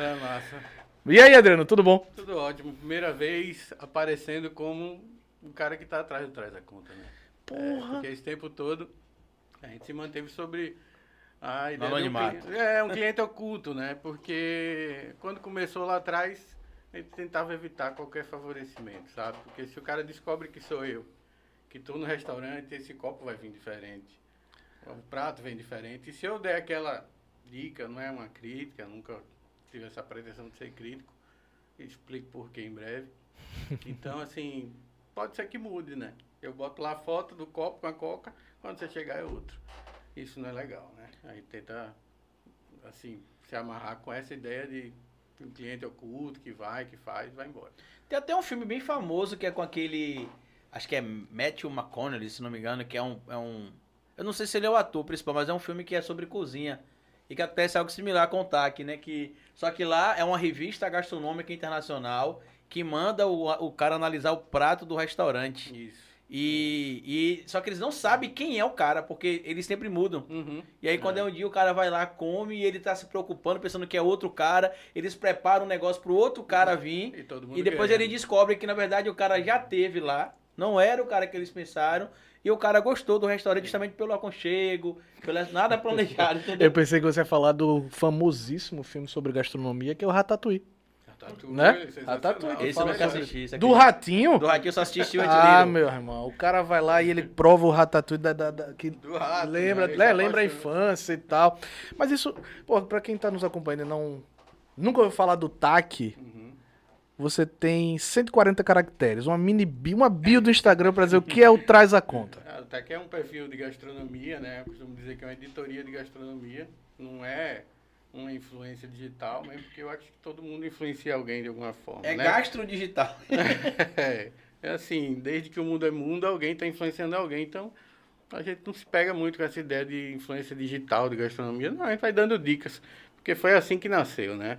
É massa. E aí, Adriano, tudo bom? Tudo ótimo. Primeira vez aparecendo como o cara que tá atrás do trás da conta, né? Porra. É, porque esse tempo todo a gente se manteve sobre a ideia de um é, um cliente oculto, né? Porque quando começou lá atrás, a gente tentava evitar qualquer favorecimento, sabe? Porque se o cara descobre que sou eu, que estou no restaurante, esse copo vai vir diferente. O prato vem diferente. E se eu der aquela dica, não é uma crítica, nunca tive essa pretensão de ser crítico, explico por que em breve. Então, assim, pode ser que mude, né? Eu boto lá a foto do copo com a coca, quando você chegar é outro. Isso não é legal, né? A gente tenta, assim, se amarrar com essa ideia de um cliente oculto que vai, que faz, vai embora. Tem até um filme bem famoso que é com aquele. Acho que é Matthew McConaughey, se não me engano, que é um. É um eu não sei se ele é o ator principal, mas é um filme que é sobre cozinha. E que acontece algo similar com o TAC, né? Que, só que lá é uma revista gastronômica internacional que manda o, o cara analisar o prato do restaurante. Isso. E, e só que eles não sabem quem é o cara, porque eles sempre mudam. Uhum. E aí, quando é. um dia, o cara vai lá, come e ele tá se preocupando, pensando que é outro cara. Eles preparam um negócio pro outro cara vir. E, todo mundo E depois ganha. ele descobre que, na verdade, o cara já teve lá. Não era o cara que eles pensaram. E o cara gostou do restaurante justamente pelo aconchego, pelo nada planejado, entendeu? Eu pensei que você ia falar do famosíssimo filme sobre gastronomia, que é o Ratatouille. Ratatouille, Né? sensacional. Ratatouille. Esse eu nunca assisti. esse aqui. Do Ratinho? Do Ratinho eu só assisti o Ah, meu irmão, o cara vai lá e ele prova o Ratatouille da, da- da- que Do rato, lembra, né? Né, se lembra a infância e tal. Mas isso, pô, pra quem tá nos acompanhando e não nunca ouviu falar do TAC, Uhum. você tem 140 caracteres, uma mini bio, uma bio do Instagram pra dizer o que é o traz a conta. Até que é um perfil de gastronomia, né? Eu costumo dizer que é uma editoria de gastronomia. Não é uma influência digital, mesmo porque eu acho que todo mundo influencia alguém de alguma forma, É né? gastro digital. é, é assim, desde que o mundo é mundo, alguém está influenciando alguém. Então, a gente não se pega muito com essa ideia de influência digital de gastronomia. Não, a gente vai dando dicas. Porque foi assim que nasceu, né?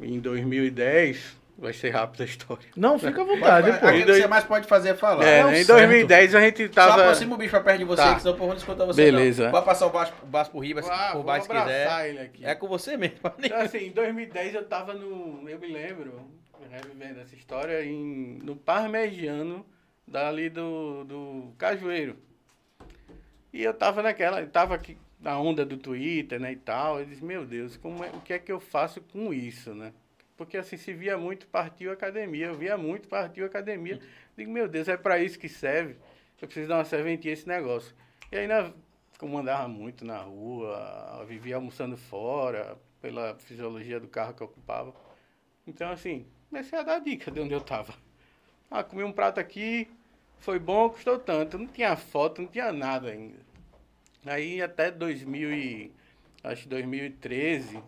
Em 2010, vai ser rápida a história. Não, fica à vontade, pô. Aquilo que você mais pode fazer é falar. É, né? em certo. 2010 a gente Só tava... aproxima o bicho pra perto de você, Tá. que senão o povo não escuta você. Beleza. Não. Pode passar o baixo, o baixo por riba, Ah, por baixo se quiser. abraçar ele aqui. É com você mesmo. Então, assim, em 2010 eu tava no. Eu me lembro, revivendo essa história, em, no Parmegiano, dali do, do Cajueiro. E eu tava naquela. Eu tava aqui na onda do Twitter, né, e tal. Eu disse, meu Deus, como é, o que é que eu faço com isso, né? Porque assim, se via muito partiu academia, eu via muito partiu academia. Digo, meu Deus, é para isso que serve. Eu preciso dar uma serventia esse negócio. E aí, na, como andava muito na rua, vivia almoçando fora, pela fisiologia do carro que eu ocupava. Então, assim, comecei a dar dica de onde eu tava. Ah, comi um prato aqui, foi bom, custou tanto. Não tinha foto, não tinha nada ainda. Aí até 2000 e, acho que 2013,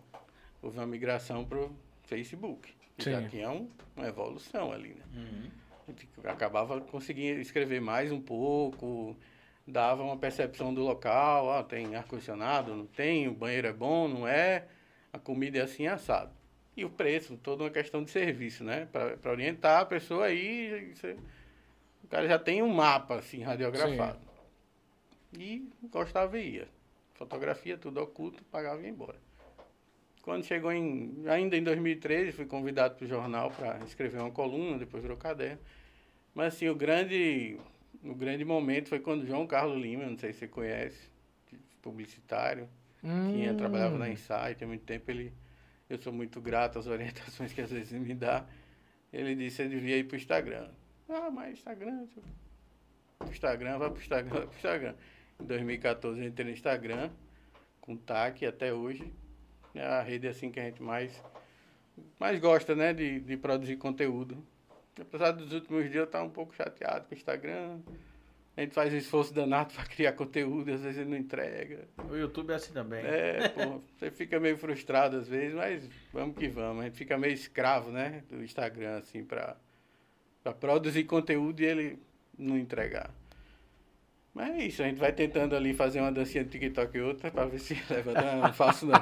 houve uma migração pro Facebook. que Já Sim. tinha um- uma evolução ali, né? Uhum. A gente acabava conseguindo escrever mais um pouco, dava uma percepção do local, ó, tem ar-condicionado, não tem, o banheiro é bom, não é, a comida é assim assado. E o preço, toda uma questão de serviço, né? Para orientar a pessoa aí, você- o cara já tem um mapa assim radiografado. E gostava e ia. Fotografia, tudo oculto, pagava e ia embora. Quando chegou em. Ainda em 2013, fui convidado para o jornal para escrever uma coluna, depois virou caderno. Mas assim, o grande, o grande momento foi quando João Carlos Lima, não sei se você conhece, publicitário, Hum. trabalhava na Insight há muito tempo, ele. Eu sou muito grato às orientações que às vezes ele me dá. Ele disse que eu devia ir para o Instagram. Ah, mas Instagram. Pro Instagram, vai pro Instagram, vai pro Instagram. Em 2014 eu entrei no Instagram, com TAC até hoje. É a rede assim que a gente mais, mais gosta, né? De, de produzir conteúdo. Apesar dos últimos dias eu estar um pouco chateado com o Instagram. A gente faz um esforço danado para criar conteúdo, às vezes ele não entrega. O YouTube é assim também. É, pô, você fica meio frustrado às vezes, mas vamos que vamos. A gente fica meio escravo, né, do Instagram, assim, pra produzir conteúdo e ele não entregar. Mas é isso, a gente vai tentando ali fazer uma dancinha de TikTok e outra pra ver se leva. Não, não faço não.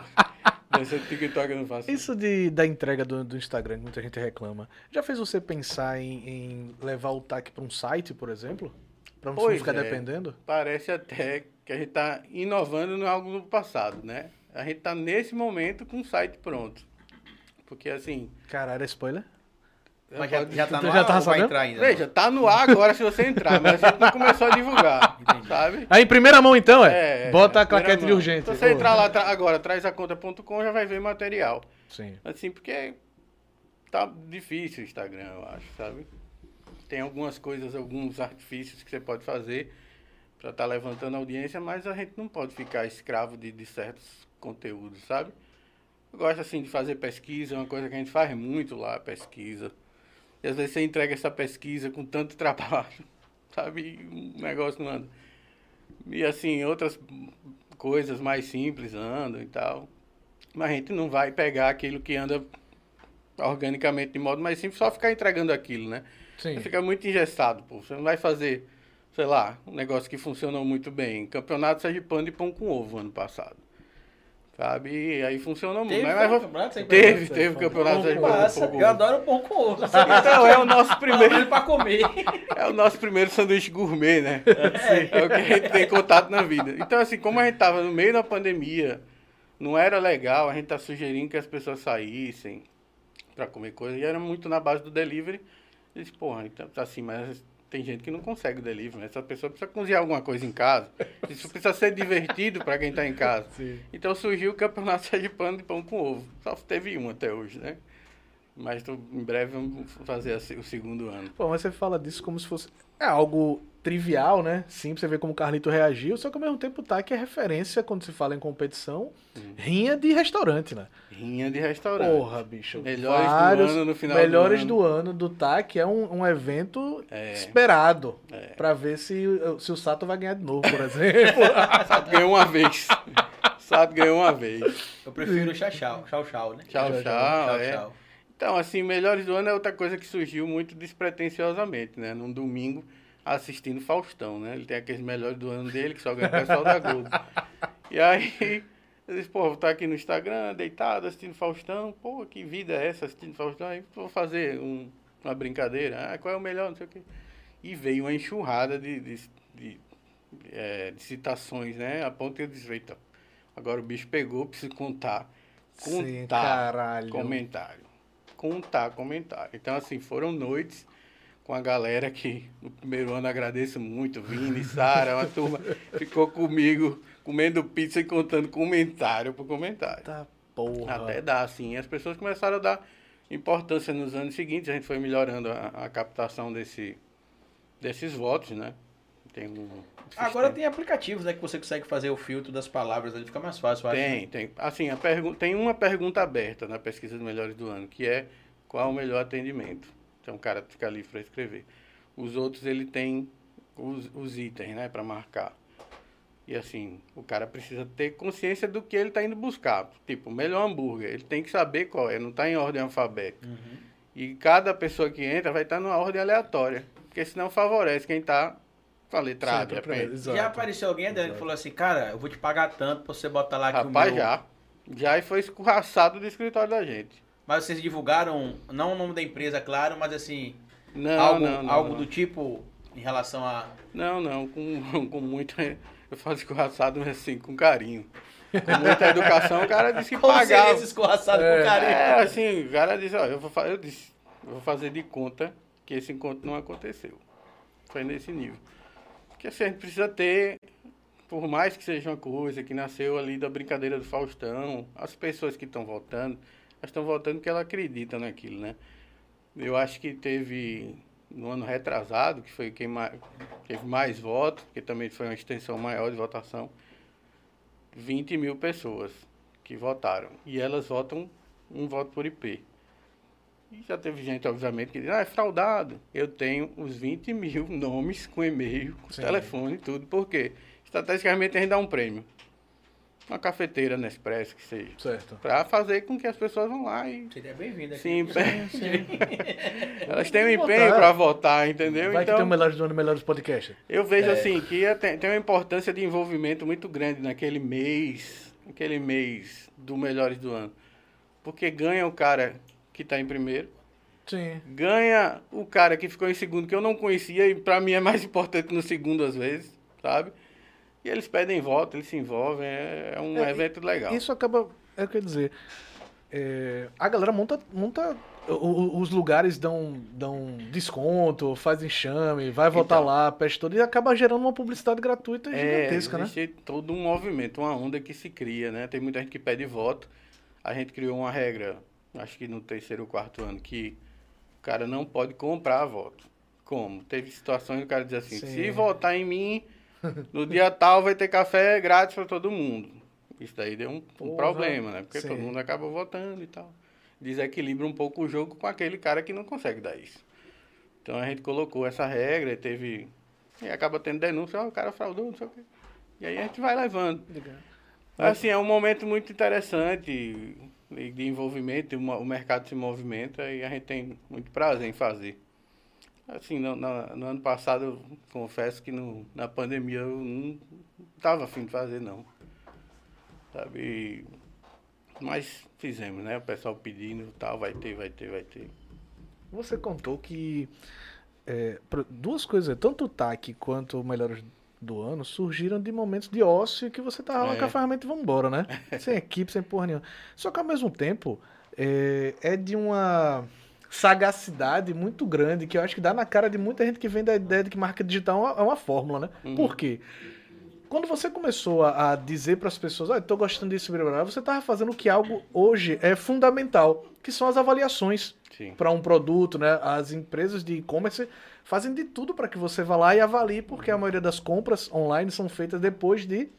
De TikTok eu não faço. Isso de, da entrega do, do Instagram, que muita gente reclama, já fez você pensar em, em levar o TAC para um site, por exemplo? Pra não Pois ficar é. dependendo? Parece até que a gente tá inovando no algo do passado, né? A gente tá nesse momento com o site pronto. Porque assim. Caralho, era spoiler? Mas já, já tá no já ar tava ou vai entrar ainda? Veja, tá no ar agora se você entrar, mas a gente não começou a divulgar. Entendi. Sabe? Aí, em primeira mão, então, é? Bota a primeira claquete de mão. urgente. Se você entrar lá tra- agora, trazaconta.com, já vai ver material. Sim. Assim, porque tá difícil o Instagram, eu acho, sabe? Tem algumas coisas, alguns artifícios que você pode fazer para estar levantando audiência, mas a gente não pode ficar escravo de, de certos conteúdos, sabe? Eu gosto, assim, de fazer pesquisa, é uma coisa que a gente faz muito lá, pesquisa. E às vezes você entrega essa pesquisa com tanto trabalho, sabe? O negócio não anda. E assim, outras coisas mais simples andam e tal. Mas a gente não vai pegar aquilo que anda organicamente de modo mais simples, só ficar entregando aquilo, né? Sim. Você fica muito engessado, pô. Você não vai fazer, sei lá, um negócio que funcionou muito bem. Campeonato Sergipano de pão com ovo ano passado. Sabe? E aí funcionou muito. Teve, Mas, mas campeonato teve, teve campeonato Pão com Sergipano de Massa, eu adoro pão com ovo. Então é o nosso Primeiro pra comer. é o nosso primeiro sanduíche gourmet, né? É o que a gente tem contato na vida. Então, assim, como a gente tava no meio da pandemia, não era legal, a gente tá sugerindo que as pessoas saíssem para comer coisa, e era muito na base do delivery. Eu disse, porra, então, tá assim, mas tem gente que não consegue o delivery, né? Essa pessoa precisa cozinhar alguma coisa em casa. Isso precisa ser divertido para quem tá em casa. Sim. Então surgiu o campeonato sergipano de pão com ovo. Só teve um até hoje, né? Mas tô- em breve vamos fazer o segundo ano. Pô, mas você fala disso como se fosse. É algo trivial, né? Simples, você vê como o Carlito reagiu, só que ao mesmo tempo tá que é referência quando se fala em competição, rinha de restaurante, né? Rinha de restaurante. Porra, bicho. Melhores do vários ano no final Melhores do do ano do TAC é um, um evento É. esperado É. pra ver se, se o Sato vai ganhar de novo, por exemplo. Sato ganhou uma vez. Sato ganhou uma vez. Eu prefiro o chau-chau, chau-chau, né? Tchau, Tchau, tchau. é. Então, assim, Melhores do Ano é outra coisa que surgiu muito despretensiosamente, né? Num domingo, assistindo Faustão, né? Ele tem aqueles Melhores do Ano dele, que só ganha o pessoal da Globo. E aí, eu disse, pô, vou estar aqui no Instagram, deitado, assistindo Faustão. Pô, que vida é essa, assistindo Faustão? Aí vou fazer um- uma brincadeira. Ah, qual é o melhor, não sei o quê. E veio uma enxurrada de, de, de, é, de citações, né? A ponto que eu disse, eita, agora o bicho pegou, preciso contar. Sim, Contar caralho. comentário. Contar comentário. Então, assim, foram noites com a galera que no primeiro ano agradeço muito, Vini, Sara, uma turma ficou comigo comendo pizza e contando comentário por comentário. Tá porra. Até dá, assim. As pessoas começaram a dar importância nos anos seguintes, a gente foi melhorando a, a captação desse, desses votos, né? Tem um Agora tem aplicativos, né? Que você consegue fazer o filtro das palavras, ali fica mais fácil, eu acho. Tem, tem. Assim, a pergu tem uma pergunta aberta na pesquisa dos melhores do ano, que é qual o melhor atendimento. Então o cara fica livre para escrever. Os outros ele tem os, os itens, né, para marcar. E assim, o cara precisa ter consciência do que ele está indo buscar. Tipo, o melhor hambúrguer, ele tem que saber qual é, não está em ordem alfabética. Uhum. E cada pessoa que entra vai estar numa ordem aleatória, porque senão favorece quem está com a letra A, pra- exato. Já apareceu alguém, Adriano, que falou assim, cara, eu vou te pagar tanto pra você botar lá que Rapaz, o meu... já. Já foi escorraçado do escritório da gente. Mas vocês divulgaram, não o nome da empresa, claro, mas assim, Não, algo, não, não, algo do tipo em relação a... Não, não, com, com muita. Eu faço escorraçado assim, com carinho. Com muita educação, o cara disse que Como seria pagava. esse escorraçado É. com carinho? É, assim, o cara disse, ó, eu vou, eu disse, eu vou fazer de conta que esse encontro não aconteceu. Foi nesse nível. Porque assim, a gente precisa ter, por mais que seja uma coisa que nasceu ali da brincadeira do Faustão, as pessoas que estão votando, elas estão votando porque elas acreditam naquilo, né? Eu acho que teve no ano retrasado, que foi quem mais, teve mais votos, porque também foi uma extensão maior de votação, 20 mil pessoas que votaram. E elas votam um voto por IP. E já teve gente, obviamente, que diz, ah, é fraudado. Eu tenho os 20 mil nomes com e-mail, com Sim. telefone e tudo. Por quê? Estrategicamente a gente dá um prêmio. Uma cafeteira Nespresso, que seja. Certo. Para fazer com que as pessoas vão lá e Seria bem-vindo aqui. se empenhem. Elas têm um empenho votar. para votar, entendeu? Vai que então, tem o melhores do ano, melhores podcast. eu vejo É. assim que é- tem, tem uma importância de envolvimento muito grande naquele mês, naquele mês do melhores do ano. Porque ganha o cara que está em primeiro, Sim. ganha o cara que ficou em segundo, que eu não conhecia, e para mim é mais importante no segundo às vezes, sabe? E eles pedem voto, eles se envolvem, é, é um É, evento legal. Isso acaba. É o que eu ia dizer. é, a galera monta, monta o- o- os lugares dão, dão desconto, faz enxame, vai votar Então. lá, peste toda, e acaba gerando uma publicidade gratuita gigantesca, é, né? existe todo um movimento, uma onda que se cria, né? Tem muita gente que pede voto. A gente criou uma regra, acho que no terceiro ou quarto ano, que o cara não pode comprar voto. Como? Teve situações do cara dizer assim, Sim. se votar em mim, no dia tal vai ter café grátis para todo mundo. Isso daí deu um, um problema, né? Porque Sim. todo mundo acaba votando e tal. Desequilibra um pouco o jogo com aquele cara que não consegue dar isso. Então a gente colocou essa regra e teve. E acaba tendo denúncia, ó, o cara fraudou, não sei o quê. E aí a gente vai levando. Assim, é um momento muito interessante de envolvimento, o mercado se movimenta e a gente tem muito prazer em fazer. Assim, no, na- no ano passado, eu confesso que no, na pandemia eu não estava afim de fazer, não. Sabe? Mas fizemos, né? O pessoal pedindo tal, vai ter, vai ter, vai ter. Você contou que é, duas coisas, tanto o TAC quanto o Melhores do Ano surgiram de momentos de ócio que você tava É. com a ferramenta e vambora, né? sem equipe, sem porra nenhuma. Só que ao mesmo tempo, é, é de uma sagacidade muito grande que eu acho que dá na cara de muita gente que vem da ideia de que marca digital é uma, é uma fórmula, né? Uhum. Por quê? Quando você começou a, a dizer para as pessoas, ah, tô gostando disso, blá, blá, blá", você tava fazendo o que algo hoje é fundamental, que são as avaliações para um produto, né? As empresas de e-commerce fazem de tudo para que você vá lá e avalie, porque a maioria das compras online são feitas depois de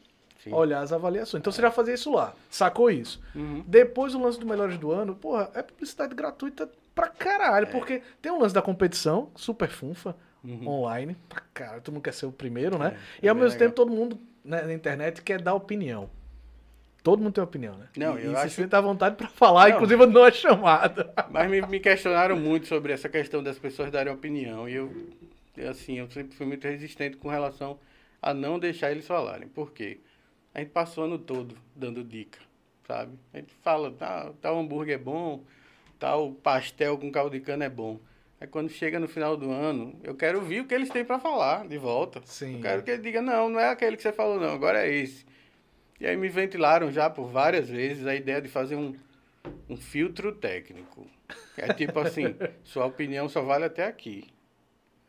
Sim. olhar as avaliações. Então você já fazia isso lá, sacou isso? Uhum. Depois o lance do Melhores do Ano, porra, é publicidade gratuita pra caralho, porque tem um lance da competição, super funfa, Uhum. online, pra caralho, todo mundo quer ser o primeiro, né? É, e ao é mesmo legal. tempo todo mundo né, na internet quer dar opinião. Todo mundo tem opinião, né? Não, e, eu e acho- se sente à vontade pra falar, Não. inclusive numa chamada. Mas me, me questionaram muito sobre essa questão das pessoas darem opinião. E eu, eu, assim, eu sempre fui muito resistente com relação a não deixar eles falarem. Por quê? A gente passou o ano todo dando dica, sabe? A gente fala, tá, tal hambúrguer é bom, tal pastel com caldo de cana é bom. Aí quando chega no final do ano, eu quero ouvir o que eles têm para falar de volta. Sim. Eu quero que ele diga, não, não é aquele que você falou, não, agora é esse. E aí me ventilaram já por várias vezes a ideia de fazer um, um filtro técnico. É tipo assim, sua opinião só vale até aqui.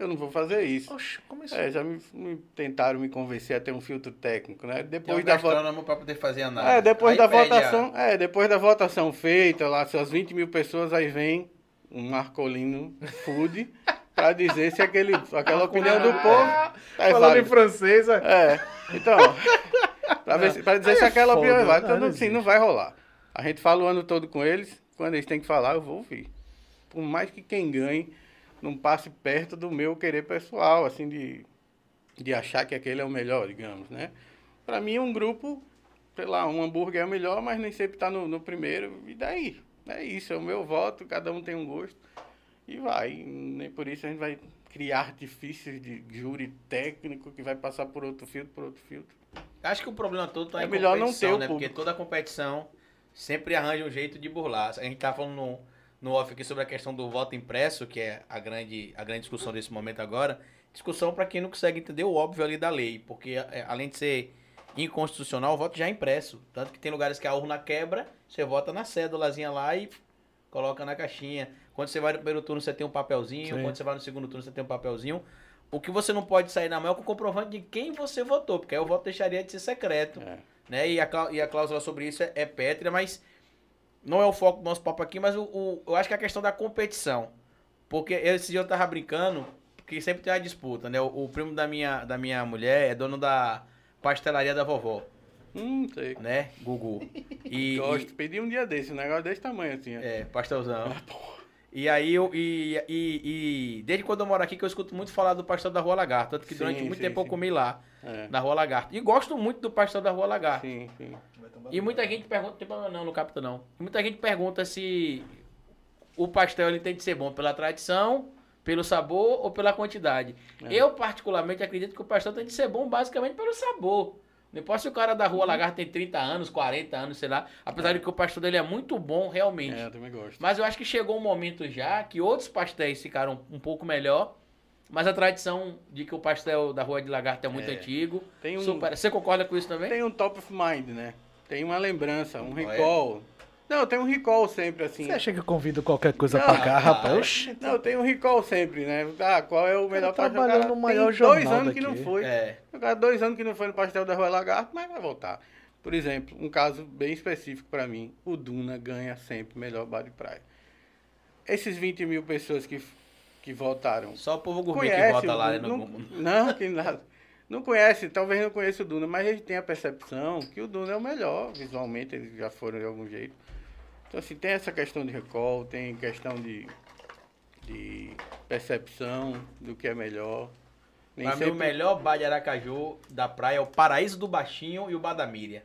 Eu não vou fazer isso. Oxe, como isso? É, já me, me tentaram me convencer a ter um filtro técnico, né? Depois da votação. pra poder fazer análise. É, depois Aí da pede a- votação. É, depois da votação feita, lá, suas 20 mil pessoas, aí vem um Marcolino Food pra dizer se aquele, aquela opinião do povo é Falando em francês, é. É, então, pra, ver se- pra dizer Aí se é aquela opinião é válida, então, assim, não vai rolar. A gente fala o ano todo com eles, quando eles têm que falar, eu vou ouvir. Por mais que quem ganhe não passe perto do meu querer pessoal, assim, de, de achar que aquele é o melhor, digamos, né? Pra mim, um grupo, sei lá, um hambúrguer é o melhor, mas nem sempre tá no, no primeiro, e daí? É isso, é o meu voto, cada um tem um gosto, e vai. Nem por isso a gente vai criar artifícios de júri técnico que vai passar por outro filtro, por outro filtro. Acho que o problema todo tá É em melhor não competição, ter o né? Porque público. toda competição sempre arranja um jeito de burlar. A gente tá falando no, no off aqui sobre a questão do voto impresso, que é a grande, a grande discussão desse momento agora. Discussão para quem não consegue entender o óbvio ali da lei, porque é, além de ser inconstitucional, o voto já é impresso. Tanto que tem lugares que a urna quebra, você vota na cédulazinha lá e coloca na caixinha. Quando você vai no primeiro turno, você tem um papelzinho. Sim. Quando você vai no segundo turno, você tem um papelzinho. O que você não pode sair na mão é com o comprovante de quem você votou, porque aí o voto deixaria de ser secreto. É. Né? E, a, e a cláusula sobre isso é, é pétrea, mas não é o foco do nosso papo aqui, mas o, o- eu acho que é a questão da competição. Porque esse dia eu tava brincando, porque sempre tem uma disputa, né? O, o primo da minha, da minha mulher é dono da pastelaria da vovó, Hum, sei. né? Gugu. E, Gosto. Pedi um dia desse, um negócio desse tamanho assim. é, pastelzão. E aí eu. E, e, e desde quando eu moro aqui que eu escuto muito falar do pastel da Rua Lagarto. Tanto que Sim, durante muito sim, tempo eu sim. comi lá, É. na Rua Lagarto. E gosto muito do pastel da Rua Lagarto. Sim, sim. E muita gente pergunta, tem problema não, no capta não. E muita gente pergunta se o pastel ele tem de ser bom pela tradição, pelo sabor ou pela quantidade. É. Eu particularmente acredito que o pastel tem de ser bom basicamente pelo sabor. Não importa se o cara da Uhum. Rua Lagarto tem 30 anos, 40 anos, sei lá. Apesar de que o pastel dele é muito bom realmente. É, eu também gosto. Mas eu acho que chegou um momento já que outros pastéis ficaram um pouco melhor. Mas a tradição de que o pastel da Rua de Lagarto é muito É. antigo. Tem um- supera- Você concorda com isso também? Tem um top of mind, né? Tem uma lembrança, um Ah, é? recall Não, eu tenho um recall sempre, assim. Você acha que eu convido qualquer coisa Não, pra cá, rapaz? Não, eu tenho um recall sempre, né? Ah, qual é o melhor pastel? trabalhando O no maior tem jornal dois anos que não daqui. foi. É. O cara dois anos que não foi no pastel da Rua Lagarto, mas vai voltar. Por exemplo, um caso bem específico pra mim, o Duna ganha sempre melhor bar de praia. Esses 20 mil pessoas que, que votaram Só o povo gourmet que vota o lá né, não, não, que nada. Não conhece, talvez não conheça o Duna, mas eles têm a percepção que o Duna é o melhor, visualmente, eles já foram de algum jeito. Então, assim, tem essa questão de recall, tem questão de, de percepção do que é melhor. Nem Pra mim, o sempre- melhor bar de Aracaju da praia é o Paraíso do Baixinho e o Bar da Miriam.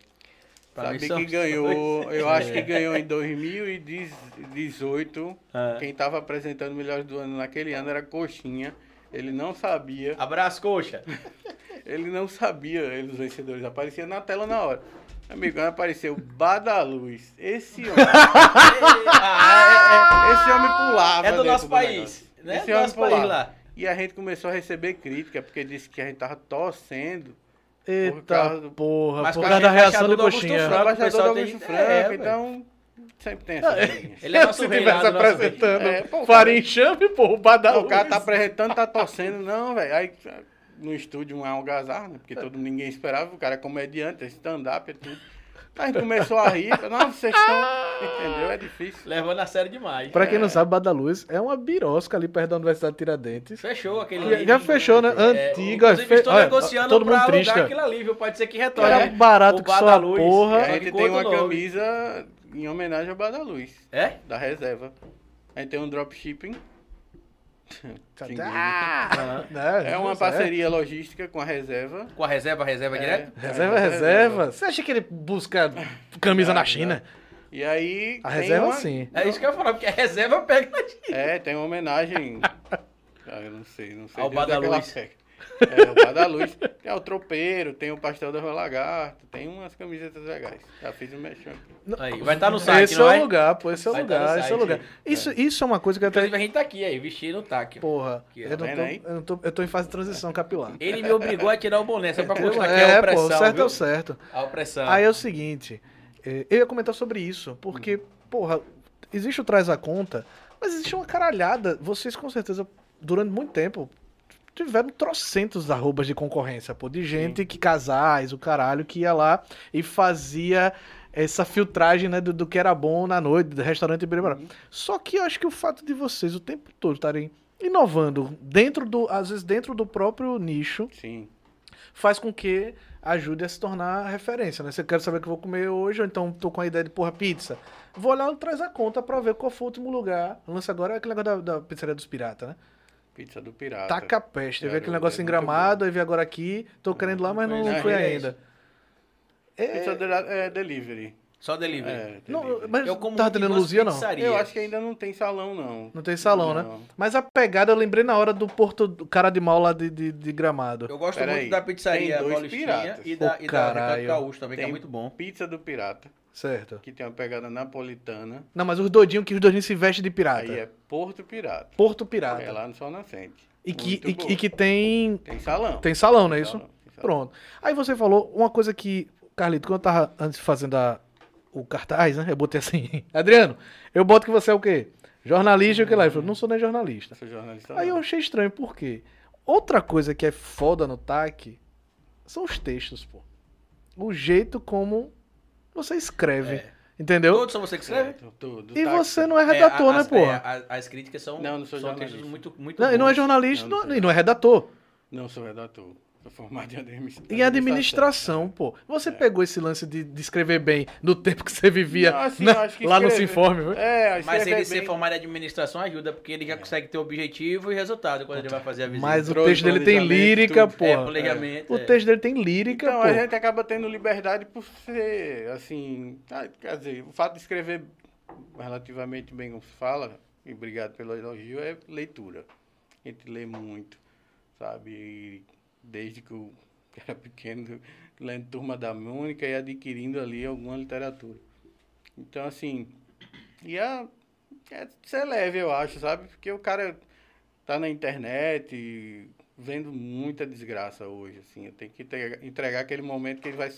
Pra mim Sabe são que os ganhou, dois. eu acho que ganhou em 2018. Ah. Quem estava apresentando o Melhores do Ano naquele ano era Coxinha. Ele não sabia, Abraço, coxa. ele não sabia, ele, os vencedores apareciam na tela na hora. Amigo, quando apareceu Badaluz, esse homem, Ah, esse homem pulava é, é do nosso país, negócio. né? Esse do homem nosso país pulava. lá. E a gente começou a receber crítica, porque disse que a gente tava torcendo Eita causa do- porra, Mas por causa da reação do do coxinha. Franco. o pessoal do tem- é, Franco, velho. então sempre tem essas linhas. Ele é nosso Se rei tivesse lá do nosso apresentando É, pô, farinha enxame, pô, o badalo. O cara tá apresentando, tá torcendo, não, velho. Aí no estúdio um é um algazarra, né? Porque todo mundo, ninguém esperava, o cara é comediante, é stand-up, é tudo. Aí começou a rir, não, vocês estão. Entendeu? É difícil. Levando a sério demais. Pra quem não sabe, Badaluz é uma birosca ali perto da Universidade de Tiradentes. Fechou aquele Já, já fechou, né? É, Antiga. inclusive, fe- estou olha, negociando todo pra mundo triste. alugar cara. aquilo ali, viu? Pode ser que retorne. Era barato O que Bar só da a Luz. porra. E a É, gente tem uma nome. camisa em homenagem ao Bada Luz, É? da reserva. A gente tem um dropshipping. Ah, né, É uma parceria logística com a reserva. Com a reserva, reserva É. direto? Reserva, reserva. Você acha que ele busca camisa na China? E aí. A tem reserva uma- sim. É isso que eu ia falar, porque a reserva pega na gente. É, tem uma homenagem. Ah, eu não sei, não sei. Ao Bar da é que ela Luz. pega. É, o Bar da Luz. Tem o tropeiro, tem o pastel da Rua Lagarto, tem umas camisetas legais. Já fiz um mexão aqui. Aí, vai estar no site, esse não é o lugar, pô. Esse é o tá no lugar, esse é o lugar. Isso, isso é uma coisa que eu até. Inclusive, a gente tá aqui aí, vestindo o taque. Porra, Aqui, eu não, tá tô, eu, não tô, eu tô em fase de transição capilar. Ele me obrigou a tirar o boné, só pra mostrar que é É, a pô, opressão, o certo é o certo. A opressão. Aí é o seguinte, é, eu ia comentar sobre isso, porque, porra, existe o traz a conta, mas existe uma caralhada. Vocês com certeza, durante muito tempo, tiveram trocentos arrobas de concorrência, pô, de gente que casais, o caralho, que ia lá e fazia essa filtragem, né, do, do que era bom na noite, do restaurante Ibiribara. Só que eu acho que o fato de vocês o tempo todo estarem inovando dentro do, às vezes dentro do próprio nicho, Sim. faz com que ajude a se tornar referência, né? Você quer saber o que eu vou comer hoje, ou então tô com a ideia de, porra, pizza. Vou olhar e traz a conta pra ver qual foi o último lugar. O lance agora é aquele negócio da, da pizzaria dos piratas, né? Pizza do Pirata. Taca a peste. Teve aquele negócio é em gramado, aí vi agora aqui. Tô querendo ir lá, mas não Não, fui é ainda. É, Pizza de, é delivery. Só delivery. É, não, delivery. mas Eu como tava tendo Luzia, não. Eu acho que ainda não tem salão, não. Não tem salão, né? Não. Mas a pegada eu lembrei na hora do Porto do cara de mal lá de, de, de gramado. Eu gosto Pera muito aí, da pizzaria tem dois Paulistinha piratas. e da, e da Gaúcho também, que é Tem muito bom. Pizza do Pirata, Certo. que tem uma pegada napolitana. Não, mas os doidinhos que os doidinhos se vestem de pirata. Aí é Porto Pirata. Porto Pirata. É lá no Sol Nascente. E que, e, e que tem Tem salão. Tem salão, não é isso? Salão, salão. Pronto. Aí você falou uma coisa que, Carlito, quando eu tava antes fazendo a- o cartaz, né? Eu botei assim, Adriano, eu boto que você é o quê? Jornalista e o que lá? Ele falou, não sou nem jornalista. Eu sou jornalista. Aí eu não. achei estranho, por quê? Outra coisa que é foda no TAC são os textos, pô. O jeito como você escreve. É. Entendeu? Todos são você que escreve? Certo, tudo. E Táxi. você não é redator, É, né, pô? é, as, as críticas são, Não, não sou são muito, muito Não, e não é bons. jornalista Não, não e não é redator. Não sou redator. Sou formado em administração. Em administração, pô. Você pegou esse lance de, de escrever bem no tempo que você vivia Não, assim, na- que lá no Sinforme, viu? É, Mas ele ser bem- formado em administração ajuda, porque ele já consegue ter objetivo e resultado quando ele vai fazer a visita. Mas o texto dele tem lírica, tudo. pô. É, planejamento. O é. texto dele tem lírica, Então, pô. a gente acaba tendo liberdade por ser, assim... ah, Quer dizer, o fato de escrever relativamente bem, como se fala, e obrigado pelo elogio, é leitura. A gente lê muito, sabe? E desde que eu era pequeno, lendo Turma da Mônica e adquirindo ali alguma literatura. Então, assim... E a, é ser leve, eu acho, sabe? Porque o cara tá na internet vendo muita desgraça hoje, assim. Eu tenho que entregar, entregar aquele momento que ele vai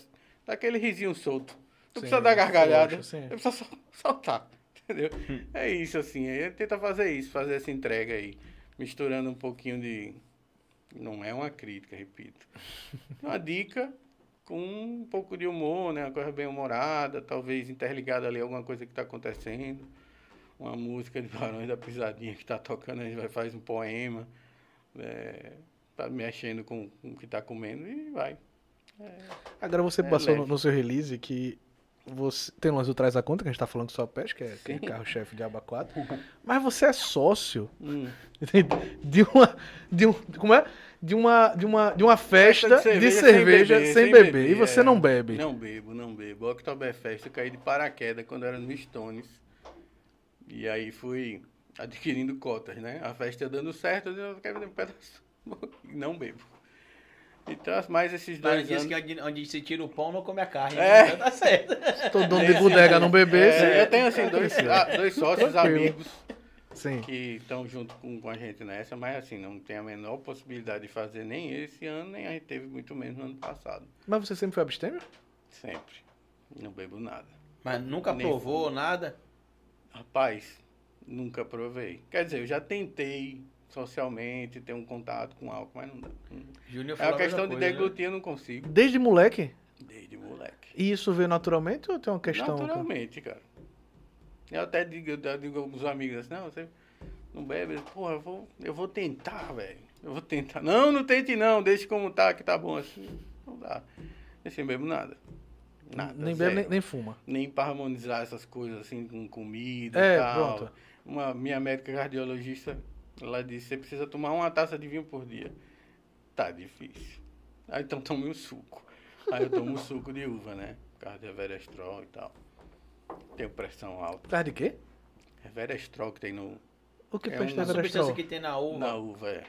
dar aquele risinho solto. Não precisa dar gargalhada. Eu preciso só soltar. Entendeu? É isso, assim. Aí tenta fazer isso, fazer essa entrega aí. Misturando um pouquinho de. Não é uma crítica, repito. Uma dica com um pouco de humor, né? Uma coisa bem humorada, talvez interligada ali a alguma coisa que está acontecendo. Uma música de Barões da Pisadinha que está tocando, a gente vai faz um poema. É, tá mexendo com, com o que está comendo e vai. Agora você É passou no, no seu release que você tem do Traz a Conta, que a gente tá falando só peixe, que é aquele Sim. carro-chefe de aba 4. Mas você é sócio Hum. de uma. De um, como é? De uma, de uma, de uma festa Festa de cerveja, sem, beber, E você é. não bebe. Não bebo, não bebo. Oktoberfest eu caí de paraquedas quando era no Stones. E aí fui adquirindo cotas, né? A festa dando certo, eu quero um pedaço. Não bebo. Então, mais esses Mas dois diz anos... que onde, onde se tira o pão não come a carne. É. Então tá certo. Tô dono de bodega não beber. É, eu tenho assim dois, ah, dois sócios amigos Sim. que estão junto com, com a gente nessa, mas assim, não tem a menor possibilidade de fazer nem esse ano, nem a gente teve muito menos no ano passado. Mas você sempre foi abstêmio? Sempre. Não bebo nada. Mas nunca Nem provou nada? Rapaz, nunca provei. Quer dizer, eu já tentei socialmente ter um contato com álcool, mas não dá. Júnior É uma a questão de coisa, né? deglutir, eu não consigo. Desde moleque? Desde moleque. E isso veio naturalmente ou tem uma questão? Naturalmente, cara. Eu até digo, eu digo aos amigos assim, não, você não bebe? Porra, eu vou, eu vou tentar, velho. Eu vou tentar. Não, não tente não, deixe como tá, que tá bom assim. Não dá. Eu assim, bebo nada. Nada. nem zero. bebe nem, nem fuma. nem para harmonizar essas coisas assim com comida É, e tal. pronto. Uma minha médica cardiologista, ela disse, você precisa tomar uma taça de vinho por dia. Tá difícil. Aí então tome um suco. Aí eu tomo suco de uva, né? Por causa de Everestrol e tal. Tenho pressão alta. Por causa de quê? Everestrol que tem no, O que É presta substância que tem na uva, na uva, é.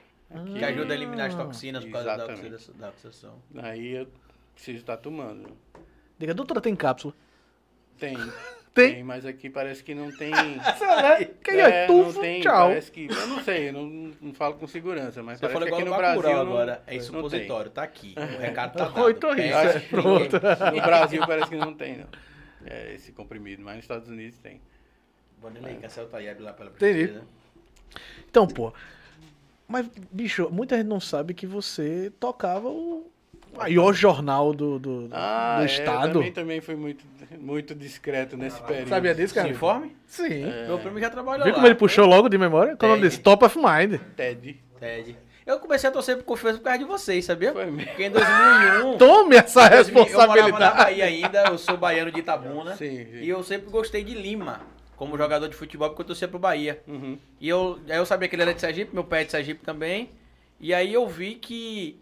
que ajuda a eliminar as Ah. toxinas por causa da Exatamente. Da oxidação. Aí eu preciso estar tomando. Diga, doutora, tem cápsula? Tem. Tem? mas aqui parece que não tem. Quem é, não tufo? tem, Tchau. Parece que, eu não sei, eu não, não falo com segurança, mas Você parece que aqui no Brasil não, agora. É não supositório, tá aqui. O recado tá dado. Oito riscos, é, pronto. No Brasil parece que não tem, não. É esse comprimido, mas nos Estados Unidos tem. Vanderlei, cancela o Tayeb lá pela Entendi. princesa. Então, pô. Mas, bicho, muita gente não sabe que você tocava o maior jornal do, do, do Ah, é, eu estado. também, também fui muito, muito discreto nesse período. Sabia disso, cara? Uniforme? Sim. Meu primo já trabalhou Viu lá. como ele puxou logo de memória? Quando ele disse Top of Mind. TED. Ted. Eu comecei a torcer por confiança por causa de vocês, sabia? Foi mesmo. Porque em 2001... Tome essa em 2000, Eu morava na responsabilidade. Bahia ainda, eu sou baiano de Itabuna. Sim, sim. E eu sempre gostei de Lima, como jogador de futebol, porque eu torcia pro Bahia. Uhum. E eu, aí eu sabia que ele era de Sergipe, meu pai é de Sergipe também. E aí eu vi que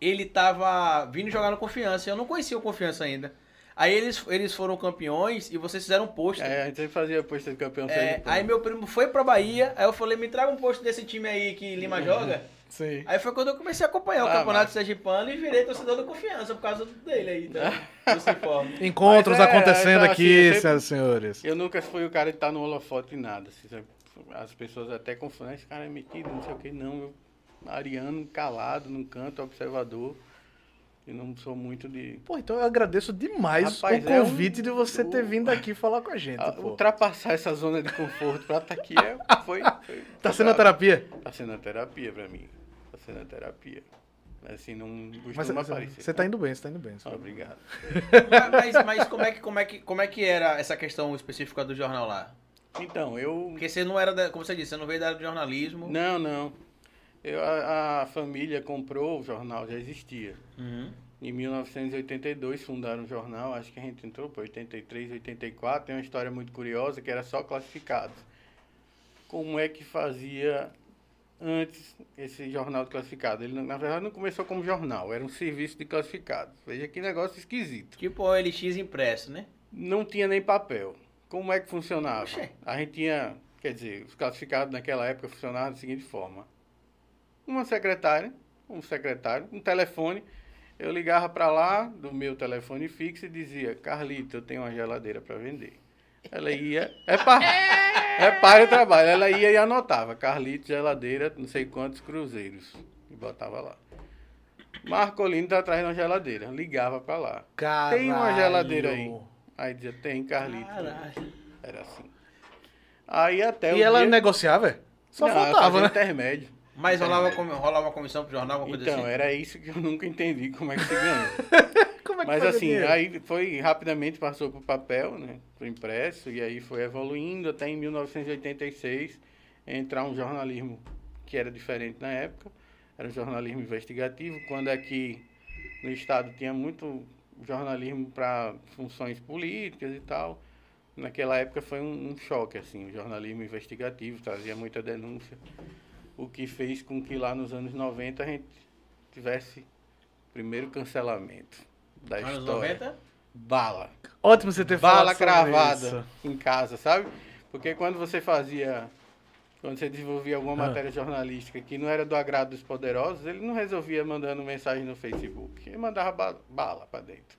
ele tava vindo jogar no Confiança. Eu não conhecia o Confiança ainda. Aí eles, eles foram campeões e vocês fizeram um post. É, a gente sempre fazia posta de campeão É, aí meu primo foi pra Bahia, aí eu falei, me traga um post desse time aí que Lima joga. Sim. Aí foi quando eu comecei a acompanhar o Ah, campeonato mas- sergipano e virei torcedor do Confiança por causa dele aí, tá? do. Encontros é, acontecendo então, aqui, assim, sempre- senhoras e senhores. Eu nunca fui o cara de estar no holofote em nada. assim? As pessoas até confundem, esse cara é metido, não sei o que. Não, eu, ariano, calado, num canto, observador. E não sou muito de... Pô, então eu agradeço demais Rapaz, o é um- convite de você ter vindo aqui falar com a gente. a- pô. ultrapassar essa zona de conforto pra estar aqui é, foi, foi... Tá sendo a terapia? Tá sendo a terapia pra mim. Tá sendo a terapia. Mas assim, não Mas costuma você- aparecer. você tá indo bem, você tá indo bem. Ah, Obrigado. mas, mas como, é que, como, é que, como é que era essa questão específica do jornal lá? Então, eu... Porque você não era, da, como você disse, você não veio da área de jornalismo. Não, não. Eu, a, a família comprou o jornal, já existia. Uhum. Em 1982 fundaram o jornal, acho que a gente entrou para 83, 84. Tem uma história muito curiosa que era só classificados. Como é que fazia antes esse jornal de classificado? Ele, na verdade, não começou como jornal, era um serviço de classificados. Veja que negócio esquisito. Tipo o LX impresso, né? Não tinha nem papel. Como é que funcionava? Oxê. A gente tinha, quer dizer, os classificados naquela época funcionavam da seguinte forma: uma secretária, um secretário, um telefone. Eu ligava para lá do meu telefone fixo e dizia: Carlito, eu tenho uma geladeira para vender. Ela ia, é para é para o trabalho. Ela ia e anotava: Carlito, geladeira, não sei quantos cruzeiros. E botava lá. Marcolino tá atrás de uma geladeira. Ligava pra lá. Caralho. Tem uma geladeira aí. Aí dizia, tem, Carlito. Caralho. Era assim. Aí até E o ela dia... negociava? Só Não, ela faltava, né? intermédio. Mas rolava, rolava uma comissão pro jornal, alguma coisa Então, assim? era isso que eu nunca entendi como é que se ganha. Como é que Mas assim, aí foi rapidamente passou pro papel, né? Pro impresso, e aí foi evoluindo até em 1986 entrar um jornalismo que era diferente na época. Era um jornalismo investigativo, quando aqui no estado tinha muito jornalismo para funções políticas e tal. Naquela época foi um, um choque, assim, o jornalismo investigativo trazia muita denúncia, o que fez com que lá nos anos 90 a gente tivesse o primeiro cancelamento da Anos história. 90? Bala. Ótimo você ter Bala cravada isso. em casa, sabe? Porque quando você fazia, quando você desenvolvia alguma Ah. matéria jornalística que não era do agrado dos poderosos, ele não resolvia mandando mensagem no Facebook. Ele mandava ba- bala pra dentro.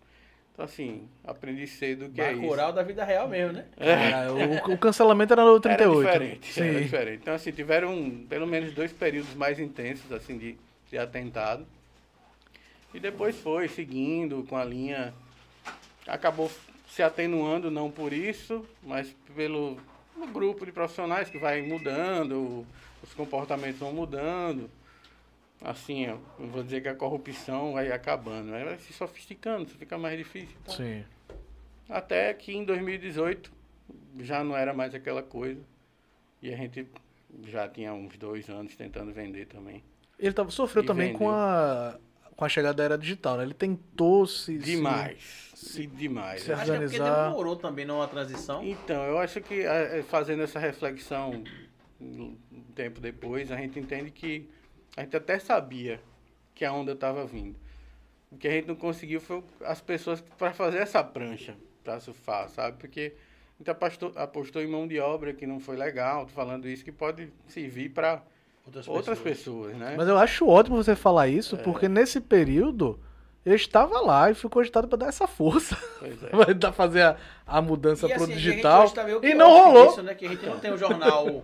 Então, assim, aprendi cedo que é isso. Bacurau da vida real mesmo, né? Cara, o, o cancelamento era no 38. Era diferente, Sim. era diferente. Então, assim, tiveram pelo menos dois períodos mais intensos, assim, de, de atentado. E depois foi seguindo com a linha. Acabou se atenuando, não por isso, mas pelo o grupo de profissionais que vai mudando, os comportamentos vão mudando. Assim, não vou dizer que a corrupção vai acabando, mas vai se sofisticando, isso fica mais difícil. Então, Sim. até que em 2018 já não era mais aquela coisa. E a gente já tinha uns dois anos tentando vender também. Ele tava, sofreu E também com a, com a chegada da era digital, né? Ele tentou se... se- Demais. E demais. se? Acho que é porque demorou também numa transição. Então, eu acho que eh, fazendo essa reflexão um tempo depois, a gente entende que a gente até sabia que a onda estava vindo. O que a gente não conseguiu foi as pessoas para fazer essa prancha para surfar, sabe? Porque a gente apostou, apostou em mão de obra que não foi legal, tô falando isso que pode servir para Outras, outras pessoas, né? Mas eu acho ótimo você falar isso, É. porque nesse período eu estava lá e fui cogitado para dar essa força. Pois é. Fazer a, a mudança E, pro assim, a gente digital. hoje tá E não rolou. disso, né? Que a gente não tem um jornal.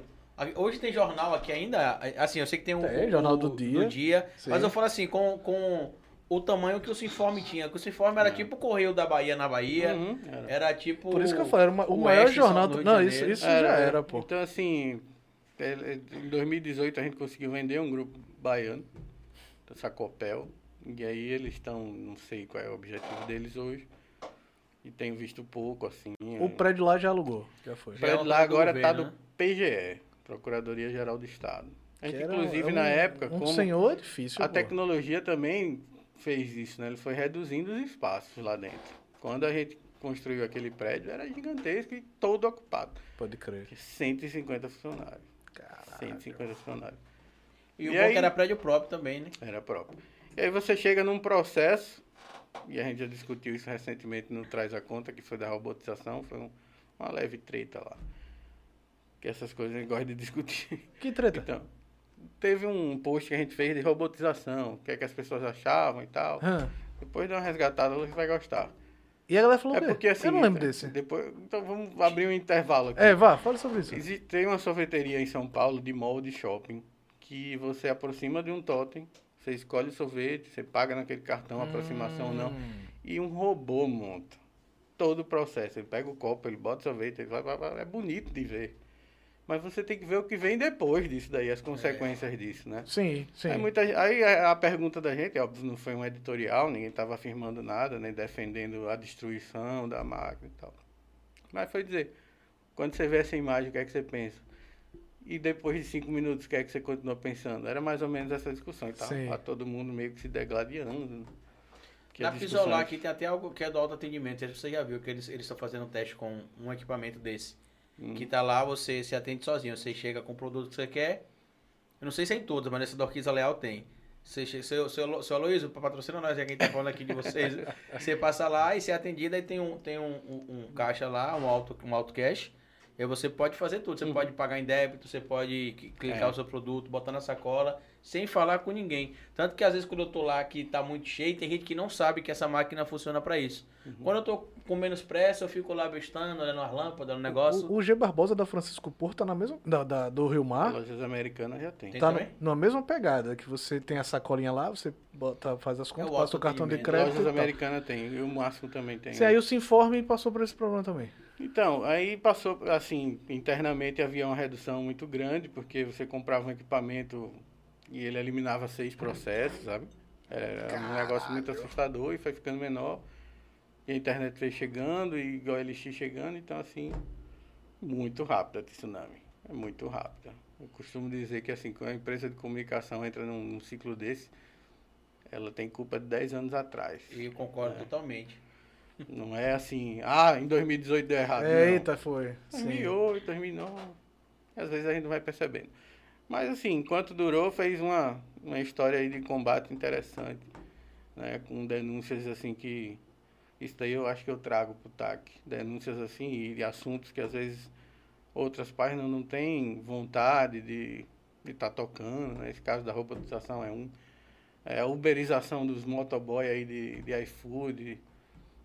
Hoje tem jornal aqui ainda. Assim, eu sei que tem um. Tem, o- Jornal do Dia. dia Sim. mas eu falo assim, com, com o tamanho que o Sinforme tinha. Que o Sinforme era É. tipo o Correio da Bahia na Bahia. Uhum, era. Era tipo. Por isso que eu falei, era uma- o o maior Oeste, jornal. Do- Não, isso, isso já era, pô. Então, assim, é, é, em 2018 a gente conseguiu vender um grupo baiano, da Sacopel, e aí eles estão, não sei qual é o objetivo deles hoje, e tenho visto pouco, assim. O prédio lá já alugou. Já foi. O Já é prédio uma lá do agora está governo, do PGE, Procuradoria Geral do Estado. A gente, inclusive, é um- na época, Um como senhor edifício. a pô. tecnologia também fez isso, né? Ele foi reduzindo os espaços lá dentro. Quando a gente construiu aquele prédio, era gigantesco e todo ocupado. Pode crer. 150 funcionários. Caralho. 150 funcionários. E o E bom aí- que era prédio próprio também, né? Era próprio. E aí você chega num processo, e a gente já discutiu isso recentemente no Traz a Conta, que foi da robotização, foi um- uma leve treta lá. Que essas coisas a gente gosta de discutir. Que treta. Então, teve um post que a gente fez de robotização, o que é que as pessoas achavam e tal. Hã. Depois de uma resgatada, você vai gostar. E a galera falou É porque assim. Eu não lembro desse. Depois, então vamos abrir um intervalo aqui. É, vá, fala sobre isso. Existe, tem uma sorveteria em São Paulo de mall de shopping que você aproxima de um totem, você escolhe o sorvete, você paga naquele cartão, aproximação ou não, Hum. e um robô monta todo o processo. Ele pega o copo, ele bota o sorvete, ele vai, vai, vai, é bonito de ver. Mas você tem que ver o que vem depois disso daí, as consequências disso, né? Sim, sim. Aí, muita, aí a, pergunta da gente, óbvio, não foi um editorial, ninguém estava afirmando nada, nem defendendo a destruição da máquina e tal. Mas foi dizer, quando você vê essa imagem, o que é que você pensa? E depois de cinco minutos, o que é que você continua pensando? Era mais ou menos essa discussão e. Sim. Tá todo mundo meio que se degladiando. né? Que Na é- aqui tem até algo que é do autoatendimento. Você já viu que eles eles estão fazendo um teste com um equipamento desse. Hum. Que tá lá, você se atende sozinho. Você chega com o produto que você quer. Eu não sei se é em todos, mas nesse da Orquiza Leal tem. Você seu, seu, seu Aloysio, patrocina nós, é quem tá falando aqui de vocês. você passa lá e você é atendido, aí tem um, tem um, um, um caixa lá, um auto, um auto cash. E aí você pode fazer tudo. Você Uhum. pode pagar em débito, você pode cl- clicar É. o seu produto, botar na sacola, sem falar com ninguém. Tanto que às vezes quando eu tô lá que tá muito cheio, tem gente que não sabe que essa máquina funciona para isso. Uhum. Quando eu tô com menos pressa, eu fico lá bestando, olhando as lâmpadas, no negócio. O, o G Barbosa da Francisco Porto tá na mesma. Da, da- do Rio Mar. Lojas americanas já tem. Tem Tá também? na mesma pegada, que você tem a sacolinha lá, você bota, faz as contas, É o passa o cartão de crédito. Lojas e americanas tem. E o máximo também tem. Sim, aí o Sinforme passou por esse problema também. Então, aí passou, assim, internamente havia uma redução muito grande, porque você comprava um equipamento e ele eliminava seis processos, sabe? Era um negócio muito assustador e foi ficando menor. E a internet foi chegando e o OLX chegando, então, assim, muito rápida a tsunami. É muito rápida. Eu costumo dizer que, assim, quando a empresa de comunicação entra num, num ciclo desse, ela tem culpa de 10 anos atrás. E eu concordo É. totalmente. Não é assim, ah, em 2018 deu errado. não. Eita, foi. Sim. 2008, 2009. Às vezes a gente não vai percebendo. Mas assim, enquanto durou, fez uma, uma história aí de combate interessante. Né? Com denúncias assim que. Isso daí eu acho que eu trago pro TAC. Denúncias assim e de assuntos que às vezes outras páginas não têm vontade de estar tocando. Né? Esse caso da robotização é um. É, a uberização dos motoboy aí de, de iFood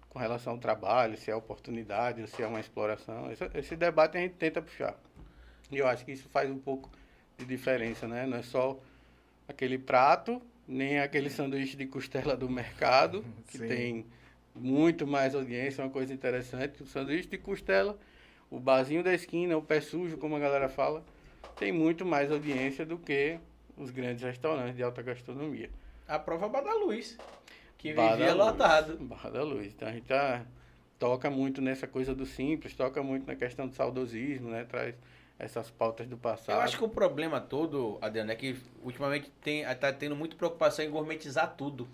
com relação ao trabalho, se é oportunidade se é uma exploração. Esse, esse debate a gente tenta puxar. E eu acho que isso faz um pouco de diferença, né? Não é só aquele prato, nem aquele sanduíche de costela do mercado, que Sim. tem muito mais audiência, uma coisa interessante. O sanduíche de costela, o barzinho da esquina, o pé sujo, como a galera fala, tem muito mais audiência do que os grandes restaurantes de alta gastronomia. A prova é da luz, que Barra vivia lotado. Barra da Luz. Então a gente tá, toca muito nessa coisa do simples, toca muito na questão do saudosismo, né? Traz essas pautas do passado. Eu acho que o problema todo, Adriano, é que ultimamente tem, tá tendo muita preocupação em gourmetizar tudo.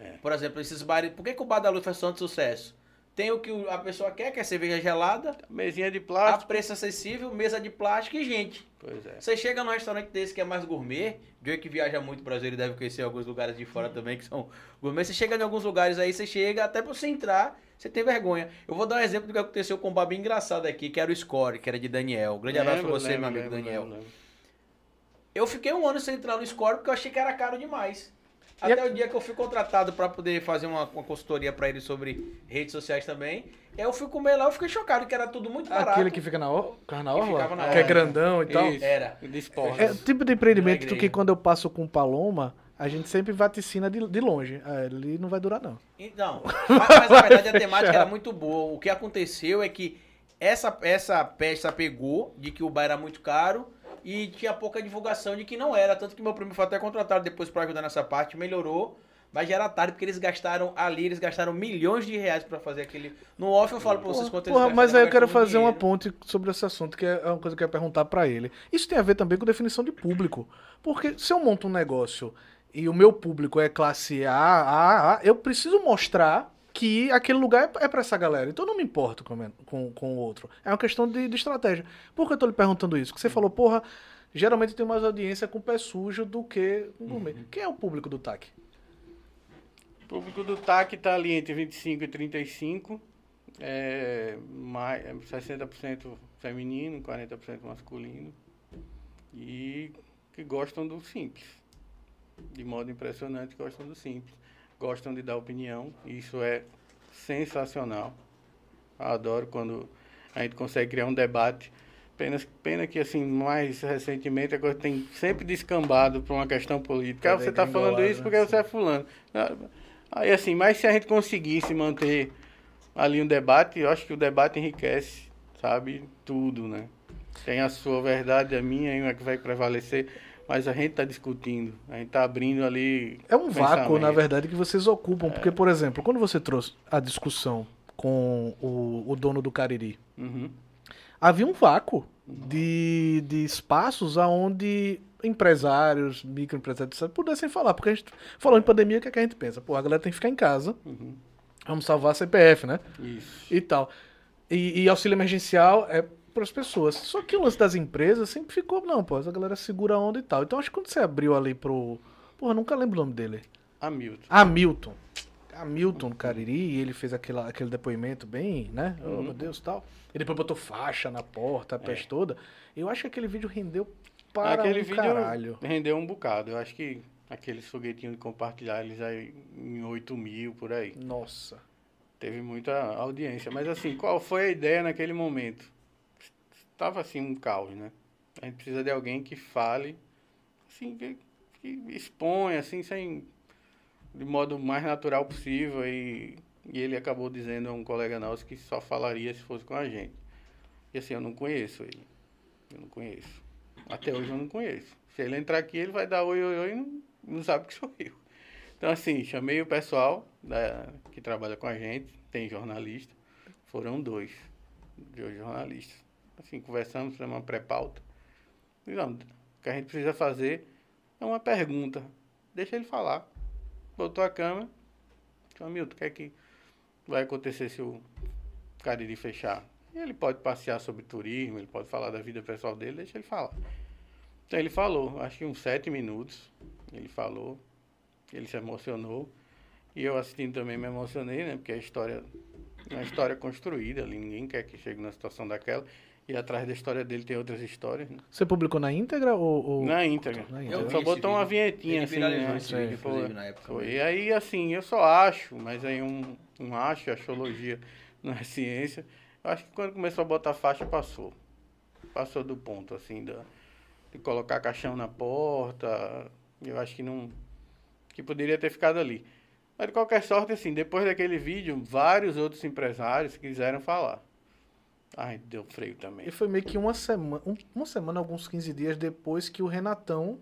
É. Por exemplo, esses bares. Por que, que o bar da luz faz tanto sucesso? Tem o que a pessoa quer, que é cerveja gelada, Mesinha de a plástico. preço acessível, mesa de plástico e gente. Pois é. Você chega num restaurante desse que é mais gourmet, Joey que viaja muito pro Brasil, ele deve conhecer alguns lugares de fora também que são gourmet. Você chega em alguns lugares aí, você chega, até pra você entrar, você tem vergonha. Eu vou dar um exemplo do que aconteceu com um bar bem engraçado aqui, que era o Score, que era de Daniel. Um grande abraço pra você, lembro, meu amigo lembro, Daniel. lembro. Eu fiquei um ano sem entrar no Score porque eu achei que era caro demais. E Até a- o dia que eu fui contratado pra poder fazer uma, uma consultoria pra ele sobre redes sociais também. Eu fui comer lá, eu fiquei chocado que era tudo muito barato. Aquele que fica na, or... fica na Que orla, na que é orla. grandão e tal. Isso, Era. De esporte. É o tipo de empreendimento Na que quando eu passo com Paloma, a gente sempre vaticina de, de longe. Ah, ele não vai durar, não. Então, mas, mas na verdade a temática era muito boa. O que aconteceu é que essa, essa peça pegou de que o bar era muito caro e tinha pouca divulgação de que não era. Tanto que meu primo foi até contratado depois pra ajudar nessa parte, melhorou. Mas já era tarde, porque eles gastaram ali, eles gastaram milhões de reais pra fazer aquele. No off eu falo pra vocês quanto Porra, eles mas aí gastaram, eu quero fazer uma ponte sobre esse assunto, que é uma coisa que eu ia perguntar pra ele. Isso tem a ver também com definição de público. Porque se eu monto um negócio e o meu público é classe A, A, A, eu preciso mostrar que aquele lugar é é pra essa galera. Então eu não me importo com, com, com o outro. É uma questão de, de estratégia. Por que eu tô lhe perguntando isso? Porque você falou, porra, geralmente tem mais audiência com pé sujo do que com gourmet. Quem é o público do TAC? O público do TAC está ali entre 25 e 35. É, mais, é 60% feminino, 40% masculino. E que gostam do simples. De modo impressionante, gostam do simples. Gostam de dar opinião. Isso é sensacional. Adoro quando a gente consegue criar um debate. Pena, pena que, assim, mais recentemente a coisa tem sempre descambado para uma questão política. Tá Ah, você está falando isso né? porque você é fulano. Aí, assim, mas se a gente conseguisse manter ali um debate, eu acho que o debate enriquece, sabe, tudo, né? Tem a sua verdade, a minha, e uma que vai prevalecer, mas a gente está discutindo, a gente está abrindo ali. É um vácuo, na verdade, que vocês ocupam. Porque, por exemplo, quando você trouxe a discussão com o, o dono do Cariri, Uhum. havia um vácuo de, de espaços aonde empresários, microempresários etc., pudessem falar. Porque a gente falou em pandemia, o que, é que a gente pensa? Pô, a galera tem que ficar em casa, Uhum. vamos salvar a CPF, né? Isso. E tal. E, e auxílio emergencial é para as pessoas. Só que o lance das empresas sempre ficou, não, pô, a galera segura a onda e tal. Então acho que quando você abriu ali pro. Porra, nunca lembro o nome dele. Hamilton. Hamilton. Hamilton Cariri, e ele fez aquela, aquele depoimento bem, né? Oh, Uhum. meu Deus, tal. E depois botou faixa na porta, a peste toda. Eu acho que aquele vídeo rendeu para Aquele um vídeo caralho. rendeu um bocado. Eu acho que aqueles foguetinhos de compartilhar, eles aí em 8 mil, por aí. Nossa. Teve muita audiência. Mas assim, qual foi a ideia naquele momento? Tava assim um caos, né? A gente precisa de alguém que fale, assim, que, que exponha, assim, sem. de modo mais natural possível. E, e ele acabou dizendo a um colega nosso que só falaria se fosse com a gente. E assim, eu não conheço ele. Eu não conheço. Até hoje eu não conheço. Se ele entrar aqui, ele vai dar oi, oi, oi e não, não sabe que sou eu. Então, assim, chamei o pessoal da, que trabalha com a gente, tem jornalista, foram dois, dois jornalistas. Assim, conversamos, fizemos uma pré-pauta. Não, o que a gente precisa fazer é uma pergunta. Deixa ele falar. Botou a câmera. Falou, Milton, o que é que vai acontecer se o Cariri fechar? Ele pode passear sobre turismo, ele pode falar da vida pessoal dele, deixa ele falar. Então ele falou, acho que uns sete minutos, ele falou, ele se emocionou. E eu assistindo também me emocionei, né? Porque a história é uma história construída ali, ninguém quer que chegue numa situação daquela. E atrás da história dele tem outras histórias, né? Você publicou na íntegra ou. ou- Na íntegra. Na Eu íntegra. vi Só esse botou uma vinhetinha assim, né? esse vídeo, Foi. na época. Foi. E aí, assim, eu só acho, mas aí um, um acho, astrologia não é ciência. Eu acho que quando começou a botar faixa, passou. Passou do ponto, assim, da, de colocar caixão na porta. Eu acho que não. que poderia ter ficado ali. Mas de qualquer sorte, assim, depois daquele vídeo, vários outros empresários quiseram falar. Ai, deu freio também. E foi meio que uma semana, um- uma semana, alguns 15 dias depois que o Renatão,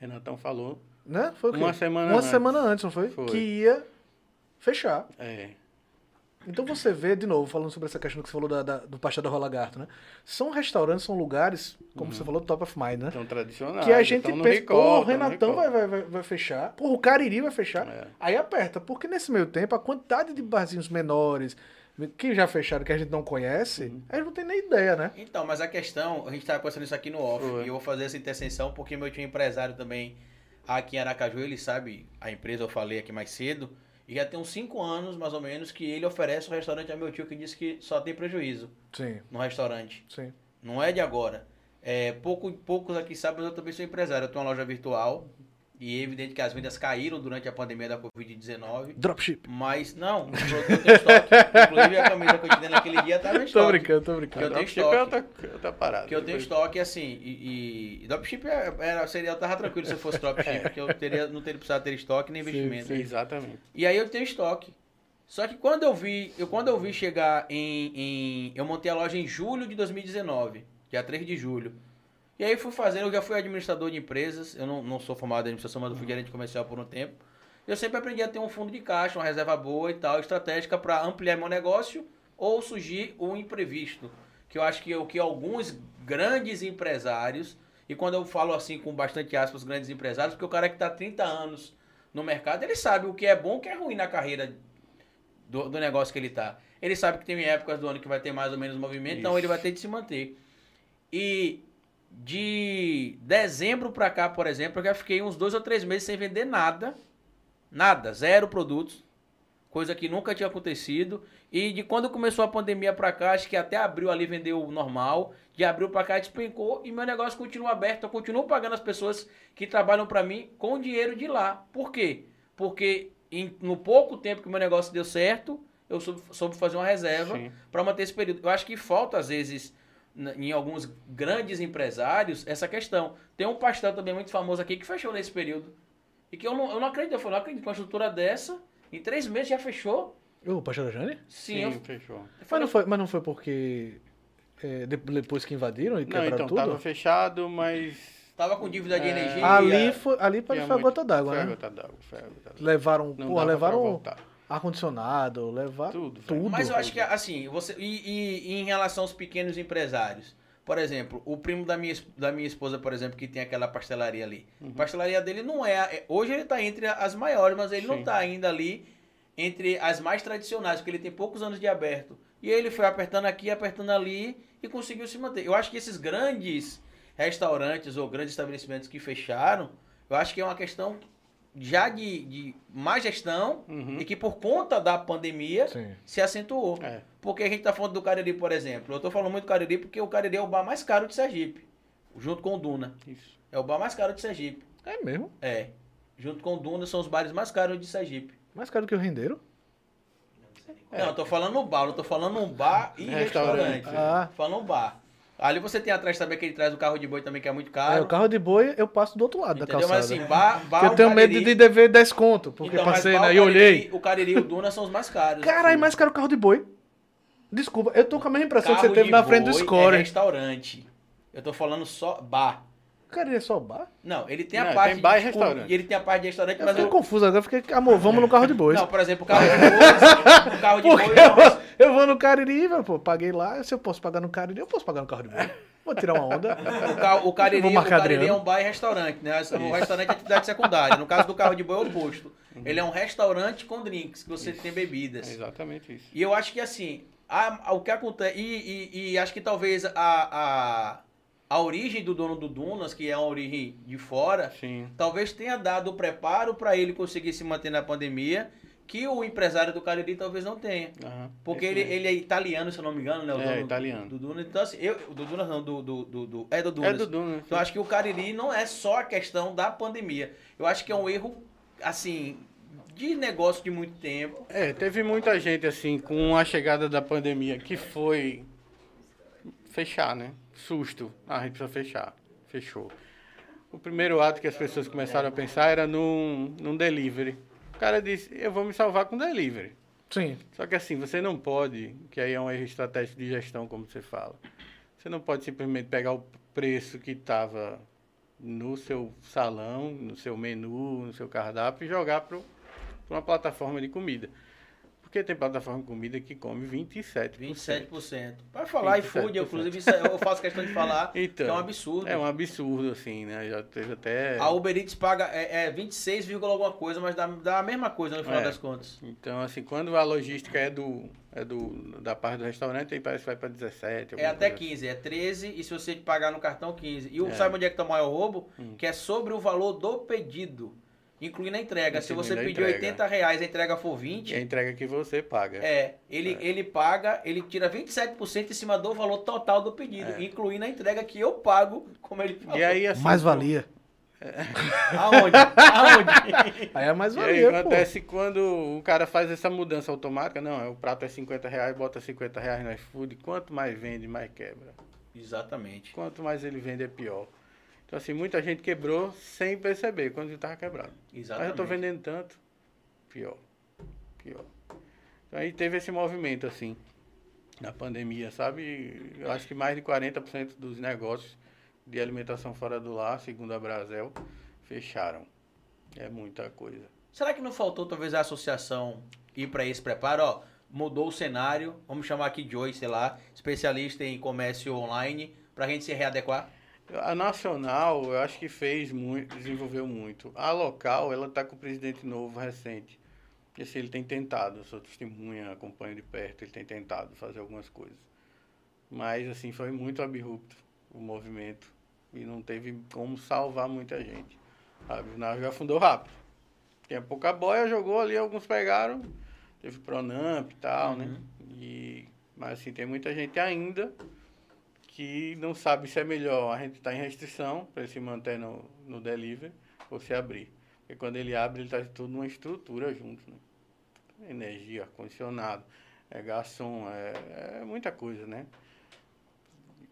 Renatão falou. né? Foi o quê? Uma semana Uma antes. semana antes, não foi? Foi. Que ia fechar. É. Então você vê, de novo, falando sobre essa questão que você falou da, da- do pastel da Rua Lagarto, né? São restaurantes, são lugares, como você falou, top of mind, né? Tão tradicionais. Que a gente tão no pensa, Record, pô, o Renatão vai, vai, vai fechar, pô, o Cariri vai fechar. É. Aí aperta, porque nesse meio tempo a quantidade de barzinhos menores que já fecharam, que a gente não conhece, Uhum. a gente não tem nem ideia, né? Então, mas a questão, a gente estava conversando isso aqui no off, Foi. e eu vou fazer essa interseção porque meu tio empresário também aqui em Aracaju, ele sabe, a empresa eu falei aqui mais cedo, e já tem uns 5 anos, mais ou menos, que ele oferece o restaurante a meu tio que disse que só tem prejuízo Sim, no restaurante. sim. Não é de agora. É, pouco, poucos aqui sabem, mas eu também sou empresário. Eu tenho uma loja virtual e é evidente que as vendas caíram durante a pandemia da Covid-19. Dropship. Mas, não, o produto tem estoque. Inclusive a camisa que eu te dei naquele dia estava em estoque. Tô brincando, tô Que eu brincando. tenho Dropship estoque. é outra parada. Que eu tenho estoque, assim, e, e dropship é- era, seria, eu tava tranquilo se eu fosse dropship, porque eu teria, não teria precisado ter estoque nem investimento. Exatamente. E aí eu tenho estoque. Só que quando eu vi, eu, quando eu vi chegar em, em- Eu montei a loja em julho de 2019, dia 3 de julho. E aí fui fazendo, eu já fui administrador de empresas, eu não, não sou formado em administração, mas eu fui gerente comercial por um tempo. Eu sempre aprendi a ter um fundo de caixa, uma reserva boa e tal, estratégica para ampliar meu negócio ou surgir um imprevisto. Que eu acho que é o que alguns grandes empresários, e quando eu falo assim com bastante aspas, grandes empresários, porque o cara que está 30 anos no mercado, ele sabe o que é bom e o que é ruim na carreira do, do negócio que ele tá. Ele sabe que tem épocas do ano que vai ter mais ou menos movimento, então Isso. ele vai ter de se manter. E de dezembro pra cá, por exemplo, eu já fiquei uns dois ou três meses sem vender nada. Nada, zero produtos. Coisa que nunca tinha acontecido. E de quando começou a pandemia pra cá, acho que até abril ali vendeu normal. De abril pra cá despencou e meu negócio continua aberto. Eu continuo pagando as pessoas que trabalham pra mim com dinheiro de lá. Por quê? Porque em- no pouco tempo que meu negócio deu certo, eu soube, soube fazer uma reserva para manter esse período. Eu acho que falta, às vezes, em alguns grandes empresários, essa questão. Tem um pastel também muito famoso aqui que fechou nesse período. E que eu não, eu não acredito. Eu falei, não acredito com uma estrutura dessa. Em três meses já fechou. Ô, Pastor da Jane? Sim, Sim, eu, fechou. eu Mas não foi, mas não foi porque é, de- depois que invadiram e Não, quebraram então tudo? tava fechado, mas. tava com dívida de É. energia. Ali foi, ali foi, a gota d'água, né? foi a gota d'água. Levaram, Não porra, levaram. Ar-condicionado, levaram Tudo, tudo. Mas eu acho que, assim, você. E, e- e em relação aos pequenos empresários? Por exemplo, o primo da minha, da minha esposa, por exemplo, que tem aquela pastelaria ali. Uhum. A pastelaria dele não é. é- Hoje ele tá entre as maiores, mas ele não Sim. tá ainda ali entre as mais tradicionais, porque ele tem poucos anos de aberto. E ele foi apertando aqui, apertando ali e conseguiu se manter. Eu acho que esses grandes restaurantes ou grandes estabelecimentos que fecharam, eu acho que é uma questão já de, de má gestão Uhum. e que por conta da pandemia Sim. se acentuou. É. Porque a gente tá falando do Cariri, por exemplo. Eu tô falando muito do Cariri porque o Cariri é o bar mais caro de Sergipe. Junto com o Duna. Isso. É o bar mais caro de Sergipe. É mesmo. É. Junto com o Duna são os bares mais caros de Sergipe. Mais caro que o rendeiro. Não, eu tô falando bar, eu tô falando um bar e Restaurante. restaurante. Ah. Falando um bar. Ali você tem atrás também aquele traz o carro de boi também, que é muito caro. É, o carro de boi eu passo do outro lado da entendeu? calçada. Mas assim, bar, bar eu tenho o medo Cariri- de dever desconto, porque Então, passei bar, né, e olhei. Cariri- O Cariri e o Duna são os mais caros. Caralho, mais caro o carro de boi. Desculpa, eu tô com a mesma impressão que Carro você teve na frente do boi Score. É restaurante. Eu tô falando só bar. Cara, ele é só bar? Não, ele tem a Não, parte tem bar e de restaurante. e ele tem a parte de restaurante, Eu mas fiquei eu, confuso agora, fiquei, amor, vamos no carro de boi. Não, por exemplo, o carro de boi, o carro de Porque boi é eu, eu vou no Cariri, velho, pô, paguei lá, se eu posso pagar no Cariri, eu posso pagar no carro de boi. Vou tirar uma onda. O, carro, o Cariri, Vou o Cariri é um bar e restaurante, né? O restaurante é atividade secundária. No caso do carro de boi é o oposto. Ele é um restaurante com drinks, que você tem É bebidas. exatamente isso. E eu acho que assim, a- a- o que acontece. E, e- e acho que talvez a, a, a origem do dono do Dunas, que é uma origem de fora, Sim. talvez tenha dado o preparo para ele conseguir se manter na pandemia, que o empresário do Cariri talvez não tenha. Aham. Porque ele, mesmo. ele é italiano, se eu não me engano, né? O É, dono italiano. Do Dunas. Então, assim, eu. Do Dunas não, do. do, do, do- é do Dunas. É do Duna. Então, acho que o Cariri não é só a questão da pandemia. Eu acho que é um erro, assim, de negócio de muito tempo. É, teve muita gente assim com a chegada da pandemia que foi fechar, né? Susto. Ah, a gente precisa fechar. Fechou. O primeiro ato que as pessoas começaram a pensar era num, num delivery. O cara disse, eu vou me salvar com delivery. Sim. Só que assim, você não pode, que aí é um erro estratégico de gestão, como você fala. Você não pode simplesmente pegar o preço que estava no seu salão, no seu menu, no seu cardápio e jogar para uma plataforma de comida. Porque tem plataforma de comida que come 27%. 27%. Para falar 27%. iFood, eu, inclusive, é- eu faço questão de falar Então, que é um absurdo. É um absurdo, assim, né? Já teve até... A Uber Eats paga é, é 26, vírgula alguma coisa, mas dá, dá a mesma coisa no final É. das contas. Então, assim, quando a logística é do, é do da parte do restaurante, aí parece que vai para 17. É até coisa 15, é 13 e se você pagar no cartão 15. E o É. sabe onde é que tá o maior roubo? Hum. Que é sobre o valor do pedido, incluindo a entrega. se Incluindo você a pedir entrega. 80 reais e a entrega for assim. 20, E a entrega que você paga. É, ele, É. ele paga, ele tira 27% em cima do valor total do pedido, É. incluindo a entrega que eu pago, como ele falou. E aí, assim... mais valia. Aonde? Aonde? Aí é mais E aí valia, pô. acontece quando o cara faz essa mudança automática, não, é, o prato é 50 reais, bota 50 reais no iFood, quanto mais vende, mais quebra. Exatamente. Quanto mais ele vende, é pior. Então, assim, muita gente quebrou sem perceber quando estava quebrado. Mas Exatamente. eu tô vendendo tanto, pior, pior. Então, aí teve esse movimento, assim, na pandemia, sabe? Eu acho que mais de 40% dos negócios de alimentação fora do lar, segundo a Brasel, fecharam. É muita coisa. Será que não faltou talvez a associação ir para esse preparo? Ó, mudou o cenário, vamos chamar aqui Joy, sei lá, especialista em comércio online, pra gente se readequar? A nacional, eu acho que fez muito, desenvolveu muito. A local, ela está com o presidente novo recente. E assim, ele tem tentado, eu sou testemunha, acompanho de perto, ele tem tentado fazer algumas coisas. Mas, assim, foi muito abrupto o movimento e não teve como salvar muita gente. Sabe? O navio afundou rápido. Tinha pouca boia, jogou ali, alguns pegaram, teve Pronamp e tal, né? Uhum. E, mas, assim, tem muita gente ainda que não sabe se é melhor a gente estar em restrição para ele se manter no, no delivery ou se abrir. Porque quando ele abre, ele está tudo numa estrutura junto, né? Energia, ar-condicionado, é garçom, é, é muita coisa, né?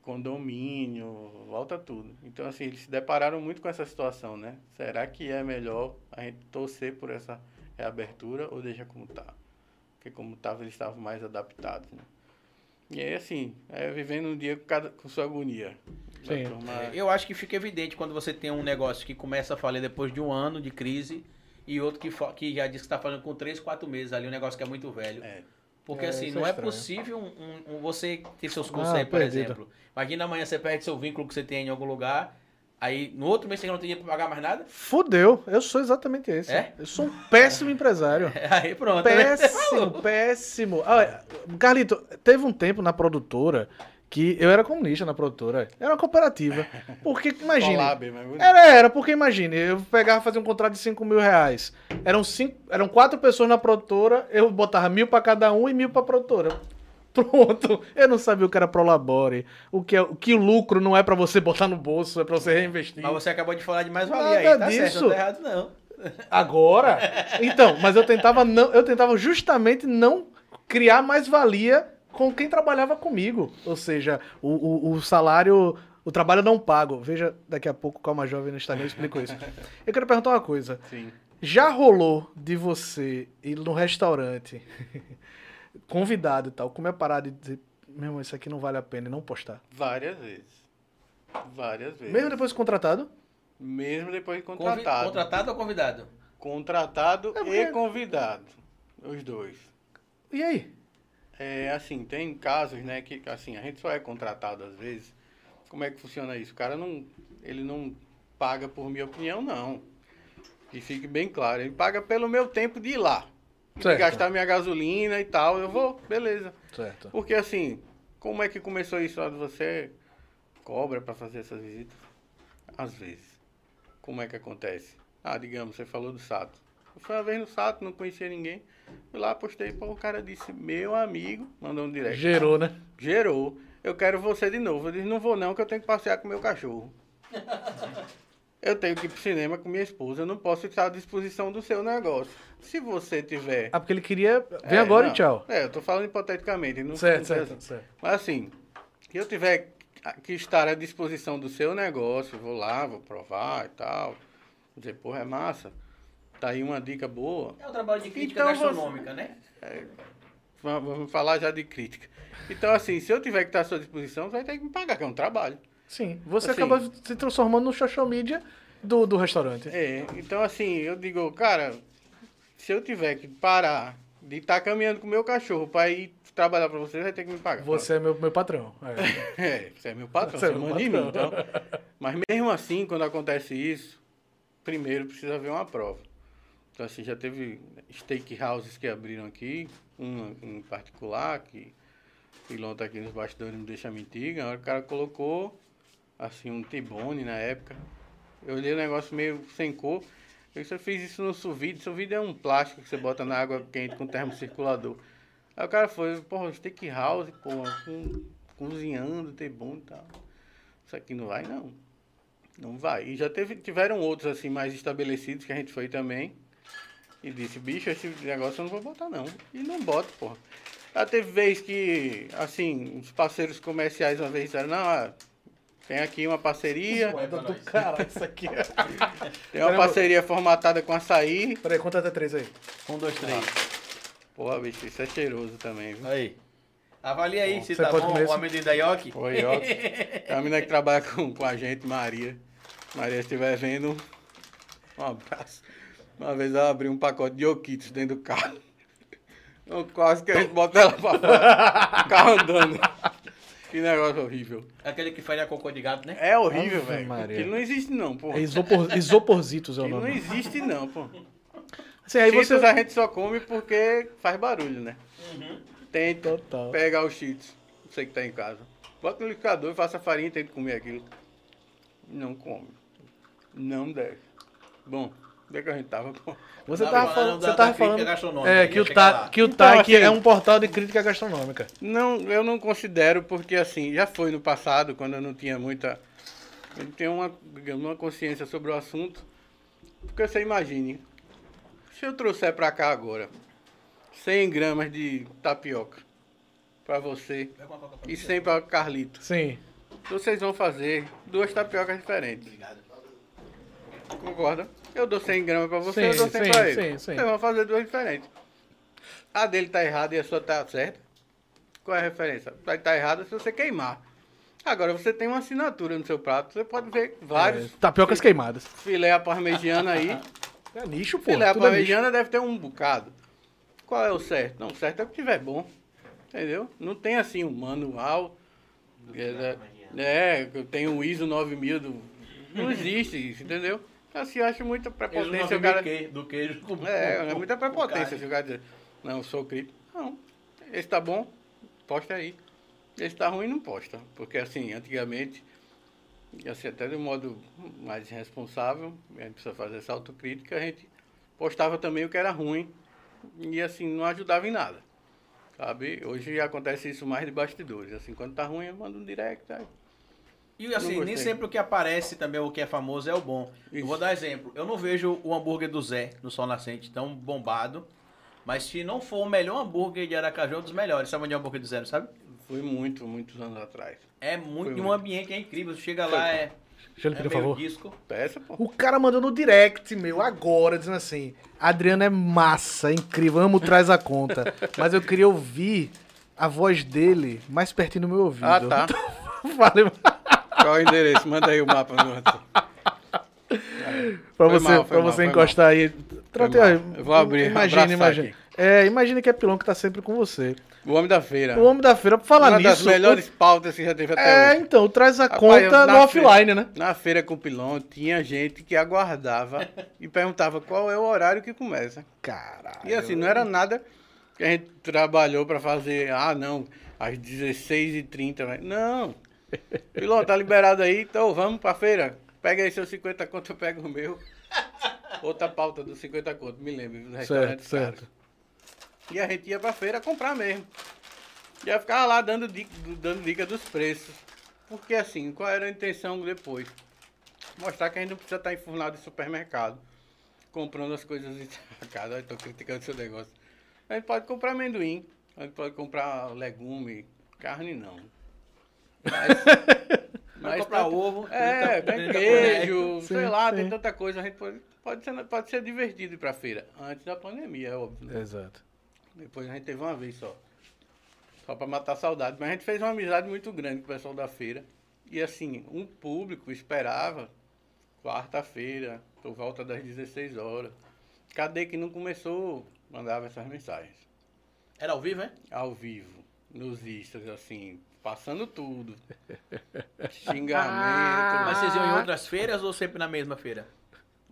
Condomínio, volta tudo. Então, assim, eles se depararam muito com essa situação, né? Será que é melhor a gente torcer por essa reabertura ou deixa como tá? Porque como estava, eles estavam mais adaptados, né? E aí, assim, é vivendo um dia com, cada, com sua agonia. Sim. turma- É, Eu acho que fica evidente quando você tem um negócio que começa a falir depois de um ano de crise e outro que, que já diz que está falando com 3, 4 meses ali, um negócio que é muito velho. É. Porque É, assim, é não é estranho. possível um, um- um- você ter seus custos Ah, aí, por perdido. exemplo. Imagina amanhã você perde seu vínculo que você tem em algum lugar, aí no outro mês você não tem dinheiro pra pagar mais nada. Fudeu, eu sou exatamente esse. É? Eu sou um péssimo empresário. Aí pronto. né? Péssimo, péssimo. Ah, Carlito, teve um tempo na produtora que eu era comunista na produtora. Era uma cooperativa. Porque, imagine. Bonito. Era, era, porque imagine, eu pegava fazer um contrato de 5 mil reais. Eram, cinco, eram quatro pessoas na produtora, eu botava mil pra cada um e mil pra produtora. Pronto. Eu não sabia o que era Prolabore, o que, é, o que o lucro não é pra você botar no bolso, é pra você reinvestir. Mas você acabou de falar de mais Nada valia aí, tá certo, disso. não tá errado não. Agora? Então, mas eu tentava não, eu tentava justamente não criar mais valia com quem trabalhava comigo. Ou seja, o, o, o salário, o trabalho não pago. Veja, daqui a pouco, Calma Jovem no Instagram eu explico isso. Eu quero perguntar uma coisa. Sim. Já rolou de você ir no restaurante, convidado e tal, comer a parada e dizer, meu irmão, isso aqui não vale a pena e não postar? Várias vezes. Várias vezes. Mesmo depois de contratado? Mesmo depois de Convi- contratado. Contratado ou convidado? Contratado É porque- e convidado. Os dois. E aí? É, assim, tem casos, né, que assim, a gente só é contratado às vezes. Como é que funciona isso? O cara não, ele não paga por minha opinião, não. Que fique bem claro, ele paga pelo meu tempo de ir lá. De Certo. gastar minha gasolina e tal, eu vou, beleza. Certo. Porque assim, como é que começou isso? Ah, Você cobra para fazer essas visitas? Às vezes. Como é que acontece? Ah, digamos, você falou do Sato. Eu fui uma vez no Sato, não conhecia ninguém. Fui lá, postei, pô, o cara disse, meu amigo, mandou um direct. Gerou, né? Gerou. Eu quero você de novo. Eu disse, não vou não, que eu tenho que passear com meu cachorro. Eu tenho que ir pro cinema com minha esposa. Eu não posso estar à disposição do seu negócio. Se você tiver. Ah, porque ele queria. Vem É, agora não. e tchau. É, eu tô falando hipoteticamente. Não Certo, certo, assim. certo. Mas assim, que eu tiver que estar à disposição do seu negócio, vou lá, vou provar e tal. Vou dizer, porra, é massa. Tá aí uma dica boa. É um trabalho de crítica Então você- gastronômica, né? Va- Vamos falar já de crítica. Então, assim, se eu tiver que estar à sua disposição, você vai ter que me pagar, que é um trabalho. Sim. Você Assim- acaba se transformando no social media do, do restaurante. É, então assim, eu digo, cara, se eu tiver que parar de estar caminhando com o meu cachorro para ir trabalhar para você, vai ter que me pagar. Você é meu, meu patrão. É. É, você é meu patrão, Você você, é manda em mim, patrão. então. Mas mesmo assim, quando acontece isso, primeiro precisa haver uma prova. Então assim, já teve steakhouses que abriram aqui, um em particular, que o pilão tá aqui nos bastidores, não deixa mentir, na hora o cara colocou, assim, um tibone na época. Eu olhei o negócio meio sem cor. Eu eu fiz isso no sous-vide. Sous-vide é um plástico que você bota na água quente com termocirculador. Aí o cara foi, porra, steakhouse, porra, com, cozinhando, tibone e tal. Isso aqui não vai, não. Não vai. E já teve, tiveram outros, assim, mais estabelecidos que a gente foi também. E disse, bicho, esse negócio eu não vou botar, não. E não bota, porra. Já teve vez que, assim, os parceiros comerciais uma vez disseram, não, ah, tem aqui uma parceria, Moeda do cara, isso aqui. é- tem uma parceria formatada com açaí. Peraí, conta até três aí. Um, dois, três. Porra, bicho, isso é cheiroso também, viu? Aí. Avalia aí se Você tá bom o amendoim da Yoki. Oi, ó. Tem uma menina que trabalha com, com a gente, Maria. Maria, se estiver vendo, um abraço. Uma vez ela abriu um pacote de Oquitos dentro do carro. Eu quase que a gente bota ela pra fora. O carro andando. Que negócio horrível. Aquele que faria cocô de gato, né? É horrível, Ave velho. Maria. Aquilo não existe não, pô. É isopor, isoporzitos é o Aquilo não nome. existe não, pô. Assim, aí Cheetos você... a gente só come porque faz barulho, né? Tenta Total. pegar os cheetos. Você que tá em casa. Bota no liquidificador e faça farinha e tenta comer aquilo. Não come. Não deve. Bom, onde é que a gente tava? Pô? Você Tava falando você tava crítica falando gastronômica, é, ia que o Ta, que o Então, TAC assim- é um portal de crítica gastronômica. Não, eu não considero porque assim, já foi no passado, quando eu não tinha muita. Eu não tinha uma, digamos, uma consciência sobre o assunto. Porque você imagine, se eu trouxer pra cá agora 100 gramas de tapioca pra você e você. 100 pra Carlito, Sim. vocês vão fazer duas tapiocas diferentes. Obrigado. Concorda? Eu dou 100 gramas pra você, Sim, eu dou 100 sim, pra ele. sim, sim. Vocês vão fazer duas diferentes. A dele tá errada e a sua tá certa. Qual é a referência? Vai estar errada se você queimar. Agora, você tem uma assinatura no seu prato, você pode ver vários É, tapiocas queimadas. filé à parmegiana aí. É nicho, pô. filé à é parmegiana deve ter um bocado. Qual é o certo? Não, o certo é o que tiver bom. Entendeu? Não tem assim um manual. É, é, eu tenho um ISO 9000 do... Não existe isso, entendeu? Assim, eu acho muita Eles prepotência. não o cara... queijo, do queijo com É, é muita prepotência se o cara dizer, não, eu sou crítico. Não, esse tá bom, posta aí. Esse tá ruim, não posta. Porque assim, antigamente, assim, até de um modo mais responsável, a gente precisa fazer essa autocrítica, a gente postava também o que era ruim e assim, não ajudava em nada. Sabe? Hoje acontece isso mais de bastidores. Assim, quando tá ruim, eu mando um direct. Aí. E assim, nem sempre o que aparece também, o que é famoso, é o bom. Eu Isso. vou dar exemplo. Eu não vejo o hambúrguer do Zé no Sol Nascente tão bombado. Mas se não for o melhor hambúrguer de Aracaju, é um dos melhores. Sabe onde é o hambúrguer do Zé, não sabe? Foi muito, muitos anos atrás. É muito, Foi e um muito. ambiente é incrível. Você chega lá, é, Deixa ele é pedir, por meio favor. disco. Peça, pô. O cara mandou no direct, meu, agora, dizendo assim: Adriano é massa, é incrível, amo traz a conta. Mas eu queria ouvir a voz dele mais pertinho do meu ouvido. Ah, tá. Valeu. Qual é o endereço? Manda aí o mapa. Pra Foi você, mal, pra mal, você encostar aí. Trate mal. aí. Eu vou abrir, Imagina, imagina. aqui. É, imagina que é Pilão que tá sempre com você. O Homem da Feira. O homem da feira, pra falar Uma das nisso. melhores pautas que já teve o- até É, hoje. então, traz a Rapaz, conta eu- no offline, né? Na feira com pilão, tinha gente que aguardava e perguntava qual é o horário que começa. Caralho. E assim, não era nada que a gente trabalhou pra fazer, ah, não, às 16h30. mas- Não. Pilão, tá liberado aí, então vamos pra feira. Pega aí seus 50 conto, eu pego o meu. Outra pauta dos 50 conto, me lembro, Certo, certo. E a gente ia pra feira comprar mesmo. Ia ficar lá dando dica, dando dica dos preços. Porque assim, qual era a intenção depois? Mostrar que a gente não precisa estar enfurnado em supermercado, comprando as coisas em casa. Tô criticando seu negócio. A gente pode comprar amendoim, a gente pode comprar legume, carne não. Mas, Vai comprar ovo. é, 30, tem 30 queijo, Sim, sei lá, sim. tem tanta coisa. A gente pode, pode, ser, pode ser divertido ir pra feira. Antes da pandemia, é óbvio. né? Exato. Depois a gente teve uma vez só. Só pra matar a saudade. Mas a gente fez uma amizade muito grande com o pessoal da feira. E assim, um público esperava quarta-feira, por volta das 16 horas. Cadê que não começou? Mandava essas mensagens. Era ao vivo, é? Ao vivo, nos istas, assim, passando tudo. Xingamento. Mas vocês iam em outras feiras ou sempre na mesma feira?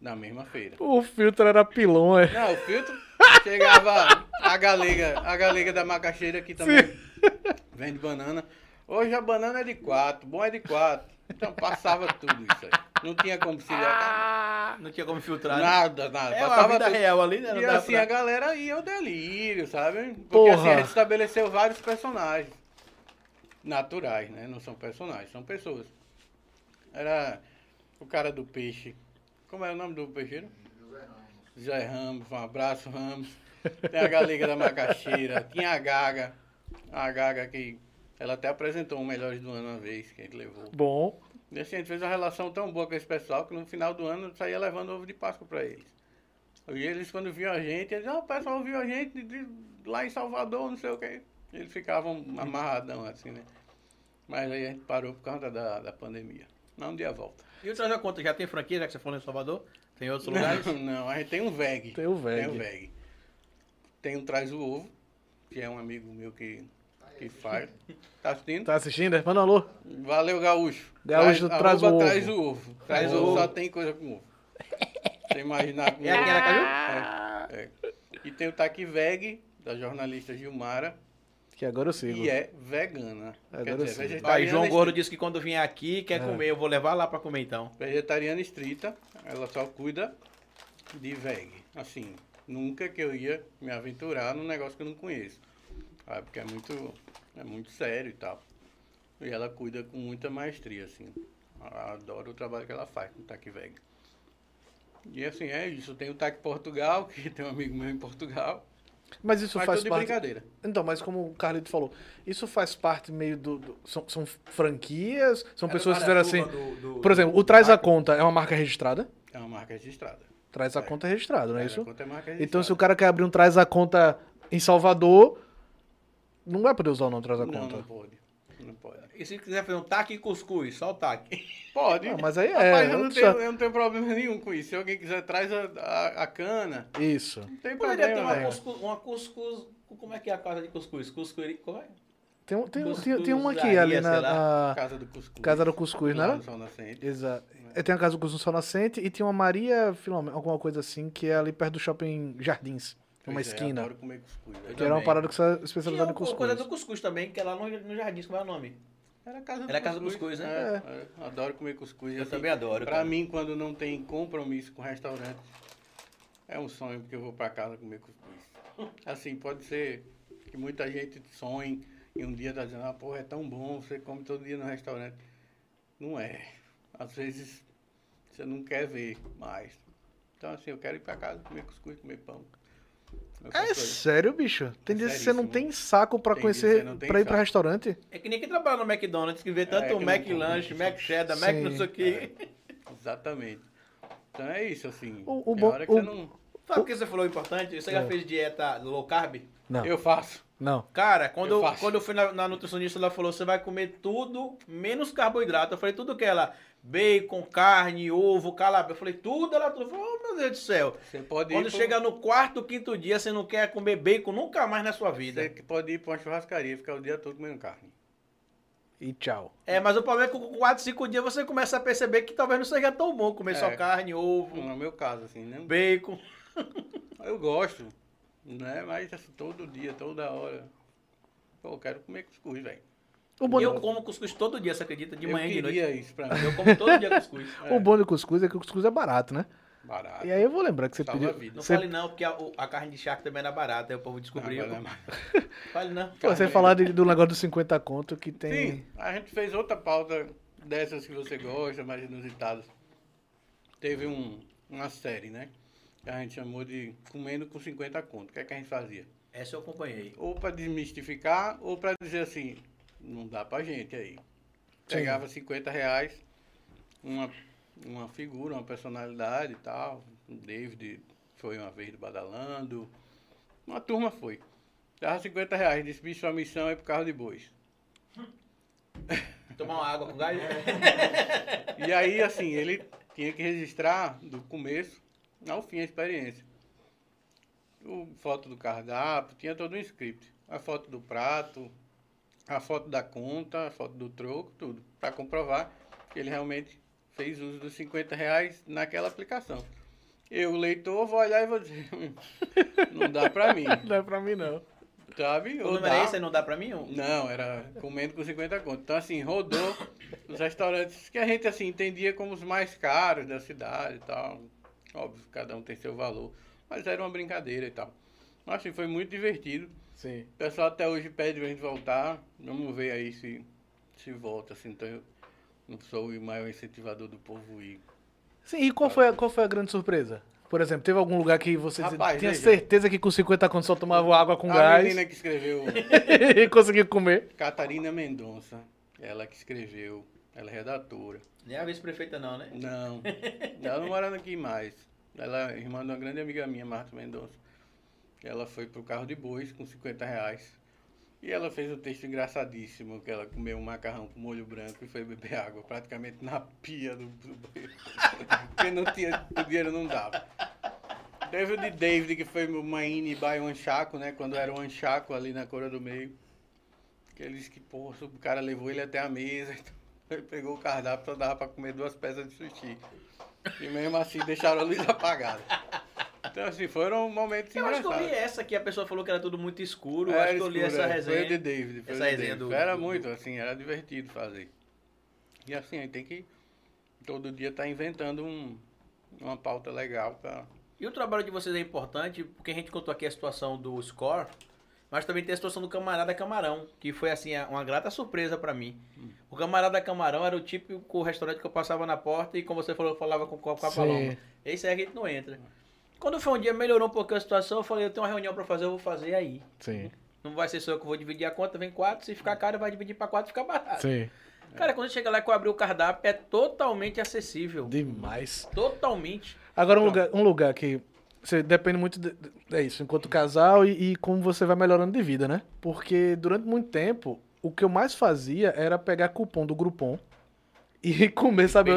Na mesma feira. O filtro era pilão, é. Não, o filtro chegava a galega, a galega da macaxeira que também vende banana. Hoje a banana é de quatro, bom é de quatro. Então passava tudo isso aí. Não tinha como se Não tinha como filtrar. né? nada, nada. É uma Passava vida tudo. real ali, né? Não E assim, pra- a galera ia ao delírio, sabe? Porque Porra. assim, a gente estabeleceu vários personagens. Naturais, né? Não são personagens, são pessoas. Era o cara do peixe. Como é o nome do peixeiro? José Ramos, um abraço, Ramos. Tem a galega da macaxeira, tinha a Gaga. A Gaga que ela até apresentou o Melhores do Ano uma vez, que a gente levou. Bom. E assim, a gente fez uma relação tão boa com esse pessoal que no final do ano saía levando ovo de Páscoa pra eles. E eles, quando viam a gente, eles, ah, o pessoal viu a gente de- lá em Salvador, não sei o quê. Eles ficavam amarradão assim, né? Mas aí a gente parou por causa da, da pandemia. Mas um dia volta. E o Traz a Conta já tem franquia, já que você falou em Salvador? Tem outros lugares? Não, não, a gente tem um VEG. Tem o Tem VEG. um VEG. Tem um Traz o Ovo, que é um amigo meu que, que faz. Tá assistindo? Tá assistindo? Manda um alô. Valeu, Gaúcho. Gaúcho traz o arroba ovo. Traz o ovo. Traz Traz o o ovo, só tem coisa com ovo. Você imaginar com É? É, é. E tem o Taqui Veg, da jornalista Gilmara, Que agora eu sigo. que é vegana. Agora Quer eu dizer, sei. Aí vegetariana, João estrita. Gordo disse que quando vier aqui quer É. comer. Eu vou levar lá pra comer então. vegetariana estrita, ela só cuida de veg. Assim, nunca que eu ia me aventurar num negócio que eu não conheço. Sabe? Porque é muito, é muito sério e tal. E ela cuida com muita maestria, assim. Eu Adoro o trabalho que ela faz com o Tac Veg. E assim, é isso. Tem o Tac Portugal, que tem um amigo meu em Portugal. Mas isso Mas faz parte. brincadeira. Então, mas como o Carlito falou, isso faz parte meio do. do- são, são franquias? São É pessoas que fizeram assim. Do, do- Por exemplo, o Traz a Conta é uma marca registrada? É uma marca registrada. Traz a É. Conta é registrado, não é É, isso? Então, se o cara quer abrir um Traz a Conta em Salvador, não vai poder usar o nome Traz a Não, Conta. não pode. Não pode. E se quiser fazer um taque e cuscuz, só o taque. Pode. Ah, mas aí é. Rapaz, eu, não tenho, eu não tenho problema nenhum com isso. Se alguém quiser, traz a, a, a cana. Isso. Não tem Poderia ter problema, uma velho. cuscuz, uma cuscuz. Como é que é a casa de cuscuz? Cuscuz. Como é? Tem, um- tem, Cuscuz tem, tem uma aqui ali na, lá. na Casa do Cuscuz. Casa do Cuscuz, né? Exato. É, Tem a Casa do Cuscuz no Sol Nascente e tem uma Maria Filomena, alguma coisa assim, que é ali perto do shopping Jardins. Uma Pois é, esquina. adoro comer cuscuz. velho. Que era uma parada que você é especializada em uma coisa cuscuz. do cuscuz também, que é lá no, no Jardim, como é o nome? Era a casa do Era a casa do cuscuz, cuscuz, né? É, é, adoro comer cuscuz. Eu assim, também adoro. Pra cara. mim, quando não tem compromisso com restaurante, é um sonho porque eu vou pra casa comer cuscuz. Assim, pode ser que muita gente sonhe e um dia tá dizendo, ah, porra, é tão bom, você come todo dia no restaurante. Não é. Às vezes você não quer ver mais. Então, assim, eu quero ir pra casa comer cuscuz, comer pão. É coisa. sério, bicho? Tem É dias que você não tem saco pra Tem conhecer, pra ir pra saco. restaurante? É que nem quem trabalha no McDonald's, que vê tanto É, que Mac. Lanche, Mac Cheddar, Mac não sei o quê. Exatamente. Então é isso, assim. O- o bom- hora que o- você não... Sabe o que você falou importante? Você já É. fez dieta low carb? Não, Eu faço. não. Cara, quando Eu eu, faço. quando eu fui na, na nutricionista, ela falou: você vai comer tudo menos carboidrato. Eu falei: tudo que ela, bacon, carne, ovo, calabria. Eu falei: tudo. Ela falou: oh, meu Deus do céu. Você pode Quando pro- chega no quarto, quinto dia, você não quer comer bacon nunca mais na sua vida. Você pode ir pra uma churrascaria ficar o dia todo comendo carne. E tchau. É, mas o problema é que com 4, 5 dias você começa a perceber que talvez não seja tão bom comer só É. carne, ovo, No meu caso, assim, né? bacon. Eu gosto, né? Mas assim, todo dia, toda hora. Pô, eu quero comer cuscuz, velho. O bom, eu como cuscuz todo dia, você acredita? De eu manhã e de noite. isso pra mim. Eu como todo dia cuscuz. É, o bom de cuscuz é que o cuscuz é barato, né? Barato. E aí eu vou lembrar que você Salva pediu. Não Você, fale não, porque a, a carne de charque também era barata, aí o povo descobriu. Não, agora é mais. Fale não. pô, você falar de- do negócio dos 50 conto que tem. Sim, a gente fez outra pauta dessas que você gosta, mais inusitadas. Teve um, uma série, né? Que a gente chamou de Comendo com 50 conto. O que é que a gente fazia? Essa eu acompanhei. Ou para desmistificar, ou para dizer assim, não dá pra gente aí. Pegava 50 reais, uma, uma figura, uma personalidade e tal. O David foi uma vez do Badalando. Uma turma foi. Dava 50 reais, disse, bicho, a missão é pro carro de bois. Tomar uma água com gás? E aí, assim, ele tinha que registrar do começo ao fim a experiência. O foto do cardápio, tinha todo um script. A foto do prato, a foto da conta, a foto do troco, tudo. Para comprovar que ele realmente fez uso dos 50 reais naquela aplicação. Eu, leitor, vou olhar e vou dizer, "Hum, não dá pra mim, Não é pra mim, não. sabe? O Ou número é dá- esse, aí não dá pra mim? Um? não, era comendo com 50 conto. Então, assim, rodou os restaurantes que a gente, assim, entendia como os mais caros da cidade e tal. Óbvio, cada um tem seu valor. Mas era uma brincadeira e tal. Mas, assim, foi muito divertido. Sim. O pessoal até hoje pede pra gente voltar. Vamos ver aí se, se volta, assim. Então, eu não sou o maior incentivador do povo ir. Sim, e qual foi, a, qual foi a grande surpresa? Por exemplo, teve algum lugar que você Rapaz, tinha veja. certeza que com 50 conto só tomava água com a gás menina que escreveu, e conseguia comer? Catarina Mendonça, ela que escreveu, ela é redatora. Nem a vice-prefeita não, né? Não, ela não mora aqui mais. Ela é irmã de uma grande amiga minha, Marta Mendonça. Ela foi pro carro de bois com 50 reais. E ela fez um texto engraçadíssimo, que ela comeu um macarrão com molho branco e foi beber água, praticamente na pia do, banheiro. Porque não tinha, o dinheiro não dava. Teve o de David, que foi o Maine by Anchaco, né? Quando era o Anchaco ali na Cora do Meio. Que ele disse que, o cara levou ele até a mesa. Então, ele pegou o cardápio, só dava pra comer duas peças de sushi. E mesmo assim deixaram a luz apagada. Então, assim, foram momentos Eu acho que eu engraçados. vi essa que a pessoa falou que era tudo muito escuro. Eu Era acho que eu li escuro, essa é. resenha. Foi de David. Foi Essa de resenha David. do- Era do- muito, assim, era divertido fazer. E assim, a gente tem que todo dia estar inventando um, uma pauta legal pra. E o trabalho de vocês é importante, porque a gente contou aqui a situação do score, mas também tem a situação do camarada Camarão, que foi assim uma grata surpresa pra mim. O camarada Camarão era o típico restaurante que eu passava na porta e, como você falou, eu falava com, com a Sim. Paloma. Esse aí a gente não entra. Quando foi um dia, melhorou um pouquinho a situação, eu falei, eu tenho uma reunião pra fazer, eu vou fazer aí. Sim, Não vai ser só eu que vou dividir a conta, vem quatro, se ficar caro, vai dividir pra quatro, fica barato. sim. Cara, quando chega lá que eu abri o cardápio, é totalmente acessível. Demais. Totalmente. Agora, um Então. lugar, um lugar que você depende muito de, é isso, enquanto casal e, e como você vai melhorando de vida, né? Porque durante muito tempo, o que eu mais fazia era pegar cupom do Groupon e comer, sabe?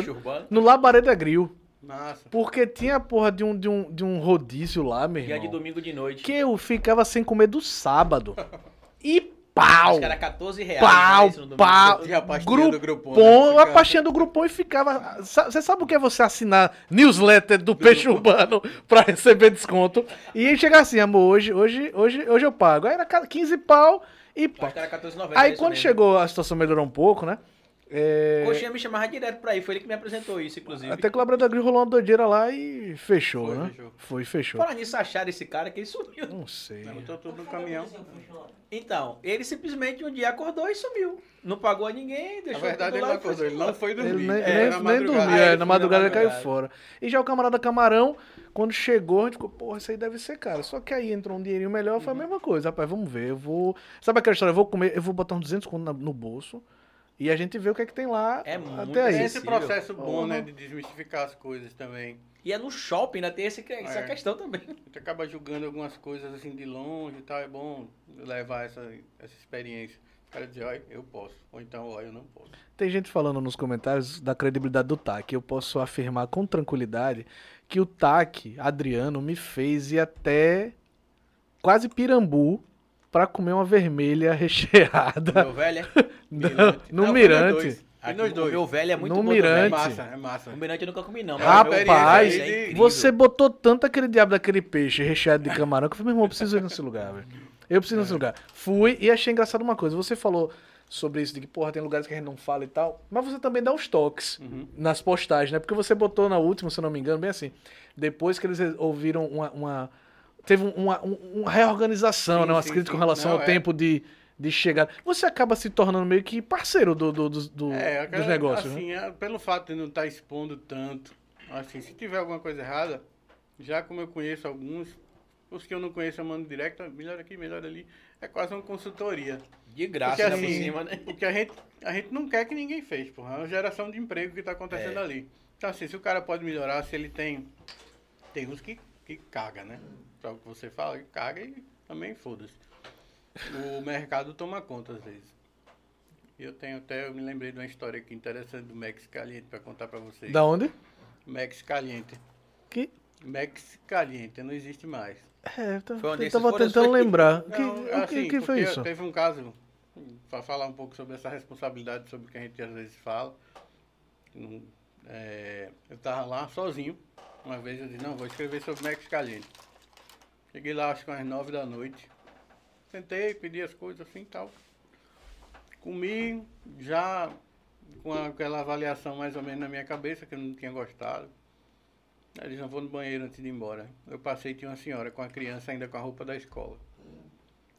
No Labareda Grill. Massa. Porque tinha a porra de um, de um, de um rodízio lá, meu Dia irmão. de domingo de noite. Que eu ficava sem comer do sábado. E pau! Acho que era 14 reais. Pau, né, isso no domingo. pau. E a pastinha do Grupom, né? a pastinha do Grupom e ficava. Você sabe o que é você assinar newsletter do Peixe Urbano pra receber desconto? E aí chega assim, amor, hoje, hoje, hoje, hoje eu pago. Aí era ca- 15 pau e pau. Acho que era 14,90. Aí quando mesmo. chegou, a situação melhorou um pouco, né? É, Coxinha me chamava direto pra ir, foi ele que me apresentou isso, inclusive. Até que o Labrador Gris rolou uma doideira lá e fechou, Foi, né? fechou. Foi, fechou. Falar nisso, acharam esse cara que ele sumiu. Não sei. Não, botou tudo no caminhão. Então, ele simplesmente um dia acordou e sumiu. Não pagou a ninguém, Na deixou verdade, tudo ele lá não acordou, ele não foi Ele dormir. nem, Era nem- na nem madrugada. dormia, Aí é, ele na madrugada na ele caiu fora. E já o camarada Camarão, quando chegou, a gente ficou, porra, isso aí deve ser caro. Só que aí entrou um dinheirinho melhor, foi a mesma coisa. Rapaz, vamos ver, eu vou... Sabe aquela história, eu vou comer, eu vou botar uns 200 conto na- no bolso e a gente vê o que é que tem lá É até aí. Tem acessível. esse processo bom, né, de desmistificar as coisas também. E é no shopping, ainda tem esse, essa É. questão também. A gente acaba julgando algumas coisas assim de longe e tal, é bom levar essa, essa experiência. O cara dizer, olha, eu posso. Ou então, olha, eu não posso. Tem gente falando nos comentários da credibilidade do TAC. Eu posso afirmar com tranquilidade que o TAC, Adriano, me fez ir até quase Pirambu pra comer uma vermelha recheada Meu velho é. no, Mirante. no Não, foi Mirante. nos dois. Aqui, nos o dois. meu velho é muito No bom Mirante. É massa, é massa. O mirante eu nunca comi, não. mas Rapaz, é você botou tanto aquele diabo daquele peixe recheado de camarão que eu falei, meu irmão, eu preciso ir nesse lugar, velho. Eu preciso ir nesse lugar. Fui e achei engraçado uma coisa. Você falou sobre isso de que, porra, tem lugares que a gente não fala e tal, mas você também dá os toques Uhum. nas postagens, né? Porque você botou na última, se eu não me engano, bem assim, depois que eles ouviram uma... uma- teve um- uma, um- uma reorganização, Sim, né? Umas sim, críticas com relação Não, ao é. tempo de, de chegada. Você acaba se tornando meio que parceiro do, do- do- do- É, dos negócios, né? assim, é, pelo fato de não estar expondo tanto, assim, se tiver alguma coisa errada, já como eu conheço alguns, os que eu não conheço eu mando direto, "Ah, melhor aqui, melhor ali, é quase uma consultoria. De graça, Porque né, por assim, cima, né? Porque a gente, a gente não quer que ninguém fez, porra. É uma geração de emprego que está acontecendo É. ali. Então, assim, se o cara pode melhorar, se ele tem. Tem uns que, que caga, né? Só o que você fala, que caga e também foda-se. O mercado toma conta às vezes. Eu tenho até, eu me lembrei de uma história aqui interessante do Max Caliente para contar para vocês. Da onde? Max Caliente. Que... Max Caliente, não existe mais. É, eu tava, Foi eu tava tentando lembrar. Que, Não, o que, assim, que foi porque isso? Teve um caso, para falar um pouco sobre essa responsabilidade, sobre o que a gente às vezes fala. É, eu tava lá sozinho, uma vez eu disse, não, vou escrever sobre Max Caliente. Cheguei lá, acho que umas nove da noite. Sentei, pedi as coisas assim e tal. Comi, já com aquela avaliação mais ou menos na minha cabeça, que eu não tinha gostado. Aí eles não vou no banheiro antes de ir embora. Eu passei tinha uma senhora com a criança ainda com a roupa da escola.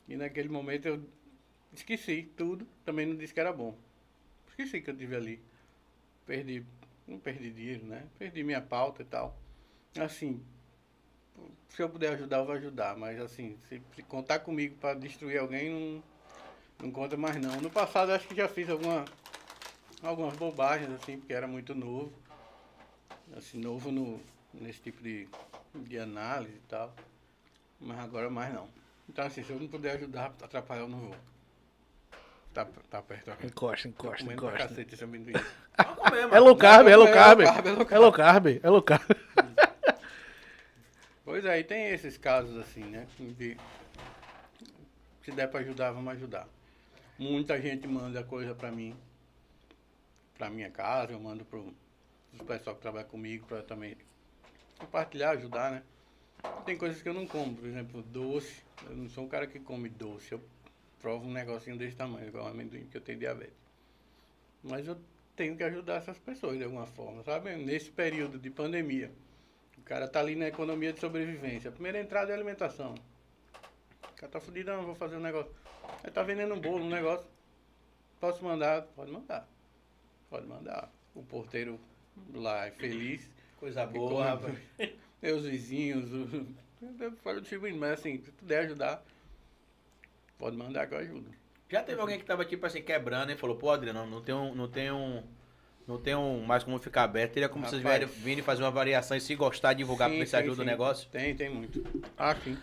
E naquele momento eu esqueci tudo, também não disse que era bom. Esqueci que eu tive ali. Perdi, não perdi dinheiro, né? Perdi minha pauta e tal. Assim, se eu puder ajudar, eu vou ajudar. Mas assim, se, se contar comigo para destruir alguém, não, não conta mais não. No passado acho que já fiz alguma, algumas bobagens, assim, porque era muito novo. Assim, novo no, nesse tipo de, de análise e tal. Mas agora mais não. Então assim, se eu não puder ajudar, atrapalhar, eu não vou. Tá, tá perto agora. Encosta, encosta, encosta. cacete esse amendoim. É low carb, é low carb. É low carb, é low É low carb, é. Pois é, e tem esses casos assim, né? De, se der pra ajudar, vamos ajudar. Muita gente manda coisa pra mim, pra minha casa, eu mando pro os pessoal que trabalha comigo pra também compartilhar, ajudar, né? Tem coisas que eu não como, por exemplo, doce. Eu não sou um cara que come doce. Eu provo um negocinho desse tamanho, igual amendoim, que eu tenho diabetes. Mas eu tenho que ajudar essas pessoas de alguma forma, sabe? Nesse período de pandemia. O cara tá ali na economia de sobrevivência. A primeira entrada é alimentação. O cara tá fudido, não, vou fazer um negócio. Aí tá vendendo um bolo, um negócio. Posso mandar? Pode mandar. Pode mandar. O porteiro lá é feliz. Coisa boa, come-. Meus vizinhos. o- Eu falo tipo, mas assim, se puder ajudar, pode mandar que eu ajudo. Já teve alguém que tava, tipo assim, quebrando e falou, pô, Adriano, não tem um. Não tem um. Não tem um mais como ficar aberto. Teria como vocês Rapaz. vierem, virem fazer uma variação e se gostar, divulgar Sim, se sim, ajuda o sim. negócio? Tem, tem muito. Ah, sim.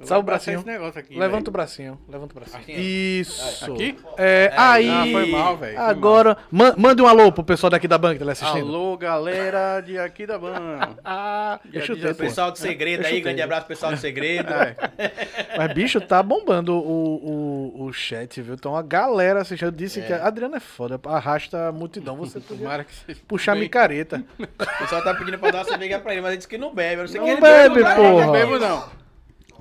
Eu Salve o bracinho. Esse negócio aqui, Levanta o velho. bracinho, levanta o bracinho. Assim, Isso. Aqui? É, aí. Ah, foi mal, velho. Agora, man- mande um alô pro pessoal daqui da banca que tá mal. assistindo. Alô, galera de aqui da banda. Ah, eu chutei, pô. Pessoal do Segredo Eu aí, chutei. grande abraço pro pessoal do Segredo. É, Mas, bicho, tá bombando o, o, o chat, viu? Então a galera assistindo. Eu disse que a Adriana é foda, arrasta a multidão. Você tomara que vocês puxar bem. micareta. O pessoal tá pedindo pra dar uma cerveja pra ele, mas ele disse que não bebe. Eu não sei Não que ele bebe, mas- porra. Não bebo, não.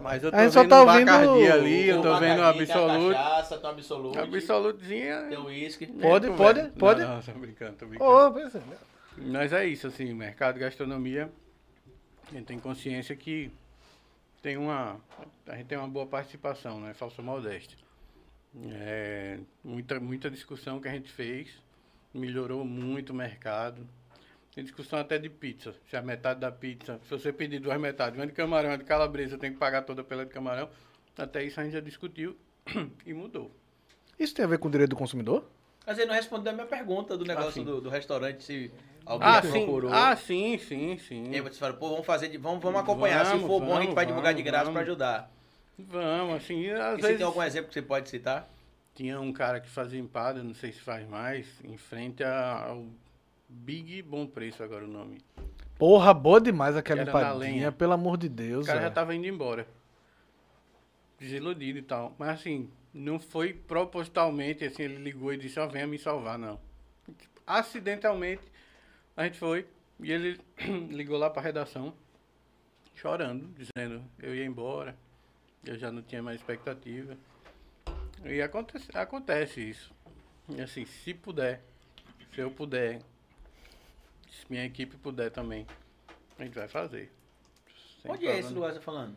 Mas eu tô A gente só vendo tá um ouvindo Bacardi ali, eu tô vendo um Bacardi, tem a Absolute. cachaça, tem um Absolute. Absolutezinha. Tem um uísque. Pode, pode, velho. pode? Não, não, tô brincando, tô brincando. É. Mas é isso, assim, mercado de gastronomia, a gente tem consciência que tem uma, a gente tem uma boa participação, não é falsa modéstia. É, muita, muita discussão que a gente fez, melhorou muito o mercado. Tem discussão até de pizza, se a metade da pizza, se você pedir duas metades, uma de camarão e uma de calabresa, tem que pagar toda pela de camarão. Até isso a gente já discutiu e mudou. Isso tem a ver com o direito do consumidor? Mas ele não respondeu a minha pergunta do negócio sim. do, do restaurante, se alguém Ah, sim, procurou. ah, sim, sim, sim. E aí vocês falaram, pô, vamos fazer, de, vamos, vamos acompanhar. se Vamos, for bom, a gente vamos, vai divulgar de vamos, graça vamos. pra ajudar. Vamos, assim, às E vezes... se tem algum exemplo que você pode citar? Tinha um cara que fazia empada, não sei se faz mais, em frente a- ao Big Bom Preço, agora o nome. Porra, boa demais aquela Era empadinha, pelo amor de Deus. O cara é. já tava indo embora. Desiludido e tal. Mas assim, não foi propositalmente, assim, ele ligou e disse, ó, venha me salvar, não. Acidentalmente, a gente foi e ele ligou lá pra redação, chorando, dizendo, eu ia embora, eu já não tinha mais expectativa. E acontece, acontece isso. E assim, se puder, se eu puder, se minha equipe puder também, a gente vai fazer. Sem Onde é esse lugar que você tá falando?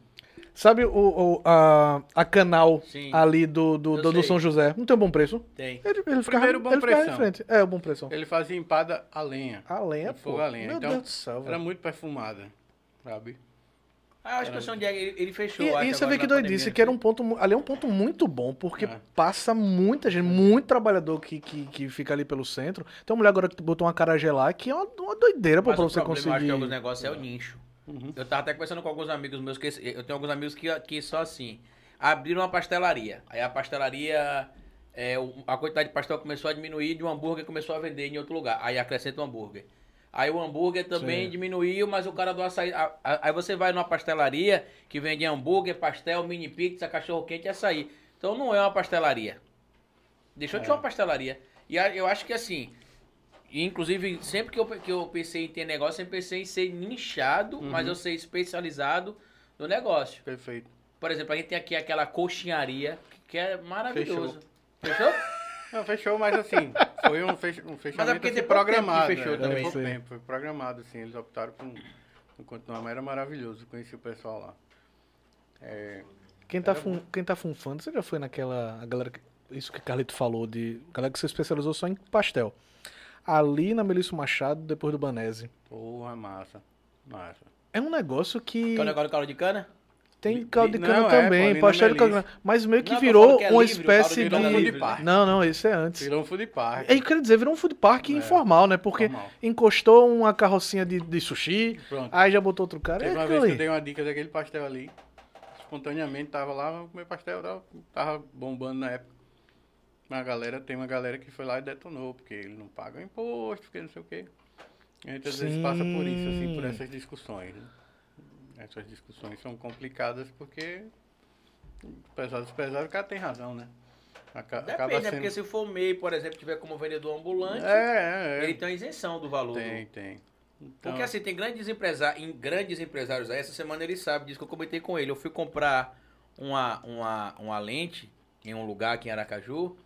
Sabe o, o- a, a canal Sim. ali do, do, Eu do, do sei. São José? Não tem um bom preço? Tem. Ele, ele ficava, Primeiro Bom ele ficava em frente. É, o bom preço. Ele fazia empada a lenha. A lenha, No fogo pô. a lenha. Meu Então, Deus do céu, Era velho. muito perfumada, sabe? Ah, eu acho que sei onde é. Ele, ele fechou. E, e você vê que doidice, pandemia, que era um ponto, ali é um ponto muito bom, porque É. passa muita gente, muito trabalhador que, que, que fica ali pelo centro. Tem uma mulher agora que botou uma carajé lá, que é uma, uma doideira pô, Mas pra o você problema, eu acho conseguir. que alguns negócios é o nicho. Uhum. Eu tava até conversando com alguns amigos meus, que eu tenho alguns amigos que, que só assim, abriram uma pastelaria. Aí a pastelaria, é, o- a quantidade de pastel começou a diminuir de um hambúrguer começou a vender em outro lugar. Aí acrescenta o hambúrguer. Aí o hambúrguer também Sim. diminuiu, mas o cara do açaí. Aí você vai numa pastelaria que vende hambúrguer, pastel, mini pizza, cachorro quente e açaí. Então não é uma pastelaria. Deixou de ser uma pastelaria. E eu acho que assim, inclusive, sempre que eu, que eu pensei em ter negócio, eu pensei em ser nichado, mas eu ser especializado no negócio. Perfeito. Por exemplo, a gente tem aqui aquela coxinharia, que é maravilhoso. Fechou? Não, fechou, mas assim, foi um, fech, um fechamento porque assim, pouco tempo programado. fechou né? também. Pouco tempo, foi programado, assim, eles optaram por um, continuar, mas era maravilhoso, conheci o pessoal lá. É, Quem tá, fun, quem tá funfando, você já foi naquela. A galera. que- Isso que Carlito falou, de. Galera que se especializou só em pastel. Ali na Melício Machado, depois do Banese. porra, massa, massa. É um negócio que. Que é o negócio do caldo de cana? Tem caldo de cana não, é, também, Paulina pastel de caldo. Mas meio que Não, virou que é uma livre, espécie de cana é né? Não, não, esse é antes. Virou um food park. É, eu quero dizer, virou um food park É. informal, né? Porque Normal. encostou uma carrocinha de, de sushi, Pronto. aí já botou outro cara. Teve É uma vez que eu dei uma dica daquele pastel ali. Espontaneamente tava lá, comer pastel, tava, tava bombando na época. Mas a galera, tem uma galera que foi lá e detonou, porque ele não paga imposto, porque não sei o quê. A gente às vezes passa por isso, assim, por Sim. essas discussões. né? Essas discussões são complicadas porque, apesar dos pesados, o cara tem razão, né? Aca- Depende, né? Porque se for MEI, por exemplo, tiver como vendedor ambulante, É, é, é. ele tem uma isenção do valor. do- Tem, tem. Então, Porque assim, tem grandes empresários, em grandes empresários aí, essa semana ele sabe disso que eu comentei com ele. Eu fui comprar uma, uma, uma lente em um lugar aqui em Aracaju,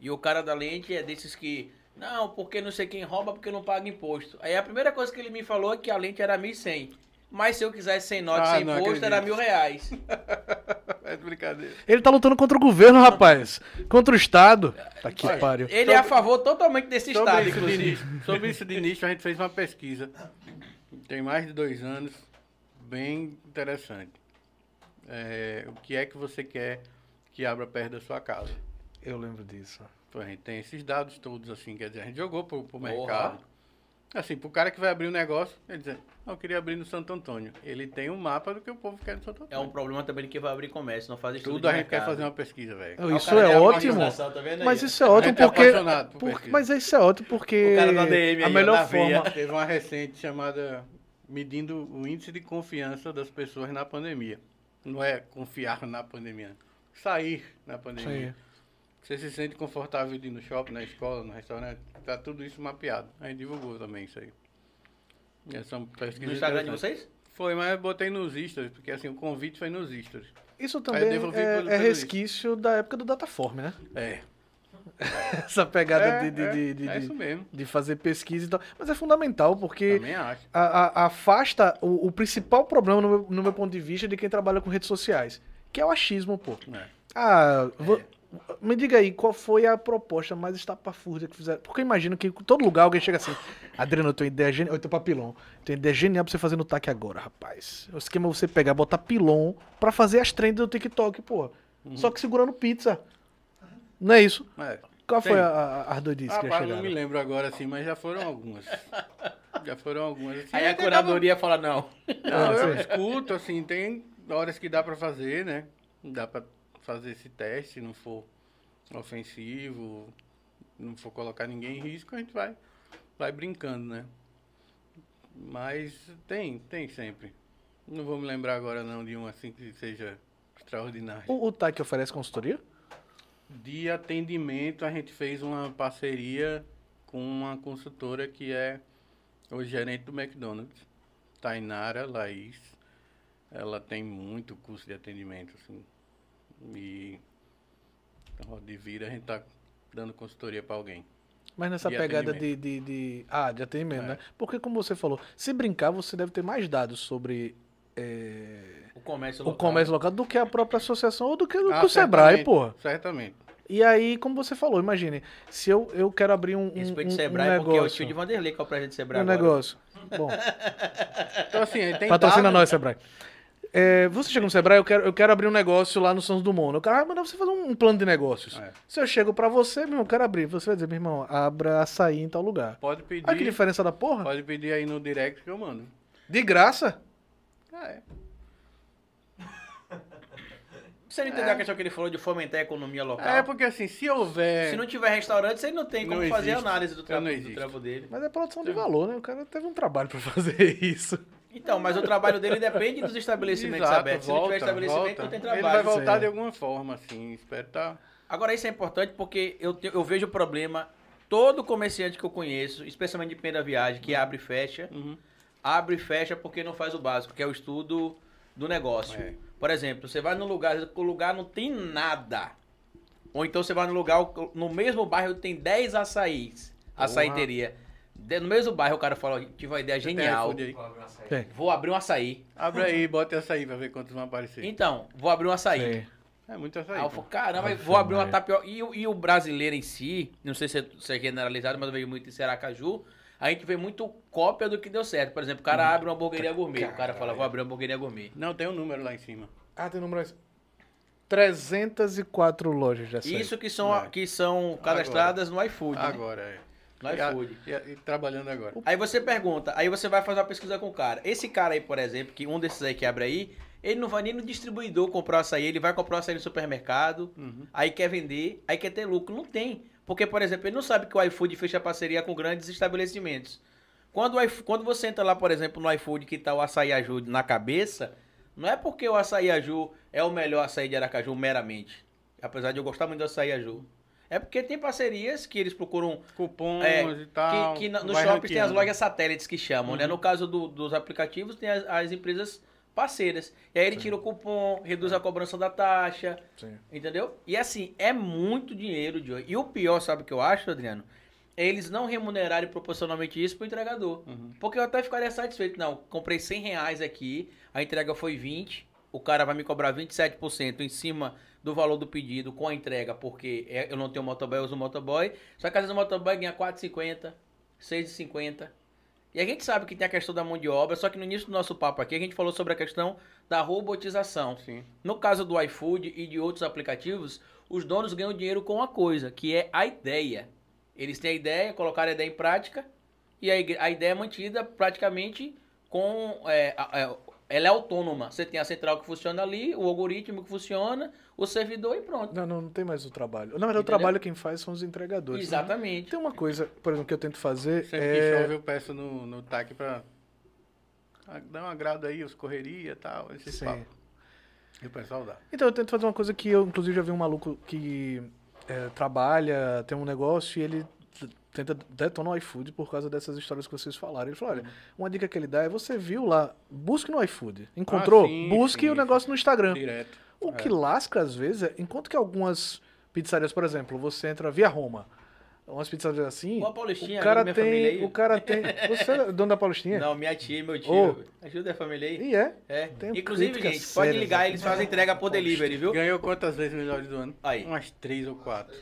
e o cara da lente é desses que, não, porque não sei quem rouba, porque não paga imposto. Aí a primeira coisa que ele me falou é que a lente era 1.100. Mas se eu quisesse sem nota, Ah, sem imposto, era mil reais. é brincadeira. Ele tá lutando contra o governo, rapaz. Contra o Estado. Tá que Olha, pariu. Ele é a favor totalmente desse Sobre estado, isso, de inclusive. nicho, sobre isso de nicho, a gente fez uma pesquisa. Tem mais de dois anos, bem interessante. É, o que é que você quer que abra perto da sua casa? Eu lembro disso. Então, a gente tem esses dados todos, assim, quer dizer, a gente jogou pro, pro Porra. mercado. Assim, pro cara que vai abrir um negócio, ele diz, "Não, eu queria abrir no Santo Antônio. Ele tem um mapa do que o povo quer no Santo É Antônio. um problema também de quem vai abrir comércio, não faz estudo Tudo de a gente quer mercado. fazer uma pesquisa, velho. Ah, o Isso é ótimo. tá? Mas isso é ótimo é porque. por mas isso é ótimo porque. O cara da DM a aí, melhor forma. Teve uma recente chamada Medindo o Índice de Confiança das Pessoas na Pandemia. Não é confiar na pandemia. Sair na pandemia. Sim. Você se sente confortável de ir no shopping, na escola, no restaurante. Tá tudo isso mapeado. A gente divulgou também isso aí. E essa pesquisa No Instagram de vocês? Foi, mas eu botei nos stories, porque assim, o convite foi nos stories. Isso também eu devolvi é, pelo- é resquício da época do Dataform, né? É. Essa pegada é, de, de, é, de, de- é isso mesmo. de fazer pesquisa e tal. Mas é fundamental porque Também acho. a- a- afasta o, o principal problema, no meu, no meu ponto de vista, de quem trabalha com redes sociais, que é o achismo, pô. É. Ah, vo- me diga aí, qual foi a proposta mais estapafúrdia que fizeram? Porque eu imagino que em todo lugar alguém chega assim, Adriano, eu tenho ideia genial, eu tenho papilão, tenho ideia genial pra você fazer no TAC agora, rapaz. O esquema é você pegar, botar pilon pra fazer as trends do TikTok, pô. Uhum. Só que segurando pizza. Não é isso? É. Qual foi Tem. a, a, as doidices Ah, que chegaram? não me lembro agora assim, mas já foram algumas. já foram algumas. Assim, Aí a curadoria fala, não. Não, Ah, eu escuto, assim, tem horas que dá pra fazer, né? Dá pra fazer esse teste, não for ofensivo, não for colocar ninguém em risco, a gente vai, vai brincando, né? Mas tem, tem sempre. Não vou me lembrar agora não de um assim que seja extraordinário. O, o TAC oferece consultoria? De atendimento, a gente fez uma parceria com uma consultora que é o gerente do McDonald's, Tainara Laís. Ela tem muito curso de atendimento, assim. E ó, de vira a gente tá dando consultoria para alguém. Mas nessa De pegada de, atendimento. de, de- Ah, de atendimento, É. né? Porque, como você falou, se brincar, você deve ter mais dados sobre é, O comércio o local. comércio local do que a própria associação ou do que, do Ah, que o Sebrae, porra. Certamente. E aí, como você falou, imagine, se eu, eu quero abrir um, um, Respeito um, o Sebrae, um porque é o negócio. tio de Vanderlei que é o presidente do Sebrae um agora. negócio. Bom, Então, assim, tem patrocina dado- nós, Sebrae. É, você chega no Sebrae, eu quero, eu quero abrir um negócio lá no Santos Dumont. O cara vai mandar você fazer um plano de negócios. É. Se eu chego pra você, meu irmão, eu quero abrir. Você vai dizer, meu irmão, abra açaí em tal lugar. Pode pedir, Olha que diferença da porra. pode pedir aí no direct que eu mando. De graça. Ah, é. Você não entendeu a questão que ele falou de fomentar a economia local? É, porque assim, se houver... Se não tiver restaurante, você não tem como Não fazer existe. análise do trampo dele. Mas é produção de valor, né? O cara teve um trabalho pra fazer isso. Então, mas o trabalho dele depende dos estabelecimentos Exato, abertos. Se volta, não tiver estabelecimento, volta. não tem Ele vai trabalho. voltar Sim. de alguma forma, assim. Espero tá... Agora, isso é importante porque eu, te- eu vejo o problema. Todo comerciante que eu conheço, especialmente de primeira viagem, que abre e fecha, Uhum. abre e fecha porque não faz o básico, que é o estudo do negócio. É. Por exemplo, você vai num lugar, o lugar não tem nada. Ou então você vai num lugar, no mesmo bairro tem 10 açaís, açaiteria. De- No mesmo bairro o cara fala, tive uma ideia Tem genial, iFood aí? Tem. vou abrir um açaí. Abre aí, bota essa aí pra ver quantos vão aparecer. Então, vou abrir um açaí. Sim. É muito açaí. Aí eu falo, caramba, Ave vou abrir uma Maria. tapioca. E, o- e o brasileiro em si, não sei se é, se é generalizado, mas eu vejo muito em Seracaju, a gente vê muito cópia do que deu certo. Por exemplo, o cara abre uma hamburgueria gourmet. O cara fala, vou abrir uma hamburgueria gourmet. Não, tem um número lá em cima. Ah, tem número aí. 304 lojas de açaí. Isso que são, É. que são cadastradas no iFood. né? Agora, é. No iFood. E, e trabalhando agora. Aí você pergunta, aí você vai fazer uma pesquisa com o cara. Esse cara aí, por exemplo, que um desses aí que abre aí, ele não vai nem no distribuidor comprar açaí, ele vai comprar açaí no supermercado, Uhum. aí quer vender, aí quer ter lucro. Não tem. Porque, por exemplo, ele não sabe que o iFood fecha parceria com grandes estabelecimentos. Quando, o iFood- quando você entra lá, por exemplo, no iFood que tá o açaí Aju na cabeça, não é porque o açaí Aju é o melhor açaí de Aracaju meramente. Apesar de eu gostar muito do açaí Aju. É porque tem parcerias que eles procuram Cupons É, e tal. que, que no shopping tem as lojas satélites que chamam, né? Uhum. No caso do- dos aplicativos, tem as, as empresas parceiras. E aí ele tira o cupom, reduz a cobrança da taxa, Sim. entendeu? E assim, é muito dinheiro, Joey. E o pior, sabe o que eu acho, Adriano? É eles não remunerarem proporcionalmente isso pro entregador. Uhum. Porque eu até ficaria satisfeito. Não, comprei 100 reais aqui, a entrega foi 20, o cara vai me cobrar 27% em cima do valor do pedido com a entrega, porque é- eu não tenho motoboy, eu uso motoboy. Só que às vezes o motoboy ganha 4,50, 6,50. E a gente sabe que tem a questão da mão de obra, só que no início do nosso papo aqui a gente falou sobre a questão da robotização. Sim. No caso do iFood e de outros aplicativos, os donos ganham dinheiro com uma coisa, que é a ideia. Eles têm a ideia, colocaram a ideia em prática E a, a ideia é mantida praticamente com. é, a- é, ela é autônoma. Você tem a central que funciona ali, o algoritmo que funciona, o servidor e pronto. Não, não, não tem mais o trabalho. Na verdade, o trabalho quem faz são os entregadores. né? Exatamente. Tem uma coisa, por exemplo, que eu tento fazer Sempre que é... chove eu peço no, no TAC pra ah, dar um agrado aí, os correria e tal, esse Sim. papo. E o pessoal dá. Então, eu tento fazer uma coisa que eu, inclusive, já vi um maluco que é, trabalha, tem um negócio e ele tenta detonar o iFood por causa dessas histórias que vocês falaram. Ele falou, olha, uma dica que ele dá é você viu lá, busque no iFood. Encontrou? Ah, sim, busque sim, o negócio no Instagram. Direto. O É. que lasca, às vezes, é, enquanto que algumas pizzarias, por exemplo, você entra via Roma, umas pizzarias assim, Ô, Paulistinha, o cara minha família tem, aí. o cara tem, você é dono da Paulistinha? Não, minha tia e meu tio. Ô. Ajuda a família aí. E é. É. Tem Inclusive, gente, pode ligar, né? eles fazem entrega por delivery, viu? Ganhou quantas vezes melhores do ano? Aí. Umas três ou quatro.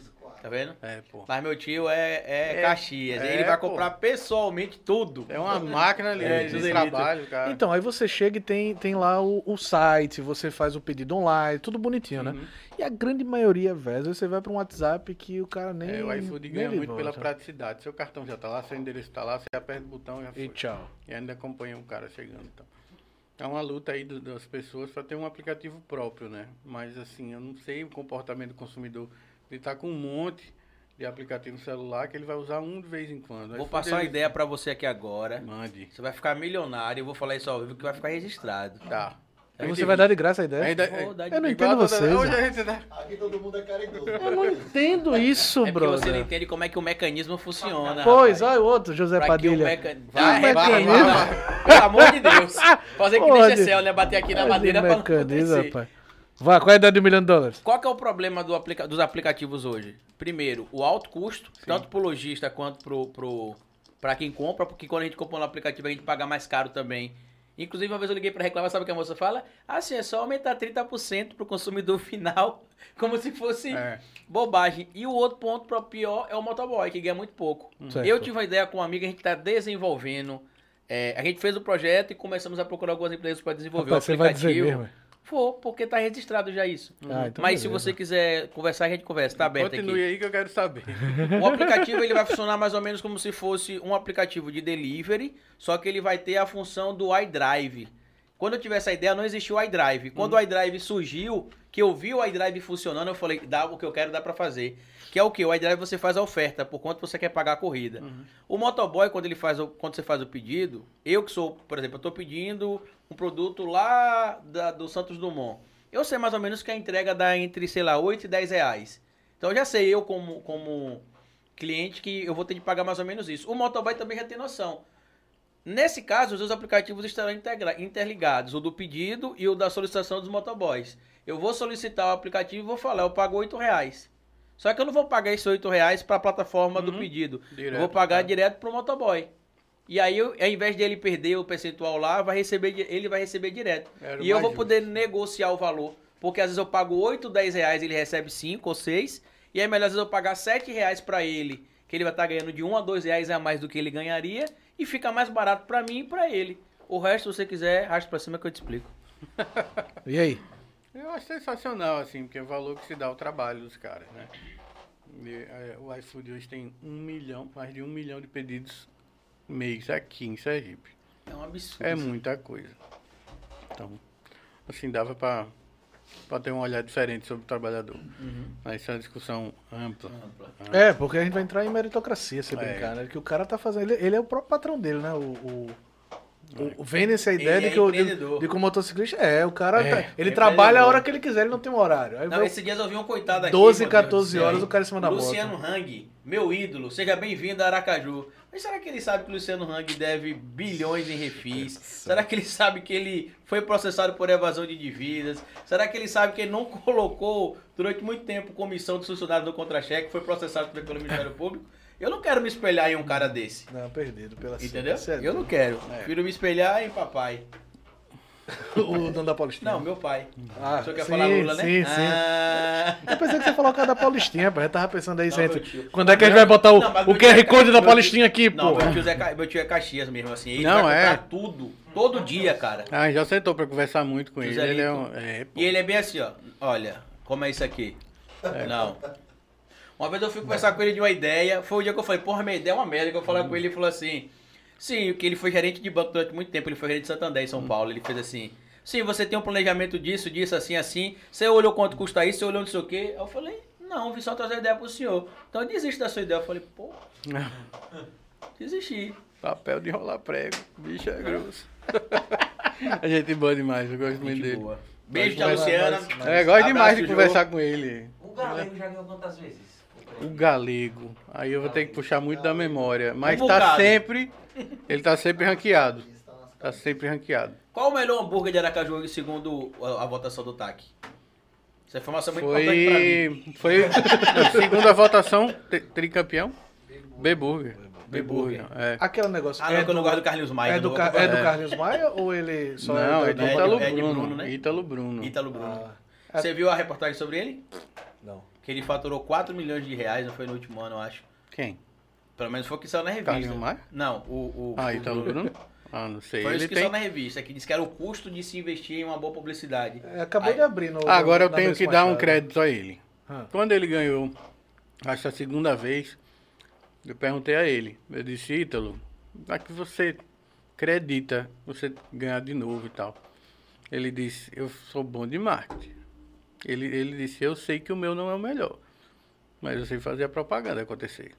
Tá vendo? É, pô. Mas meu tio é, é, É, Caxias. é, ele vai pô. comprar pessoalmente tudo. É uma máquina ali É, de tudo trabalho, cara. Então, aí você chega e tem, tem lá o, o site, você faz o pedido online, tudo bonitinho, né? Uhum. E a grande maioria, velho, às vezes você vai pra um WhatsApp que o cara nem. É, o iFood ganha muito pela tá? praticidade. Seu cartão já tá lá, seu endereço tá lá, você aperta o botão e já E foi. tchau. E ainda acompanha o cara chegando. Então. É uma luta aí das pessoas para ter um aplicativo próprio, né? Mas assim, eu não sei o comportamento do consumidor. Ele tá com um monte de aplicativo no celular que ele vai usar um de vez em quando. Aí Vou passar uma ideia pra você aqui agora. Mande. Você vai ficar milionário. Eu vou falar isso ao vivo que vai ficar registrado. Tá. E você vai dar de graça a ideia? Ainda, Eu não entendo toda- vocês. Hoje a gente dá. Aqui todo mundo é caridoso. Eu não entendo isso, É porque você não entende como é que o mecanismo funciona. Pois, rapaz. olha o outro, José Pra que o Padilha. meca... Vai, vai, vai, mecanismo- vai. Pelo amor de Deus. Fazer que nem Pode. Gessel, né? Bater aqui na madeira pra não acontecer. rapaz. Vai, qual é a ideia de um milhão de dólares? Qual que é o problema do aplica- dos aplicativos hoje? Primeiro, o alto custo, tanto pro lojista quanto pro, pro, pra quem compra, porque quando a gente compra no aplicativo a gente paga mais caro também. Inclusive, uma vez eu liguei pra reclamar, sabe o que a moça fala? Ah, sim, é só aumentar 30% pro consumidor final, como se fosse É. bobagem. E o outro ponto pro pior é o motoboy, que ganha muito pouco. Certo. Eu tive uma ideia com uma amiga, a gente tá desenvolvendo. é, a gente fez o projeto e começamos a procurar algumas empresas para desenvolver Rapaz, o você vai dizer aplicativo. mesmo. For, porque tá registrado já isso. Ah, então Mas se beleza. você quiser conversar, a gente conversa. Tá aberto Continue aqui. aí que eu quero saber. O aplicativo ele vai funcionar mais ou menos como se fosse um aplicativo de delivery, só que ele vai ter a função do iDrive. Quando eu tive essa ideia, não existia o iDrive. Quando o iDrive surgiu, que eu vi o iDrive funcionando, eu falei, dá o que eu quero, dá pra fazer. Que é o que? O iDrive você faz a oferta, por quanto você quer pagar a corrida. O motoboy, quando ele faz o, quando você faz o pedido, eu que sou, por exemplo, eu tô pedindo um produto lá da- do Santos Dumont. Eu sei mais ou menos que a entrega dá entre, sei lá, 8 e 10 reais. Então eu já sei, eu como, como cliente, que eu vou ter de pagar mais ou menos isso. O motoboy também já tem noção. Nesse caso, os dois aplicativos estarão interligados, o do pedido e o da solicitação dos motoboys. Eu vou solicitar o aplicativo e vou falar, eu pago 8 reais. Só que eu não vou pagar esses 8 reais para a plataforma do Uhum. pedido. Direto, eu vou pagar tá. direto pro motoboy. E aí, eu, ao invés dele perder o percentual lá, vai receber, ele vai receber direto. Era o e eu vou justo. poder negociar o valor. Porque às vezes eu pago 8, 10 reais, ele recebe 5 ou 6. E aí, melhor às vezes eu pagar 7 reais para ele, que ele vai estar ganhando de 1 a 2 reais a mais do que ele ganharia. E fica mais barato para mim e para ele. O resto, se você quiser, arraste pra cima que eu te explico. E aí? Eu acho sensacional, assim, porque é o valor que se dá ao trabalho dos caras, né? E, é, o iFood hoje tem um milhão, mais de um milhão de pedidos mês aqui em Sergipe. É um absurdo. É muita coisa. Então, assim, dava pra, pra ter um olhar diferente sobre o trabalhador. Mas isso é uma discussão ampla. Ampla. É, porque a gente vai entrar em meritocracia, se É. brincar, né? Que o cara tá fazendo. Ele, ele é o próprio patrão dele, né? O. o... o- o- Vende-se a ideia de é que o, de, de que o motociclista é, o cara É, tá- ele é trabalha a hora que ele quiser, ele não tem um horário. Aí Não, esses dias eu vi um coitado aqui. 12, meu Deus 14 do céu. horas o cara em cima da moto. Luciano Hang, meu ídolo, seja bem-vindo a Aracaju. Mas será que ele sabe que o Luciano Hang deve bilhões em refis? Será que ele sabe que ele foi processado por evasão de dívidas? Será que ele sabe que ele não colocou durante muito tempo comissão dos funcionários do contra-cheque, foi processado pelo Ministério Público? Eu não quero me espelhar em um cara desse. Não, perdido pela Entendeu? Eu não quero. É. Prefiro me espelhar em papai. O dono da Paulistinha. Não, meu pai. Ah, o senhor quer sim, falar Lula, né? sim, sim. Ah... Eu pensei que você falou o cara da Paulistinha, pô. Eu tava pensando aí, tio. Quando é que a gente vai botar o, não, o QR é Code da tio- Paulistinha aqui, pô? Não, meu tio, é, meu tio é Caxias mesmo, assim. Ele Não, vai é. tudo, todo dia, cara. Ah, já sentou pra conversar muito com ele. Ele é um. É, pô. E ele é bem assim, ó. Olha, como é isso aqui? Não. Uma vez eu fui conversar com ele de uma ideia, foi o dia que eu falei, porra, minha ideia é uma merda, que eu falei com ele e falou assim, Sim, que ele foi gerente de banco durante muito tempo. Ele foi gerente de Santander em São Hum. Paulo. Ele fez assim. Sim, você tem um planejamento disso, disso, assim, assim. Você olhou quanto custa isso, você olhou não sei o quê. Aí eu falei, não, vim só trazer ideia pro senhor. Então desiste da sua ideia. Eu falei, pô, desisti. Papel de enrolar prego. Bicho é grosso. a gente boa demais, eu gosto muito dele. boa. Beijo Mas- Luciana. É, gosto demais de conversar com ele. O Galego já ganhou quantas vezes? O galego. Aí eu vou ter que puxar muito da memória. Mas Um tá bocado. sempre. Ele tá sempre ranqueado. Tá sempre ranqueado. Qual o melhor hambúrguer de Aracaju segundo a, a votação do TAC? Essa informação é muito importante pra mim. Foi. Foi. não, segundo a votação, tri- tricampeão? B-Burger. B-Burger. É. Aquele negócio. Ah, não, é que eu não do, gosto do Carlinhos Maia. é do, não Ca- é do. Carlinhos Maia ou ele só Não, é é do é Ítalo de Bruno. Bruno, né? Ítalo Bruno. Ítalo Bruno. Ah, Você viu a reportagem sobre ele? não. Que ele faturou 4 milhões de reais, não foi no último ano, eu acho. Quem? Pelo menos foi o que saiu na revista. Maia? Não, o. o Ah, o Ítalo Bruno? Ah, não sei. Foi Ele isso que tem. saiu na revista, que disse que era o custo de se investir em uma boa publicidade. É, acabei Aí- de abrir no. Agora eu tenho que dar um crédito a ele. Ah. Quando ele ganhou, acho a segunda vez, eu perguntei a ele. Eu disse, Ítalo, a que você acredita você ganhar de novo e tal? Ele disse, eu sou bom de marketing. Ele, ele disse, eu sei que o meu não é o melhor. Mas eu sei fazer a propaganda acontecer.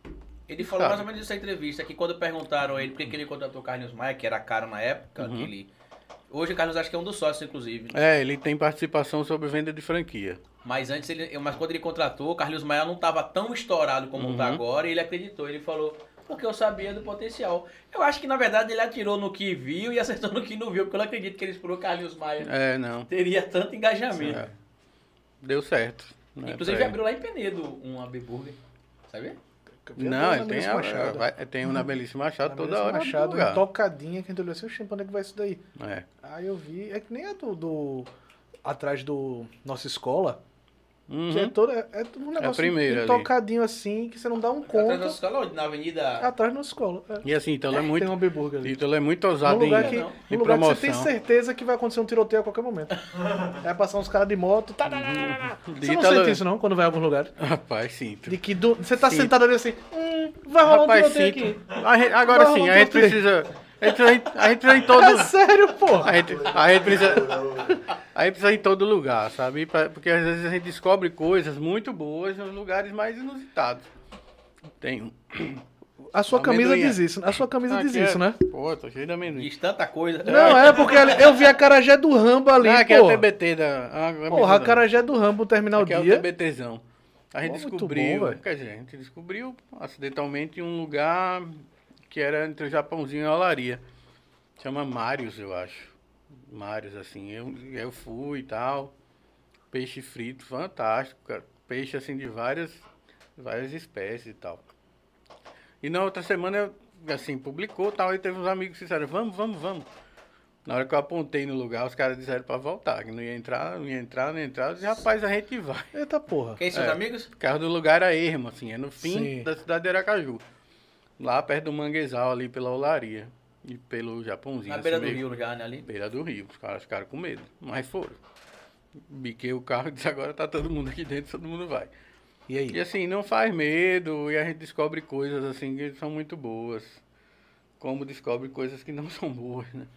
Ele falou Sabe. mais ou menos nessa entrevista, que quando perguntaram a ele por que ele contratou o Carlinhos Maia, que era caro na época, Uhum. que ele... Hoje o Carlos acho que é um dos sócios, inclusive. É, ele tem participação sobre venda de franquia. Mas antes ele. Mas quando ele contratou, o Carlos Maia não estava tão estourado como está Uhum. agora, e ele acreditou. Ele falou, porque eu sabia do potencial. Eu acho que, na verdade, ele atirou no que viu e acertou no que não viu, porque eu não acredito que ele explorou o Carlos Maia. É, não. Teria tanto engajamento. É. Deu certo. né, Inclusive pra abriu lá em Penedo um AB Burger. Sabia? Não, ele tem, Maurício a, Machado. vai- tem um na Belíssima Machado Na toda hora. Machado, no lugar. um tocadinha, que a gente olhou assim, oxe, quando é que vai isso daí? É. Aí eu vi, é que nem a do, do- atrás do nossa escola, Uhum. que é todo, é, é um negócio primeira ali. tocadinho assim, que você não dá um Atrás da escola, onde? na Avenida. atrás da escola. É. E assim, então é Tem muito, um hambúrguer ali. Ítalo é muito ousado em, lugar, que, não. em lugar que você tem promoção. certeza que vai acontecer um tiroteio a qualquer momento. Vai passar uns caras de moto. Tá, tá, tá, tá. Você não Ítalo- sente isso não, quando vai em algum lugar? Rapaz, sinto. De que do- você tá Sim. sentado ali assim, hum, vai rolar um Rapaz, tiroteio sinto. aqui. A gente- agora Vai sim, rolar a um gente precisa. A gente, a gente precisa em todo. É sério, porra. A gente, a gente precisa. A gente precisa em todo lugar, sabe? Porque às vezes a gente descobre coisas muito boas nos lugares mais inusitados. Tem um. A sua camisa diz isso, a sua camisa diz Aqui é- isso, né? Pô, tô cheio de amendoim. Diz tanta coisa. Não, é porque eu vi a Carajé do Rambo ali, Ah, aqui é o. TBT da. Ah, me Porra, a. Carajé do Rambo, o terminal Aqui é o dia. TBTzão. A gente Pô, descobriu, bom, velho. quer dizer, a gente descobriu acidentalmente um lugar que era entre o Japãozinho e a Olaria. Chama Marios, eu acho. Marios, assim. Eu, eu fui e tal. Peixe frito, fantástico, cara. Peixe, assim, de várias, várias espécies e tal. E na outra semana, eu, assim, publicou e tal, e teve uns amigos que disseram, vamos, vamos, vamos. Na hora que eu apontei no lugar, os caras disseram pra voltar, que não ia entrar, não ia entrar, não ia entrar. Eu disse, rapaz, a gente vai. Eita porra. Quem seus É. amigos? O carro do lugar era ermo, assim, é no fim Sim. da cidade de Aracaju. Lá perto do manguezal, ali pela olaria. E pelo Japãozinho. Na assim, beira do meio- rio, já, né, ali. Beira do rio. Os caras ficaram com medo. Mas foram. Biquei o carro e disse, agora tá todo mundo aqui dentro, todo mundo vai. E aí? E assim, não faz medo e a gente descobre coisas assim que são muito boas. Como descobre coisas que não são boas, né?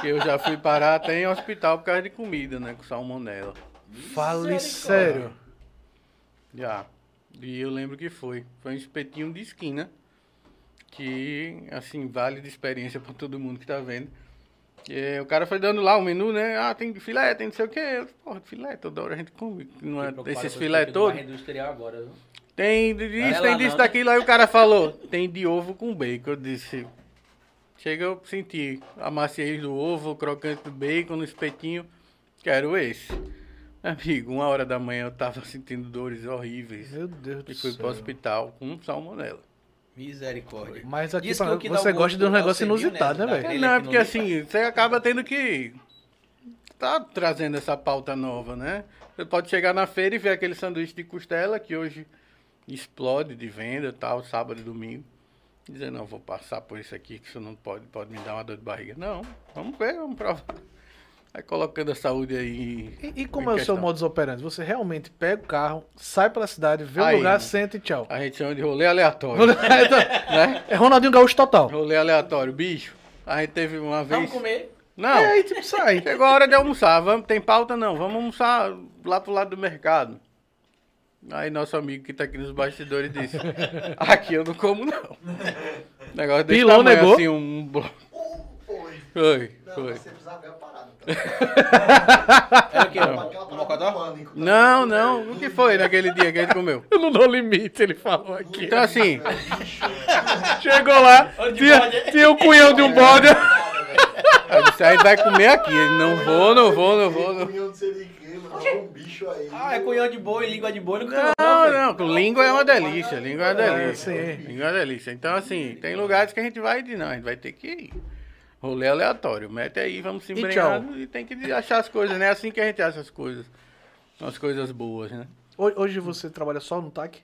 Que eu já fui parar até em hospital por causa de comida, né? Com salmonela. Fale sério. Já. E eu lembro que foi. Foi um espetinho de esquina. Que, assim, vale de experiência pra todo mundo que tá vendo. E, o cara foi dando lá o menu, né? Ah, tem filé, tem não sei o quê. Eu, Porra, filé, toda hora a gente come. Não é, esses filé esse todos. agora, viu? Tem disso, é tem lá disso, daquilo. Aí o cara falou, tem de ovo com bacon. Eu disse, chega eu senti a maciez do ovo, o crocante do bacon no espetinho. Quero esse. Amigo, uma hora da manhã eu tava sentindo dores horríveis. Meu Deus do E fui céu. pro hospital com salmonela. Misericórdia. Mas aqui pra- que você gosta de um negócio serviu, inusitado, né? né, velho? Não, é porque assim, você acaba tendo que. Tá trazendo essa pauta nova, né? Você pode chegar na feira e ver aquele sanduíche de costela que hoje explode de venda tal, sábado e domingo. Dizer, não, vou passar por isso aqui, que isso não pode, pode me dar uma dor de barriga. Não, vamos ver, vamos provar. Vai colocando a saúde aí. E, e como é o seu questão. modus operandi? Você realmente pega o carro, sai pela cidade, vê o Aí, lugar, né? senta e tchau. A gente chama de rolê aleatório, né? é Ronaldinho Gaúcho total. Rolê aleatório, bicho. A gente teve uma vez. Vamos comer. Não, É, aí tipo, sai. chegou a hora de almoçar. Vamos, tem pauta não, vamos almoçar lá pro lado do mercado. Aí nosso amigo que tá aqui nos bastidores disse: Aqui eu não como, não. Negócio desse Pilão tamanho, negou? assim, um bloco. Foi. Foi, Não, foi. você precisava ver a? Era o quê? Aquela Um parada mocotó? Não, não. O que foi naquele dia que a gente comeu? Eu não dou limite, ele falou aqui. Então, assim, Chegou lá, tinha, tinha o cunhão de um bode. eu disse, a gente vai comer aqui. Ele, não vou, não vou, não vou. Não, de. Tava um bicho aí. Ah, é cunhão de boi, língua de boi. Não, não, não, língua é uma delícia. Língua é uma É, delícia. sim. Língua é uma delícia. Então, assim, tem lugares que a gente vai e diz, não, a gente vai ter que ir. Rolê aleatório. Mete aí, vamos se E embrenhando e tem que achar as coisas, né? É assim que a gente acha as coisas. As coisas boas, né? Hoje hoje você trabalha só no TAC?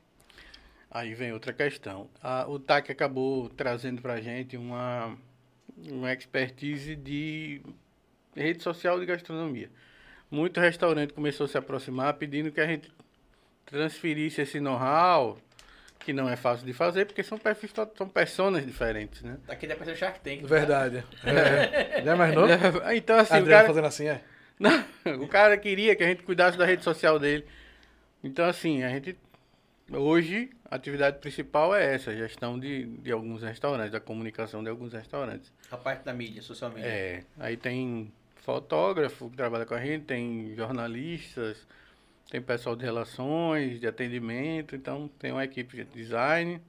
Aí vem outra questão. A- o TAC acabou trazendo pra gente uma, uma expertise de rede social de gastronomia. Muito restaurante começou a se aproximar pedindo que a gente transferisse esse know-how, que não é fácil de fazer, porque são perfis, são personas diferentes, né? Daqui deve ser o Shark Tank. Verdade. É. Já imaginou? Então, assim, o Adriano cara, fazendo assim, é? não, o cara queria que a gente cuidasse da rede social dele. Então, assim, a gente. Hoje, a atividade principal é essa, a gestão de, de alguns restaurantes, da comunicação de alguns restaurantes. A parte da mídia, social media. É, aí tem fotógrafo que trabalha com a gente, tem jornalistas, tem pessoal de relações, de atendimento, então tem uma equipe de design.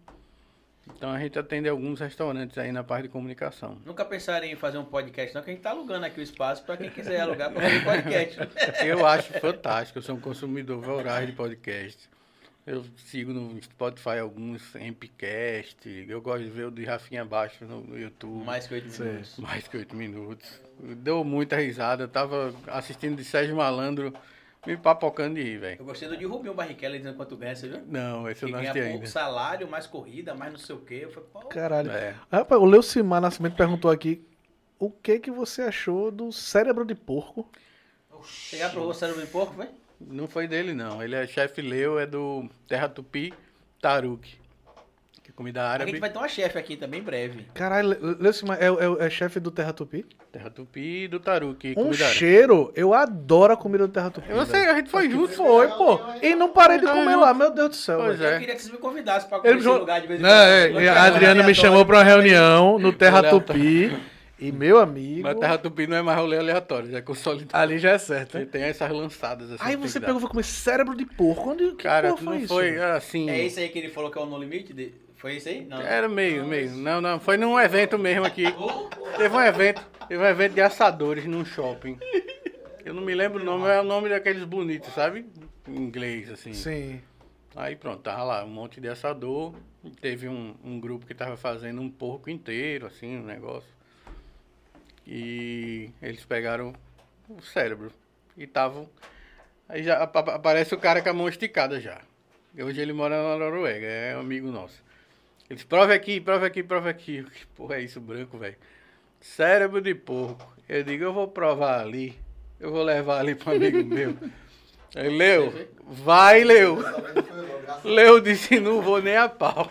Então a gente atende alguns restaurantes aí na parte de comunicação. Nunca pensaram em fazer um podcast, não, que a gente tá alugando aqui o espaço pra quem quiser alugar pra fazer podcast. Eu acho fantástico, eu sou um consumidor voraz de podcast. Eu sigo no Spotify alguns MPcast, eu gosto de ver o de Rafinha Baixo no, YouTube. Mais que oito minutos. Mais que oito minutos. Deu muita risada, eu tava assistindo de Sérgio Malandro, me papocando de rir, velho. Eu gostei do de Rubinho Barrichello dizendo quanto ganha, você viu? Não, esse eu Que não ganha assisti pouco ainda. salário, mais corrida, mais não sei o quê. Eu falei, pô, Caralho. É. Rapaz, o Leucimar Nascimento perguntou aqui o que que você achou do cérebro de porco. você já provou cérebro de porco, foi? Não foi dele, não. Ele é chefe Leu, é do Terra Tupi Taruki. Que é comida A árabe. gente vai ter uma chefe aqui também em breve. Caralho, Le- Leucimar é, é, é chefe do Terra Tupi? Terra Tupi e do Taruki. Um comida árabe. cheiro, eu adoro a comida do Terra Tupi. Eu sei, a gente foi junto. Foi, pô. E não parei de comer lá, meu Deus do céu. Pois é. Eu queria que vocês me convidassem pra chamou- o lugar de vez em Não, quando. é, a Adriana me chamou pra uma reunião no Terra. Tupi. E meu amigo, Mas Terra Tupi não é mais rolê aleatório, já é consolidado. ali já é certo, Ele né? tem essas lançadas assim. Aí você pegou e foi comer cérebro de porco. Onde que. Cara, porra não isso? foi assim. É esse aí que ele falou que é o No Limite? De... Foi esse aí? Não. Era meio, meio. Não, não. Foi num evento mesmo aqui. Teve um evento. Teve um evento de assadores num shopping. Eu não me lembro o nome, é o nome daqueles bonitos, sabe? Em inglês, assim. Sim. Aí pronto, tava lá um monte de assador. Teve um, um grupo que tava fazendo um porco inteiro, assim, um negócio. E eles pegaram o cérebro. E estavam. Aí já apa- aparece o cara com a mão esticada já. E Hoje ele mora na Noruega, é um amigo nosso. Eles, prove aqui, prove aqui, prove aqui. Que porra é isso, branco, velho? Cérebro de porco. Eu digo, eu vou provar ali. Eu vou levar ali para amigo meu. Aí, Leu, vai, Leu. A Leu disse, não vou nem a pau.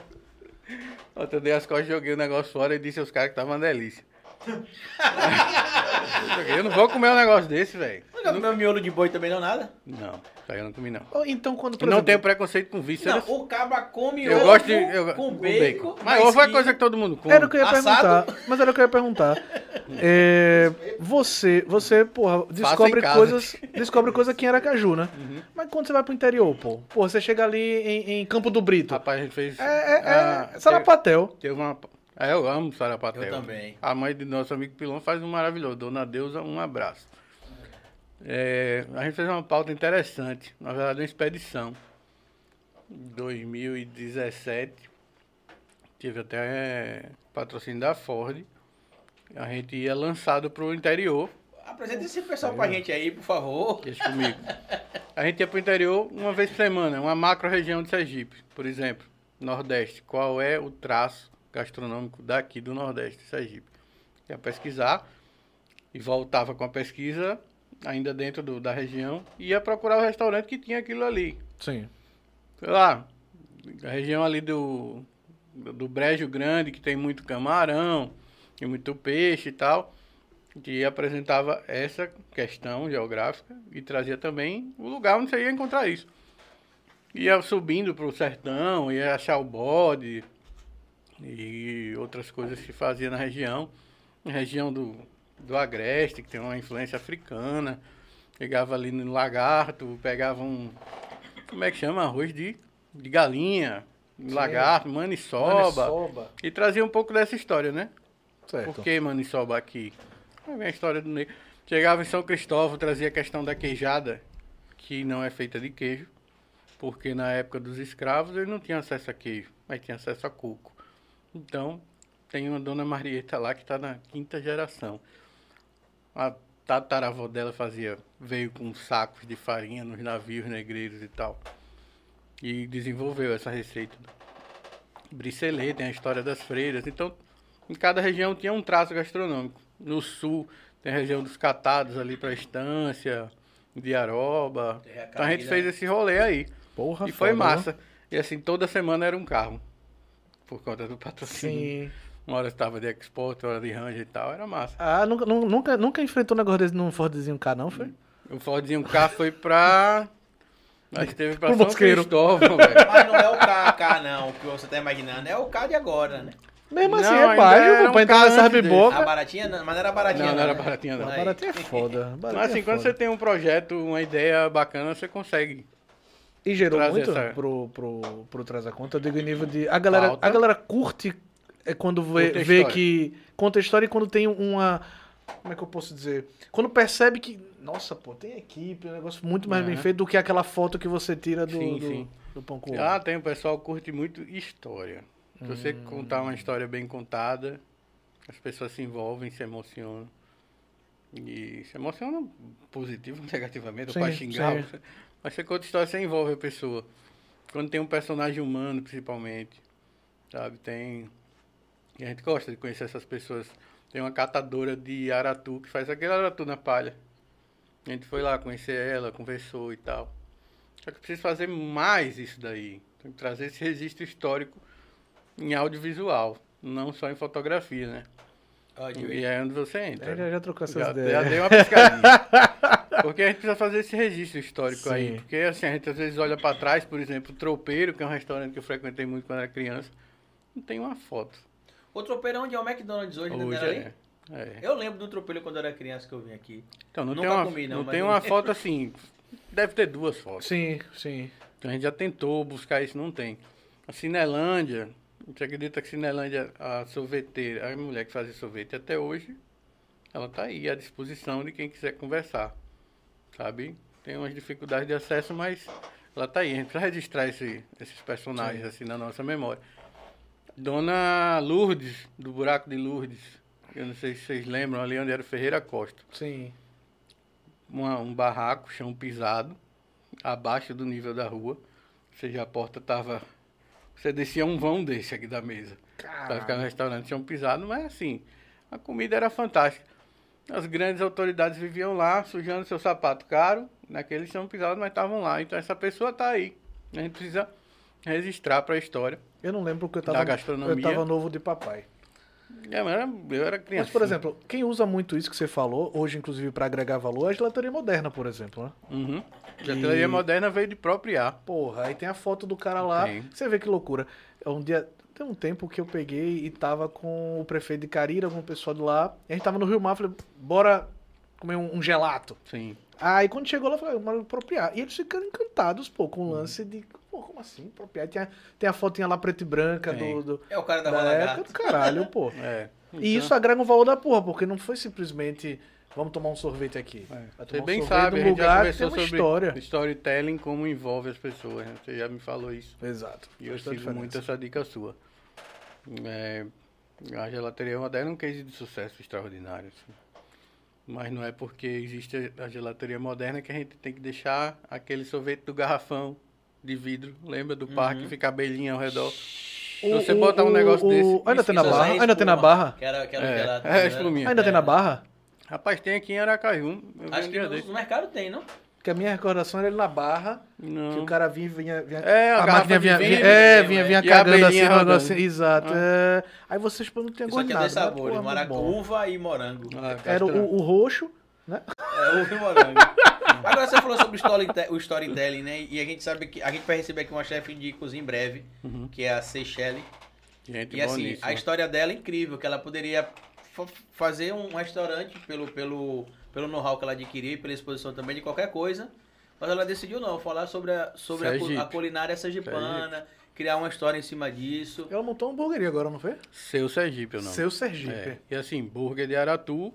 Ontem eu dei as costas, joguei o negócio fora e disse aos caras que tava uma delícia. eu não vou comer um negócio desse, velho. Não comeu miolo de boi também não nada? Não, isso aí eu não comi não. Ou Então, quando, por Eu não exemplo, tenho preconceito com vísceras. Não, o cabra come eu ovo gosto de. Eu, com bacon. Mas ovo é coisa que todo mundo come. Era o que eu ia Assado? perguntar. Mas era o que eu ia perguntar. É, você, você, porra, descobre coisas. Descobre coisa aqui em Aracaju, né? Uhum. Mas quando você vai pro interior, pô? Pô, você chega ali em, em Campo do Brito. Rapaz, a gente fez. É, é, ah, é Sarapatel. Teve, teve uma. É, eu amo Sarapatel. Eu também. A mãe do nosso amigo Pilão faz um maravilhoso. Dona Deusa, um abraço. É, a gente fez uma pauta interessante, na verdade uma expedição. Em 2017, tive até patrocínio da Ford. A gente ia lançado para o interior, Apresenta esse pessoal pra gente aí, por favor. deixa comigo. A gente ia para o interior uma vez por semana, uma macro região de Sergipe, por exemplo, Nordeste. Qual é o traço gastronômico daqui do Nordeste de Sergipe? Ia pesquisar e voltava com a pesquisa ainda dentro do- da região, ia procurar o restaurante que tinha aquilo ali. Sim. Sei lá, a região ali do, do, Brejo Grande, que tem muito camarão, e muito peixe e tal, que apresentava essa questão geográfica e trazia também o lugar onde você ia encontrar isso. Ia subindo para o sertão, ia achar o bode e outras coisas que fazia na região. Na região do, do Agreste, que tem uma influência africana. Pegava ali no lagarto, pegava um. Como é que chama? Arroz de, de galinha, lagarto, maniçoba. Maniçoba. E trazia um pouco dessa história, né? Certo. Por que maniçoba aqui? Aí vem a história do negro. Chegava em São Cristóvão, trazia a questão da queijada, que não é feita de queijo, porque na época dos escravos eles não tinham acesso a queijo, mas tinham acesso a coco. Então, tem uma dona Marieta lá que está na quinta geração. A tataravó dela fazia, veio com sacos de farinha nos navios negreiros e tal. E desenvolveu essa receita. Bricelê, tem a história das freiras. Então, em cada região tinha um traço gastronômico. No sul, tem a região dos catados ali para estância, de Aroba. Terra Então a gente fez né? esse rolê aí. Porra, e foi foda, massa. E assim, toda semana era um carro. Por conta do patrocínio. Sim. Uma hora estava de Export, outra hora de Ranger e tal. Era massa. Ah, nunca, nu- nunca, nunca enfrentou um negócio desse num Fordzinho K, não, foi? O Fordzinho K foi pra. Nós teve pra Pro São Mosqueiro. Cristóvão, velho. Mas não é o KK, não, o que você tá imaginando. É o K de agora, né? Mesmo Não, assim, ainda é baixo, era pra um entrar K nessa antes dele. A baratinha, não, mas não era baratinha. Não, não era né? baratinha, não. A Aí. baratinha é foda. baratinha Mas assim, é quando foda. você tem um projeto, uma ideia bacana, você consegue. E gerou trazer muito essa- pro, pro, pro Traz a Conta, eu digo em nível de... A galera, Pauta. a galera curte é quando vê, vê que... Conta a história e quando tem uma... Como é que eu posso dizer? Quando percebe que... Nossa, pô, tem equipe, é um negócio muito mais bem Aham. feito do que aquela foto que você tira do, Sim, do, sim. do pão com ovo. Ah, tem, o pessoal curte muito história. Se você Hum. contar uma história bem contada, as pessoas se envolvem, se emocionam. E se emocionam positivo, negativamente, Sim, ou para xingar. sim. você- Mas você conta história, você envolve a pessoa. Quando tem um personagem humano, principalmente, sabe? Tem... E a gente gosta de conhecer essas pessoas. Tem uma catadora de aratu que faz aquele aratu na palha. A gente foi lá conhecer ela, conversou e tal. Só que precisa fazer mais isso daí. Tem que trazer esse registro histórico em audiovisual, não só em fotografia, né? De- E é onde você entra. É, já, já trocou essas Já, ideias. já dei uma piscadinha. porque a gente precisa fazer esse registro histórico Sim. aí. Porque assim, a gente às vezes olha pra trás, por exemplo, o Tropeiro, que é um restaurante que eu frequentei muito quando era criança, não tem uma foto. O tropeiro onde é o McDonald's hoje, né? Hoje Não era é. ali? é. Eu lembro do tropeiro quando eu era criança que eu vim aqui. Então, não Nunca tem uma, comi, não, não tem uma foto assim. Deve ter duas fotos. Sim, sim. Então a gente já tentou buscar isso, não tem. A Cinelândia, você acredita que Cinelândia, a sorveteira, a mulher que fazia sorvete até hoje, ela tá aí à disposição de quem quiser conversar. Sabe? Tem umas dificuldades de acesso, mas ela tá aí. A gente precisa registrar esse- esses personagens assim na nossa memória. Dona Lourdes, do Buraco de Lourdes. Eu não sei se vocês lembram ali onde era o Ferreira Costa Sim. uma- um barraco, chão pisado, abaixo do nível da rua. Ou seja, a porta tava. Você descia um vão desse aqui da mesa. Pra ficar no restaurante chão pisado, mas assim, a comida era fantástica. As grandes autoridades viviam lá, sujando seu sapato caro, naquele chão pisado, mas estavam lá. Então essa pessoa tá aí. A gente precisa registrar para a história. Eu não lembro porque eu Da tava, gastronomia. eu tava novo de papai. É, mas eu era criança. Mas, por exemplo, quem usa muito isso que você falou, hoje, inclusive, pra agregar valor, é a gelateria moderna, por exemplo, né? Uhum. A gelateria moderna veio de próprio ar. Porra, aí tem a foto do cara lá. Tem. Você vê que loucura. Um dia, tem um tempo que eu peguei e tava com o prefeito de Carira, com o pessoal de lá. E a gente tava no Rio Mar, falei, bora comer um, um gelato. Sim. Aí quando chegou lá, eu falei, bora apropriar. E eles ficaram encantados, pô, com Uhum. o lance de, pô, como assim? Apropriar. Tem a, tem a fotinha lá preta e branca do, do, É o cara da, da Roda época do caralho, pô. É. E isso agrega um valor da porra, porque não foi simplesmente vamos tomar um sorvete aqui. É. Você um bem sabe, a gente já conversou sobre história. storytelling, como envolve as pessoas. né? Você já me falou isso. Exato. E eu sigo muito essa dica sua. É, a gelateria moderna é um case de sucesso extraordinário. assim. Mas não é porque existe a gelateria moderna que a gente tem que deixar aquele sorvete do garrafão de vidro. Lembra do parque, fica abelhinha ao redor. Se você botar um negócio desse, Ainda tem na Isso barra? é Ainda tem na espuma. barra? Que era, que era É, gelato, é né? espuminha. Ainda tem na barra? Rapaz, tem aqui em Aracaju. Acho que no, no mercado tem, não? Porque a minha recordação era ele na barra, Não. que o cara vinha, vinha, vinha É, a a máquina de vinha, vinho, vinha- é, né, vinha, ué. vinha E a cagando assim, rodando. assim, exato. Ah. é. Aí vocês pô, não Isso gosto de é nada. mas, sabores, porra, muito maracu, bom. uva e morango. Ah, Era castanha. o, o roxo, né? É, uva e morango. Agora você falou sobre o storytelling, né? E a gente sabe que a gente vai receber aqui uma chefe de cozinha em breve, Uhum. que é a Seychelles. Gente E assim, boníssima. a história dela é incrível, que ela poderia fa- fazer um restaurante pelo, pelo, pelo know-how que ela adquiriu e pela exposição também de qualquer coisa. Mas ela decidiu não, falar sobre a, sobre a, Sergipe. a culinária sergipana, criar uma história em cima disso. Ela montou uma hamburgueria agora, não foi? Seu Sergipe, não? Seu Sergipe. É. E assim, burger de aratu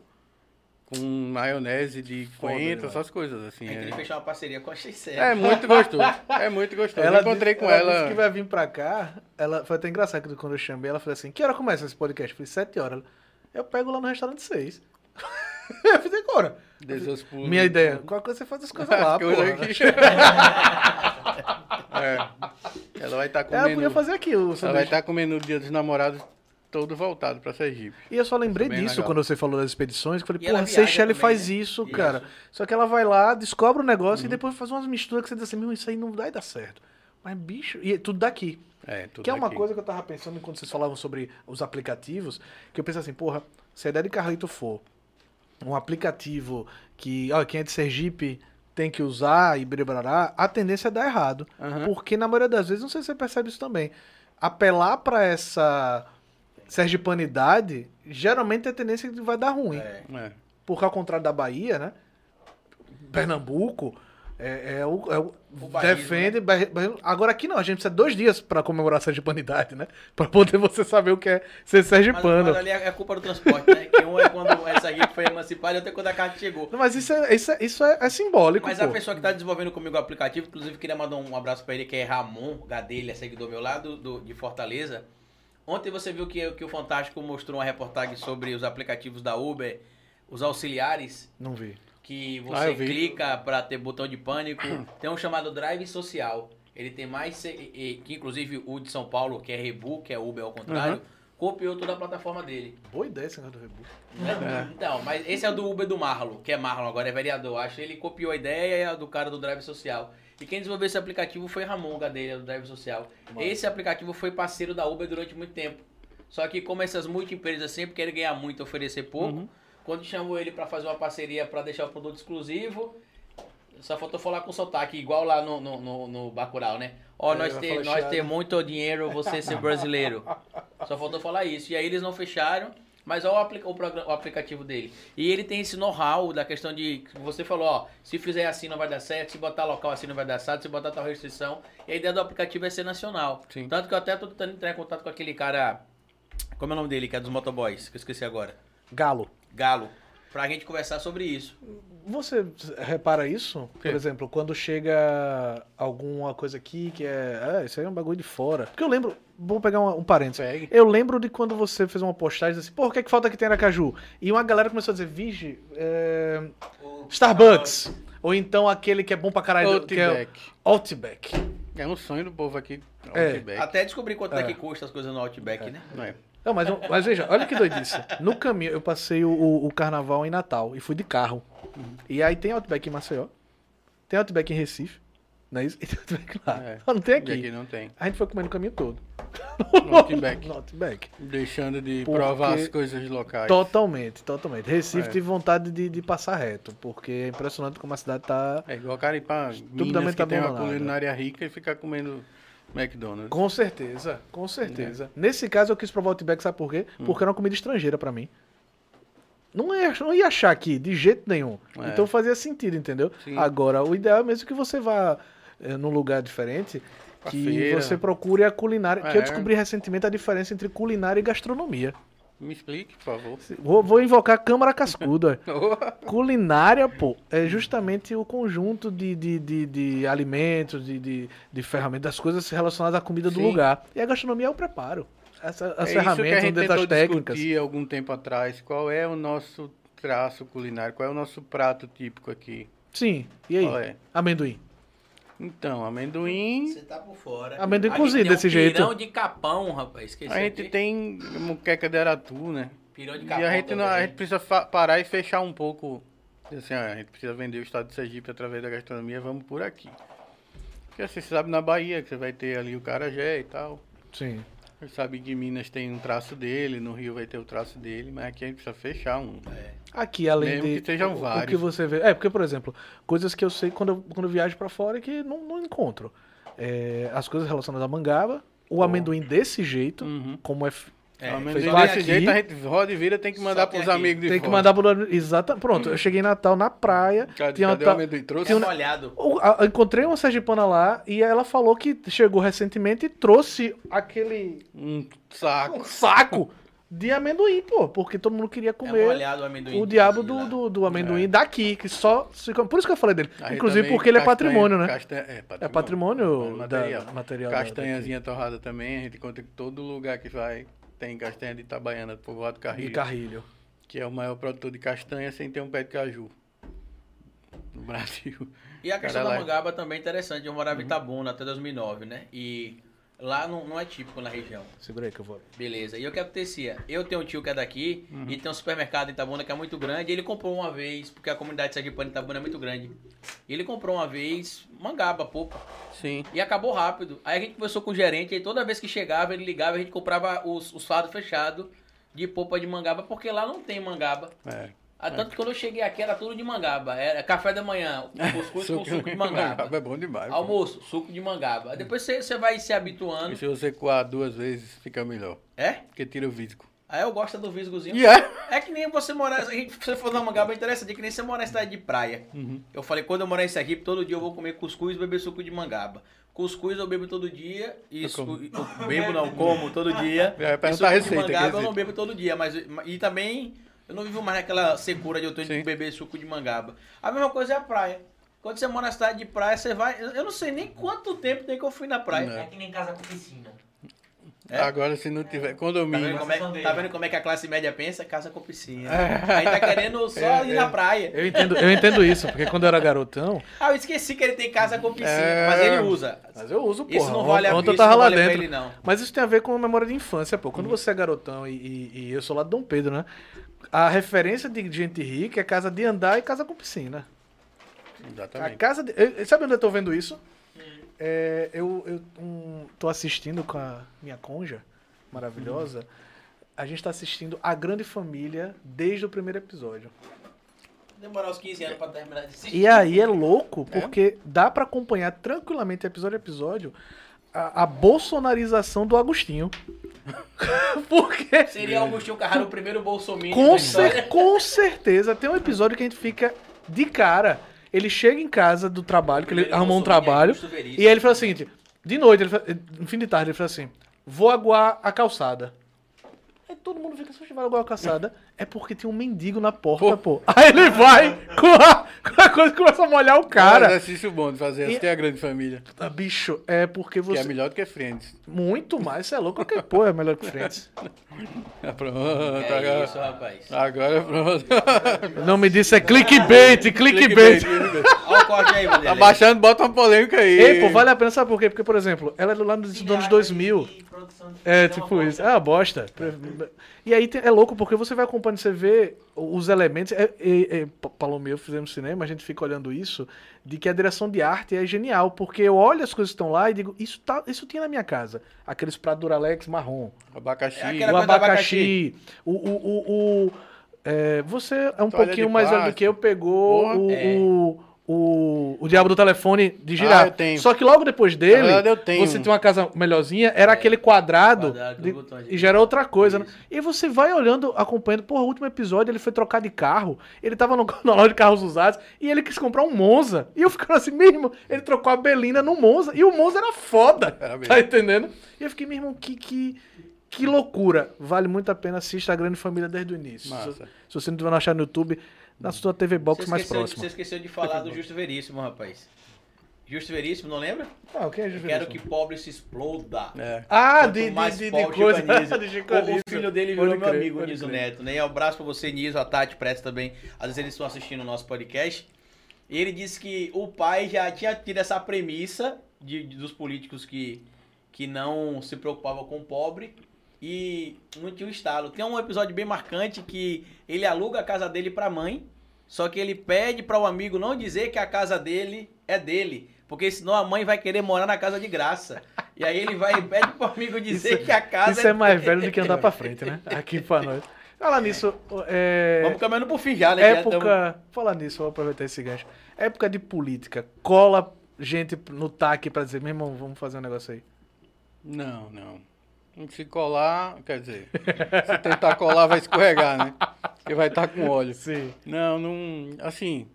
com maionese de coentro, essas coisas assim. A gente É, queria fechar uma parceria com a Cheyenne. é muito gostoso. É muito gostoso. eu encontrei disse, com ela. ela. disse que vai vir pra cá. Ela, foi até engraçado que quando eu chamei, ela falou assim: Que hora começa esse podcast? Eu falei: 7 horas. Ela, Eu pego lá no restaurante 6. eu fiz agora. Deus pulos. Minha ideia. Qualquer coisa você faz as coisas lá, pô. é. Ela vai estar Ela comendo. podia fazer aqui o Ela vai estar comendo o dia dos namorados todo voltado pra Sergipe. E eu só lembrei Bem disso legal. quando você falou das expedições. Que eu falei, ela porra, Seychelles faz né? isso, Isso. cara. Só que ela vai lá, descobre o negócio Uhum. e depois faz umas misturas que você diz assim, meu, isso aí não vai dar certo. Mas, bicho, e é tudo daqui. É, tudo que é uma aqui. coisa que eu tava pensando quando vocês falavam sobre os aplicativos, que eu pensei assim, porra, se a ideia de Carlito for um aplicativo que, ó, quem é de Sergipe tem que usar e bribará, a tendência é dar errado. Aham. Porque na maioria das vezes, não sei se você percebe isso também, apelar pra essa sergipanidade, geralmente a tendência é que vai dar ruim. É. É. Porque ao contrário da Bahia, né? Pernambuco é, é o, é o- O bairrismo, defende. bairri- bairrismo. Agora aqui não, a gente precisa de dois dias pra comemorar a sergipanidade, né? Pra poder você saber o que é ser Mas, sergipano. mas ali é é culpa do transporte, né? Que um é quando essa aqui foi emancipada e outro é quando a carta chegou. Não, mas isso é, isso é, isso é, é simbólico, Mas pô. a pessoa que tá desenvolvendo comigo o aplicativo, inclusive queria mandar um abraço pra ele, que é Ramon Gadelha, seguidor meu lá do, do- de Fortaleza. Ontem você viu que, que o Fantástico mostrou uma reportagem sobre os aplicativos da Uber, os auxiliares, Não vi. que Ah, você vi. clica pra ter botão de pânico. Tem um chamado Drive Social. Ele tem mais. Que inclusive o de São Paulo, que é Rebu, que é Uber ao contrário, Uhum. copiou toda a plataforma dele. Boa ideia esse negócio do Rebu. Né? Então, mas esse é o do Uber do Marlon, que é Marlon, agora é vereador. Acho que ele copiou a ideia e a do cara do Drive Social. E quem desenvolveu esse aplicativo foi Ramon Gadelha, do Drive Social. Esse aplicativo foi parceiro da Uber durante muito tempo. Só que como essas multi-empresas sempre querem ganhar muito e oferecer pouco, Uhum. quando chamou ele para fazer uma parceria para deixar o produto exclusivo, só faltou falar com sotaque, igual lá no, no, no, no Bacurau, né? Ó, É, nós vai tem, falar nós tem muito dinheiro, você ser brasileiro. Só faltou falar isso. E aí eles não fecharam, mas olha o, aplica- o, o aplicativo dele. E ele tem esse know-how da questão de. Você falou, ó, se fizer assim não vai dar certo, se botar local assim não vai dar certo, se botar tal restrição. E a ideia do aplicativo é ser nacional. Sim. Tanto que eu até tô tentando entrar em contato com aquele cara. Como é o nome dele, que é dos motoboys, que eu esqueci agora. Galo. Galo. Pra gente conversar sobre isso. Você repara isso? Por exemplo, quando chega alguma coisa aqui que é. Ah, isso aí é um bagulho de fora. Porque eu lembro. Vou pegar um, um parênteses. Pegue. Eu lembro de quando você fez uma postagem assim, pô, o que é que falta aqui tem Aracaju? E uma galera começou a dizer, vige, é, Starbucks. Ou então aquele que é bom pra caralho. que é Outback. Outback. É um sonho do povo aqui. É. Outback. Até descobrir quanto é. É. que custa as coisas no Outback, né? É. Não, mas, mas veja, olha que doidice. No caminho, eu passei o, o- o carnaval em Natal e fui de carro. E aí tem Outback em Maceió, tem Outback em Recife, não é isso? E tem Outback lá. É. Não tem E aqui. aqui não tem. A gente foi comendo o caminho todo. No Outback. No Outback. Deixando de Porque- provar as coisas locais. Totalmente, totalmente. Recife É. tive vontade de, de passar reto, porque é impressionante como a cidade tá. É igual Caripá, Minas que tem uma culinária rica e ficar comendo McDonald's. Com certeza, com certeza. Nesse caso eu quis provar o Outback, sabe por quê? Porque era uma comida estrangeira pra mim. Não ia, não ia achar aqui, de jeito nenhum. É. Então fazia sentido, entendeu? Sim. Agora, o ideal é mesmo que você vá eh, num lugar diferente, que você procure a culinária. Que eu É. descobri recentemente a diferença entre culinária e gastronomia. Me explique, por favor. Vou, vou invocar a Câmara Cascuda. Culinária, pô, é justamente o conjunto de, de, de, de alimentos, de, de, de ferramentas, das coisas relacionadas à comida do Sim. lugar. E a gastronomia é o preparo. Essa, as é isso que a ferramentas gente técnicas. discutir algum tempo atrás. Qual é o nosso traço culinário? Qual é o nosso prato típico aqui? Sim, e aí? É? Amendoim. Então, amendoim. Você tá por fora. Amendoim A cozido tem um desse jeito. pirão de capão, rapaz. Esqueci A gente aqui. tem muqueca de aratu, né? Pirou de E capão a gente, não, a gente precisa parar e fechar um pouco. Assim, ó, a gente precisa vender o estado de Sergipe através da gastronomia, vamos por aqui. Porque assim, você sabe na Bahia que você vai ter ali o Carajé e tal. Sim. Sabe que Minas tem um traço dele, no Rio vai ter o traço dele, mas aqui a gente precisa fechar um. Aqui, além Mesmo de. que sejam o- O que vários. você vê. É, porque, por exemplo, coisas que eu sei quando eu, quando eu viajo pra fora é que não, não encontro. É, as coisas relacionadas à mangaba, o amendoim desse jeito, Uhum. como é. É, feito menos desse jeito a gente roda e vira, tem que mandar pros amigos de Tem que fora. mandar pro. Exata. Pronto, eu cheguei em Natal na praia. Cadê, tinha uma cadê o ta- amendoim? Trouxe? Tinha molhado. O- a- eu encontrei uma sergipana lá e ela falou que chegou recentemente e trouxe aquele Um saco. um saco de amendoim, pô, porque todo mundo queria É comer molhado o amendoim. o diabo do, do, do amendoim daqui, que só se come- Por isso que eu falei dele. Aí Inclusive também porque ele é castanha- patrimônio, né? castanha- é patrimônio. É patrimônio material. da, material. da- Castanhazinha torrada também, a gente encontra em todo lugar que vai. Tem castanha de Itabaiana, do povoado Carrilho, de carrilho. que é o maior produtor de castanha sem ter um pé de caju no Brasil. E a questão Cara da lá. mangaba também é interessante. Eu morava em Itabuna até 2009, né? E lá não, não é típico na região. Segura aí que eu vou. Beleza. E o que acontecia? Eu tenho um tio que é daqui Uhum. e tem um supermercado em Itabuna que é muito grande. E ele comprou uma vez, porque a comunidade sergipana em Itabuna é muito grande. E ele comprou uma vez mangaba, pouco. Sim. E acabou rápido. Aí a gente conversou com o gerente e toda vez que chegava, ele ligava, a gente comprava os, os fardos fechados de polpa de mangaba, porque lá não tem mangaba. É. Ah, tanto que quando eu cheguei aqui era tudo de mangaba. Era café da manhã, cuscuz com suco de mangaba. É bom demais. pô. Almoço, suco de mangaba. Aí Depois você, você vai se habituando. E se você coar duas vezes, fica melhor. É? Porque tira o visco. Aí eu gosto do visgozinho. E é? É que nem você morar. Se você for na mangaba, é interessante. É que nem você morar em cidade de praia. Uhum. Eu falei, quando eu morar em Sergipe, todo dia eu vou comer cuscuz e beber suco de mangaba. Cuscuz eu bebo todo dia. E como. eu bebo não, como todo dia. Eu ia E suco a receita, de mangaba eu não bebo todo dia. Mas, e também eu não vivo mais naquela secura de eu ter de Sim. beber suco de mangaba. A mesma coisa é a praia. Quando você mora na cidade de praia, você vai. Eu não sei nem quanto tempo tem que eu fui na praia. Não. É que nem casa com piscina. É? Agora, se não tiver Tá vendo, condomínio. como é, tá vendo como é que a classe média pensa? Casa com piscina. É. Aí tá querendo só ir na praia. Eu entendo, eu entendo isso, porque quando eu era garotão. Ah, eu esqueci que ele tem casa com piscina, É. mas ele usa. Mas eu uso, porra. Isso não vale a Ontem eu isso tava não lá vale pra dentro. ele, não. Mas isso tem a ver com a memória de infância, pô. Quando você é garotão e, e- e eu sou lá de Dom Pedro, né? A referência de gente rica é casa de andar e casa com piscina. A Exatamente. casa de... eu- Sabe onde eu tô vendo isso? É, eu eu um, tô assistindo com a minha conja maravilhosa. A gente tá assistindo A Grande Família desde o primeiro episódio. Demorar uns 15 anos pra terminar de assistir. E aí é louco, porque dá pra acompanhar tranquilamente, episódio a episódio, a, a bolsonarização do Agostinho. porque Seria Augustinho Carraro o primeiro Bolsonaro com, cer- com certeza tem um episódio que a gente fica de cara. Ele chega em casa do trabalho, que ele arrumou um trabalho, e aí ele fala o seguinte: de noite, ele fala- no fim de tarde, ele fala assim: vou aguar a calçada. Aí todo mundo fica, você vai aguar a calçada, é porque tem um mendigo na porta, pô. Aí ele vai com a, com a coisa e começa a molhar o É um cara. exercício bom de fazer. E- Essa tem a grande família. Ah, Bicho, é porque Que você. é melhor do que Friends. Muito mais, você é louco. Qualquer porra é melhor que Friends. Ah, Pronto, É agora. isso, rapaz. Agora pronto. O nome disso é clickbait, clickbait. Olha o corte aí, Tá baixando, bota uma polêmica aí. Ei, pô, vale a pena, sabe por quê? Porque, por exemplo, ela é lá nos anos 2000. E produção de É, ficção, tipo isso. É uma bosta. E aí é louco, porque você vai acompanhando, você vê os elementos. É, é, é, Pa- Paloma e eu fizemos cinema, a gente fica olhando isso, de que a direção de arte é genial. Porque eu olho as coisas que estão lá e digo, isso, tá, isso tinha na minha casa. Aqueles pratos Duralex marrom. Abacaxi. É o abacaxi. O. o, o, o- é, você é um Toalha pouquinho mais velho do que eu, pegou Porra. o, É. o, o, o Diabo do Telefone de girar. Ah, eu tenho. Só que logo depois dele, Na verdade, eu tenho você tem uma casa melhorzinha, era aquele quadrado, Quadrado, de- e já era outra coisa. Né? E você vai olhando, acompanhando. Porra, o último episódio ele foi trocar de carro, ele tava no, na loja de carros usados e ele quis comprar um Monza. E eu ficando assim, meu irmão, ele trocou a Belina no Monza e o Monza era foda. Era mesmo. tá entendendo? E eu fiquei, meu irmão, que, que, que loucura. Vale muito a pena assistir a Grande Família desde o início. Massa. Se, se você não tiver não achar no YouTube, na sua TV Box mais de, próxima. você esqueceu de falar do Justo Veríssimo, rapaz. Justo Veríssimo, não lembra? Ah, quem é Eu quero que pobre se exploda. É. Ah, Quanto de, de, mais de, de pobre, coisa. De O, o filho dele Pode virou meu crer, amigo, o pode Niso crer. Neto. Né? E um abraço pra você, Niso, a Tati Presta também. Às vezes eles estão assistindo o nosso podcast. E ele disse que o pai já tinha tido essa premissa de, de- dos políticos que, que não se preocupavam com o pobre. E não tinha o estalo. Tem um episódio bem marcante que ele aluga a casa dele pra mãe, só que ele pede para o amigo não dizer que a casa dele é dele, porque senão a mãe vai querer morar na casa de graça. E aí ele vai e pede pro amigo dizer Isso- que a casa Isso é mais velho do que andar pra frente, né? Aqui pra nós. Fala nisso, é... Vamos caminhando pro fim já, né? que já tamo- época... Falar nisso, vou aproveitar esse gancho. Época de política, cola gente no TAC pra dizer, meu irmão, vamos fazer um negócio aí. Não, não. Se colar, quer dizer, se tentar colar vai escorregar, né? Porque vai estar com óleo. Sim. Não, não. Assim,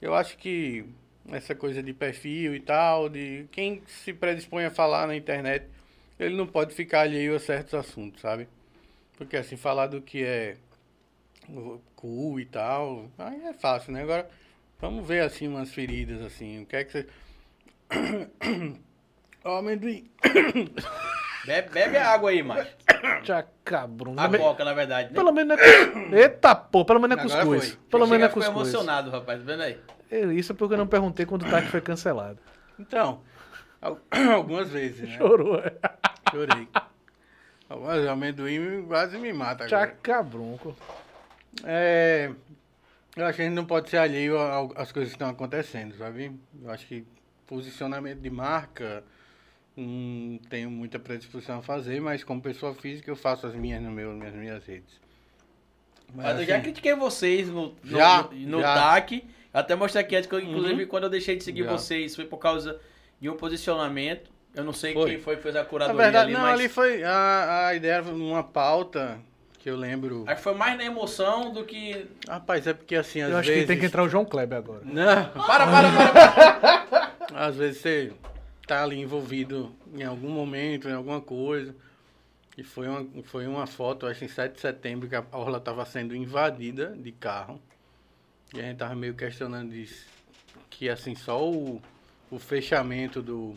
eu acho que essa coisa de perfil e tal, de quem se predispõe a falar na internet, ele não pode ficar alheio a certos assuntos, sabe? Porque assim, falar do que é cu e tal, aí é fácil, né? Agora, vamos ver assim umas feridas, assim. O que é que você. Ó, amendoim. Bebe, bebe a água aí, macho. Já cabrão. A coca, na verdade, né? Pelo menos não é... Eita, pô, pelo menos não é cuscuz. foi. Pelo menos não é cuscuz. emocionado, rapaz. Vendo aí? É, Isso é porque eu não perguntei quando o TAC foi cancelado. Então, al- algumas vezes, né? Chorou. é. Chorei. Algumas amendoim quase me mata Já agora. É, eu acho que a gente não pode ser alheio às coisas que estão acontecendo, sabe? Eu acho que posicionamento de marca não tenho muita predisposição a fazer, mas como pessoa física eu faço as minhas no meu, nas minhas redes. Mas eu já assim, critiquei vocês no, no, Já, no, no já. TAC. Até mostrei aqui eu, inclusive, Uhum. quando eu deixei de seguir Já. vocês, foi por causa de um posicionamento. Eu não sei Foi. quem foi que fez a Na curadoria verdade, ali, não, mas ali foi a, a ideia, uma pauta que eu lembro. acho que foi mais na emoção do que... Rapaz, é porque assim, às Eu acho vezes. que tem que entrar o João Kleber agora. Não. Para, para, para, para. Às vezes você tá ali envolvido em algum momento, em alguma coisa. E foi uma, foi uma foto, acho em 7 de setembro, que a orla estava sendo invadida de carro. E a gente tava meio questionando isso. Que assim, só o, o fechamento do,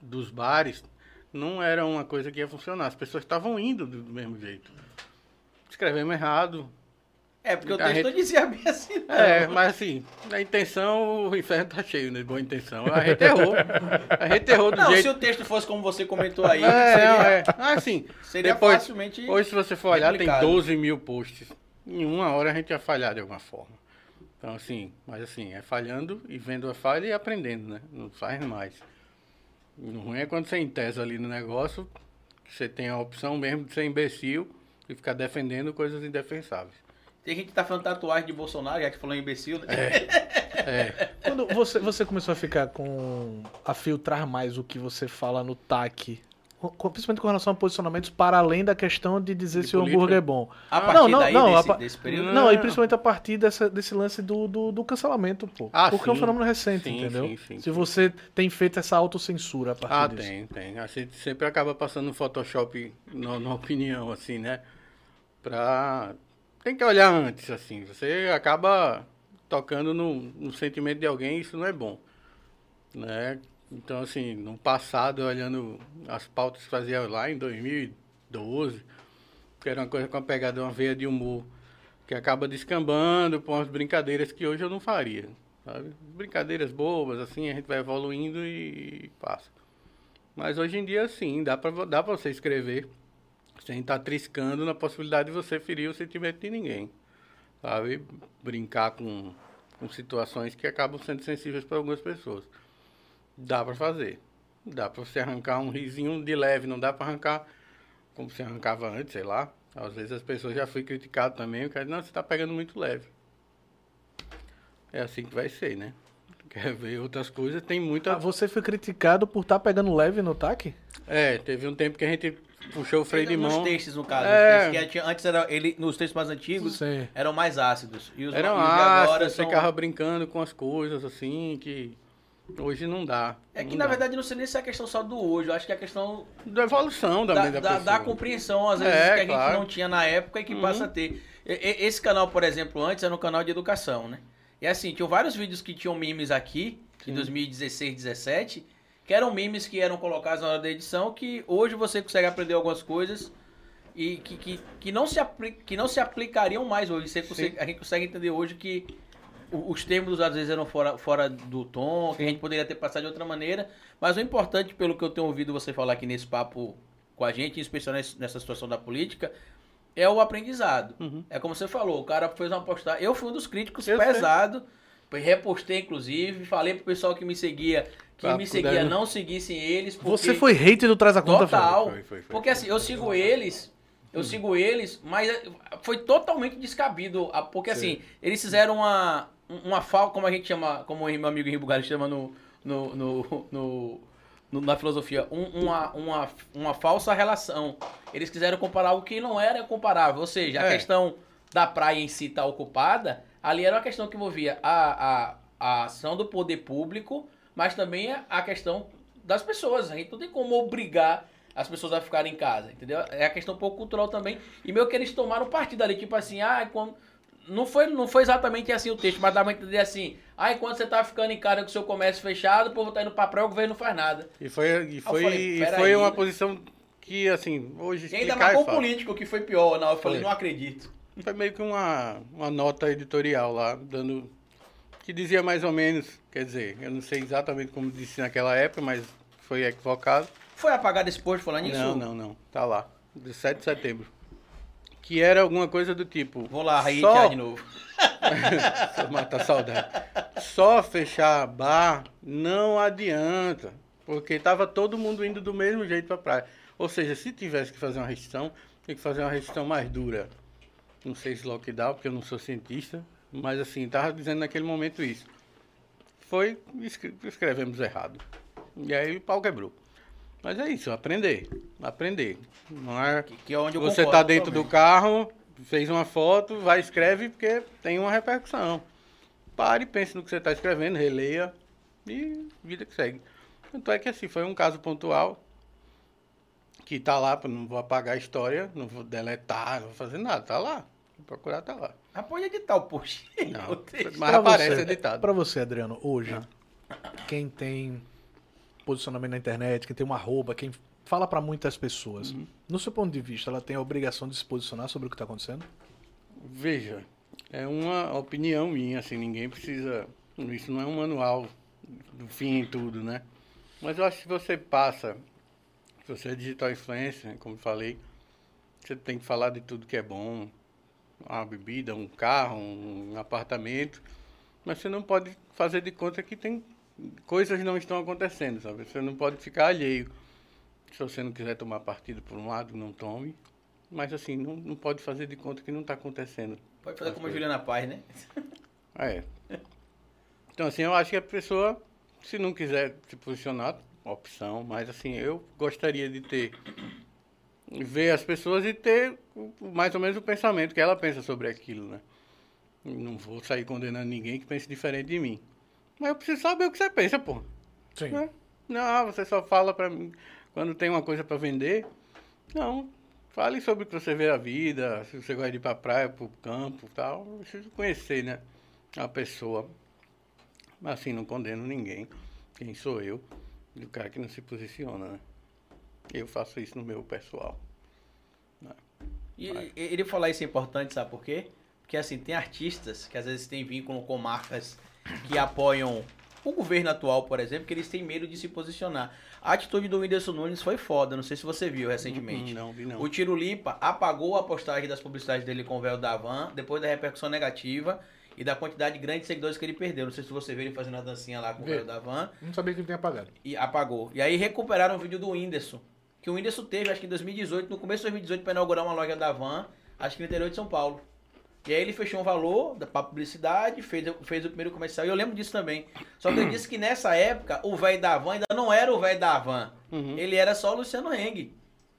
dos bares não era uma coisa que ia funcionar. As pessoas estavam indo do, do mesmo jeito. Escrevemos errado, É, porque o texto gente- não dizia bem assim, não. é, mas assim, a intenção, o inferno tá cheio, né? Boa intenção. A gente errou. A gente errou do Não, se jeito. o texto fosse como você comentou aí, É, não, seria, é. Ah, Assim, seria depois- facilmente... hoje se você for olhar, tem Replicado. 12 mil posts. Em uma hora a gente ia falhar de alguma forma. Então, assim, mas assim, é falhando e vendo a falha e aprendendo, né? Não faz mais. O ruim é quando você entesa ali no negócio, que você tem a opção mesmo de ser imbecil e ficar defendendo coisas indefensáveis. Tem gente que tá falando tatuagem de Bolsonaro, já que falou imbecil, né? É, Quando você, você começou a ficar com. a filtrar mais o que você fala no TAC, principalmente com relação a posicionamentos, para além da questão de dizer De se o hambúrguer é bom. A Não, partir não, daí, não, desse, a desse período... Não, e Não. principalmente a partir dessa, desse lance do, do, do cancelamento, pô. Ah, Porque é um sim. fenômeno recente, Sim, entendeu? sim, sim, Se sim. você tem feito essa autocensura a partir Ah, disso. tem, tem. A gente sempre acaba passando no Photoshop na opinião, assim, né? Pra. Tem que olhar antes, assim. Você acaba tocando no, no sentimento de alguém isso não é bom. Né? Então, assim, no passado, olhando as pautas que fazia lá em 2012, que era uma coisa com a pegada, uma veia de humor, que acaba descambando por umas brincadeiras que hoje eu não faria. Sabe? Brincadeiras bobas, assim, a gente vai evoluindo e passa. Mas hoje em dia, sim, dá vo- dá pra você escrever sem estar triscando na possibilidade de você ferir o sentimento de ninguém. Sabe? Brincar com, com situações que acabam sendo sensíveis para algumas pessoas. Dá pra fazer. Dá pra você arrancar um risinho de leve, não dá pra arrancar como você arrancava antes, sei lá. Às vezes as pessoas já fui criticado também, o cara não, você tá pegando muito leve. É assim que vai ser, né? Quer ver outras coisas, tem muita Ah, você foi criticado por estar pegando leve no TAC? É, teve um tempo que a gente puxou o freio de nos mão. textos, no caso. É. Os textos que antes era ele, nos textos mais antigos Sim. eram mais ácidos. E os, Era e os uma de agora são... ficava brincando com as coisas assim, que hoje não dá. É que Não na dá. verdade não sei nem se é a questão só do hoje, eu acho que é a questão Da evolução da, da, da, da compreensão, às vezes, É, que a gente claro. não tinha na época e que Uhum. passa a ter. E- Esse canal, por exemplo, antes era um canal de educação, né? E assim, tinham vários vídeos que tinham memes aqui, em Sim. 2016, 17, que eram memes que eram colocados na hora da edição, que hoje você consegue aprender algumas coisas e que, que, que, não, se apli que não se aplicariam mais hoje. Você consegue- a gente consegue entender hoje que os termos às vezes eram fora, fora do tom, que a gente poderia ter passado de outra maneira. Mas o importante, pelo que eu tenho ouvido você falar aqui nesse papo com a gente, em especial nessa situação da política, é o aprendizado. Uhum. É como você falou, o cara fez uma postagem. Eu fui um dos críticos Eu sei. pesado, repostei inclusive, falei pro pessoal que me seguia que me seguia não seguissem eles. Porque... Você foi hater do Traz a Conta, Total. Foi, foi, foi. Porque assim, eu sigo eles, eu sigo eles, mas é, foi totalmente descabido. Porque assim, eles fizeram uma, uma falta, como a gente chama, como o meu amigo Henrique Bugatti chama no, no, no, no- no- na filosofia, um- uma, uma, uma falsa relação. Eles quiseram comparar algo que não era comparável. Ou seja, a É. questão da praia em si estar ocupada, ali era uma questão que envolvia a, a, a ação do poder público, mas também a- a questão das pessoas. A gente não tem como obrigar as pessoas a ficarem em casa, entendeu? É a questão um pouco cultural também. E meio que eles tomaram partido ali, tipo assim, ah, quando... Não foi, não foi exatamente assim o texto, mas dá pra entender assim, ah, enquanto você tá ficando em casa com o seu comércio fechado, o povo tá indo pra praia, o governo não faz nada. E foi, e foi, falei, e foi uma né? posição que, assim, hoje E ainda explicar marcou é o político, que foi pior. Não, eu falei, Foi. não acredito. Foi meio que uma, uma nota editorial lá, dando. Que dizia mais ou menos, quer dizer, eu não sei exatamente como disse naquela época, mas foi equivocado. Foi apagado esse post falando nisso? Não, não, não. Tá lá. De 7 de setembro. Que era alguma coisa do tipo. Vou lá, aí só, de novo. Só matar a saudade. Só fechar bar não adianta. Porque tava todo mundo indo do mesmo jeito pra praia. Ou seja, se tivesse que fazer uma restrição, tem que fazer uma restrição mais dura. Não sei se lockdown, porque eu não sou cientista. Mas assim, tava dizendo naquele momento isso. Foi, escre- escrevemos errado. E aí o pau quebrou. Mas é isso, aprender. Aprender. Não é Que, que é onde você concordo tá dentro do totalmente. carro, fez uma foto, vai escreve porque tem uma repercussão. Pare, pense no que você está escrevendo, releia e vida que segue. Tanto é que assim, foi um caso pontual que tá lá, não vou apagar a história, não vou deletar, não vou fazer nada, tá lá. Procurar, tá lá. Ah, pode editar o post. Não, mas Pra aparece você, editado. Pra você, Adriano, hoje, quem tem posicionamento na internet, quem tem uma arroba, quem fala pra muitas pessoas, Uhum. no seu ponto de vista, ela tem a obrigação de se posicionar sobre o que tá acontecendo? Veja, é uma opinião minha, assim, ninguém precisa. Isso não é um manual do fim em tudo, né? Mas eu acho que se você passa, se você é digital influencer, como eu falei, você tem que falar de tudo que é bom. Uma bebida, um carro, um apartamento. Mas você não pode fazer de conta que tem coisas não estão acontecendo, sabe? Você não pode ficar alheio. Se você não quiser tomar partido por um lado, não tome. Mas assim, não, não pode fazer de conta que não está acontecendo. Pode fazer como a Juliana Paz, né? É. Então, assim, eu acho que a pessoa, se não quiser se posicionar, opção, mas assim, eu gostaria de ter, ver as pessoas e ter mais ou menos o pensamento que ela pensa sobre aquilo, né? Não vou sair condenando ninguém que pense diferente de mim. Mas eu preciso saber o que você pensa, pô. Sim. né? Não, você só fala pra mim quando tem uma coisa pra vender. Não, fale sobre o que você vê a vida, se você gosta de ir pra praia, pro campo e tal. Eu preciso conhecer, né? A pessoa. Mas assim, não condeno ninguém. Quem sou eu? Do cara que não se posiciona, né? Eu faço isso no meu pessoal. E e- ele falar isso é importante, sabe por quê? Porque assim, tem artistas que às vezes têm vínculo com marcas que apoiam o governo atual, por exemplo, que eles têm medo de se posicionar. A atitude do Whindersson Nunes foi foda, não sei se você viu recentemente. Não, vi não. O Tiro Lipa apagou a postagem das publicidades dele com o véu da Van, depois da repercussão negativa e da quantidade grande de seguidores que ele perdeu. Não sei se você viu ele fazendo a dancinha lá com o véu da Van Não sabia que ele tinha apagado. e apagou. E aí recuperaram o vídeo do Whindersson. Que o Whindersson teve, acho que em 2018, no começo de 2018, para inaugurar uma loja da Van, acho que no interior de São Paulo. E aí ele fechou um valor da pra publicidade, fez, fez o primeiro comercial, e eu lembro disso também. Só que ele disse que nessa época, o velho da Van ainda não era o velho da Van. Uhum. Ele era só o Luciano Heng,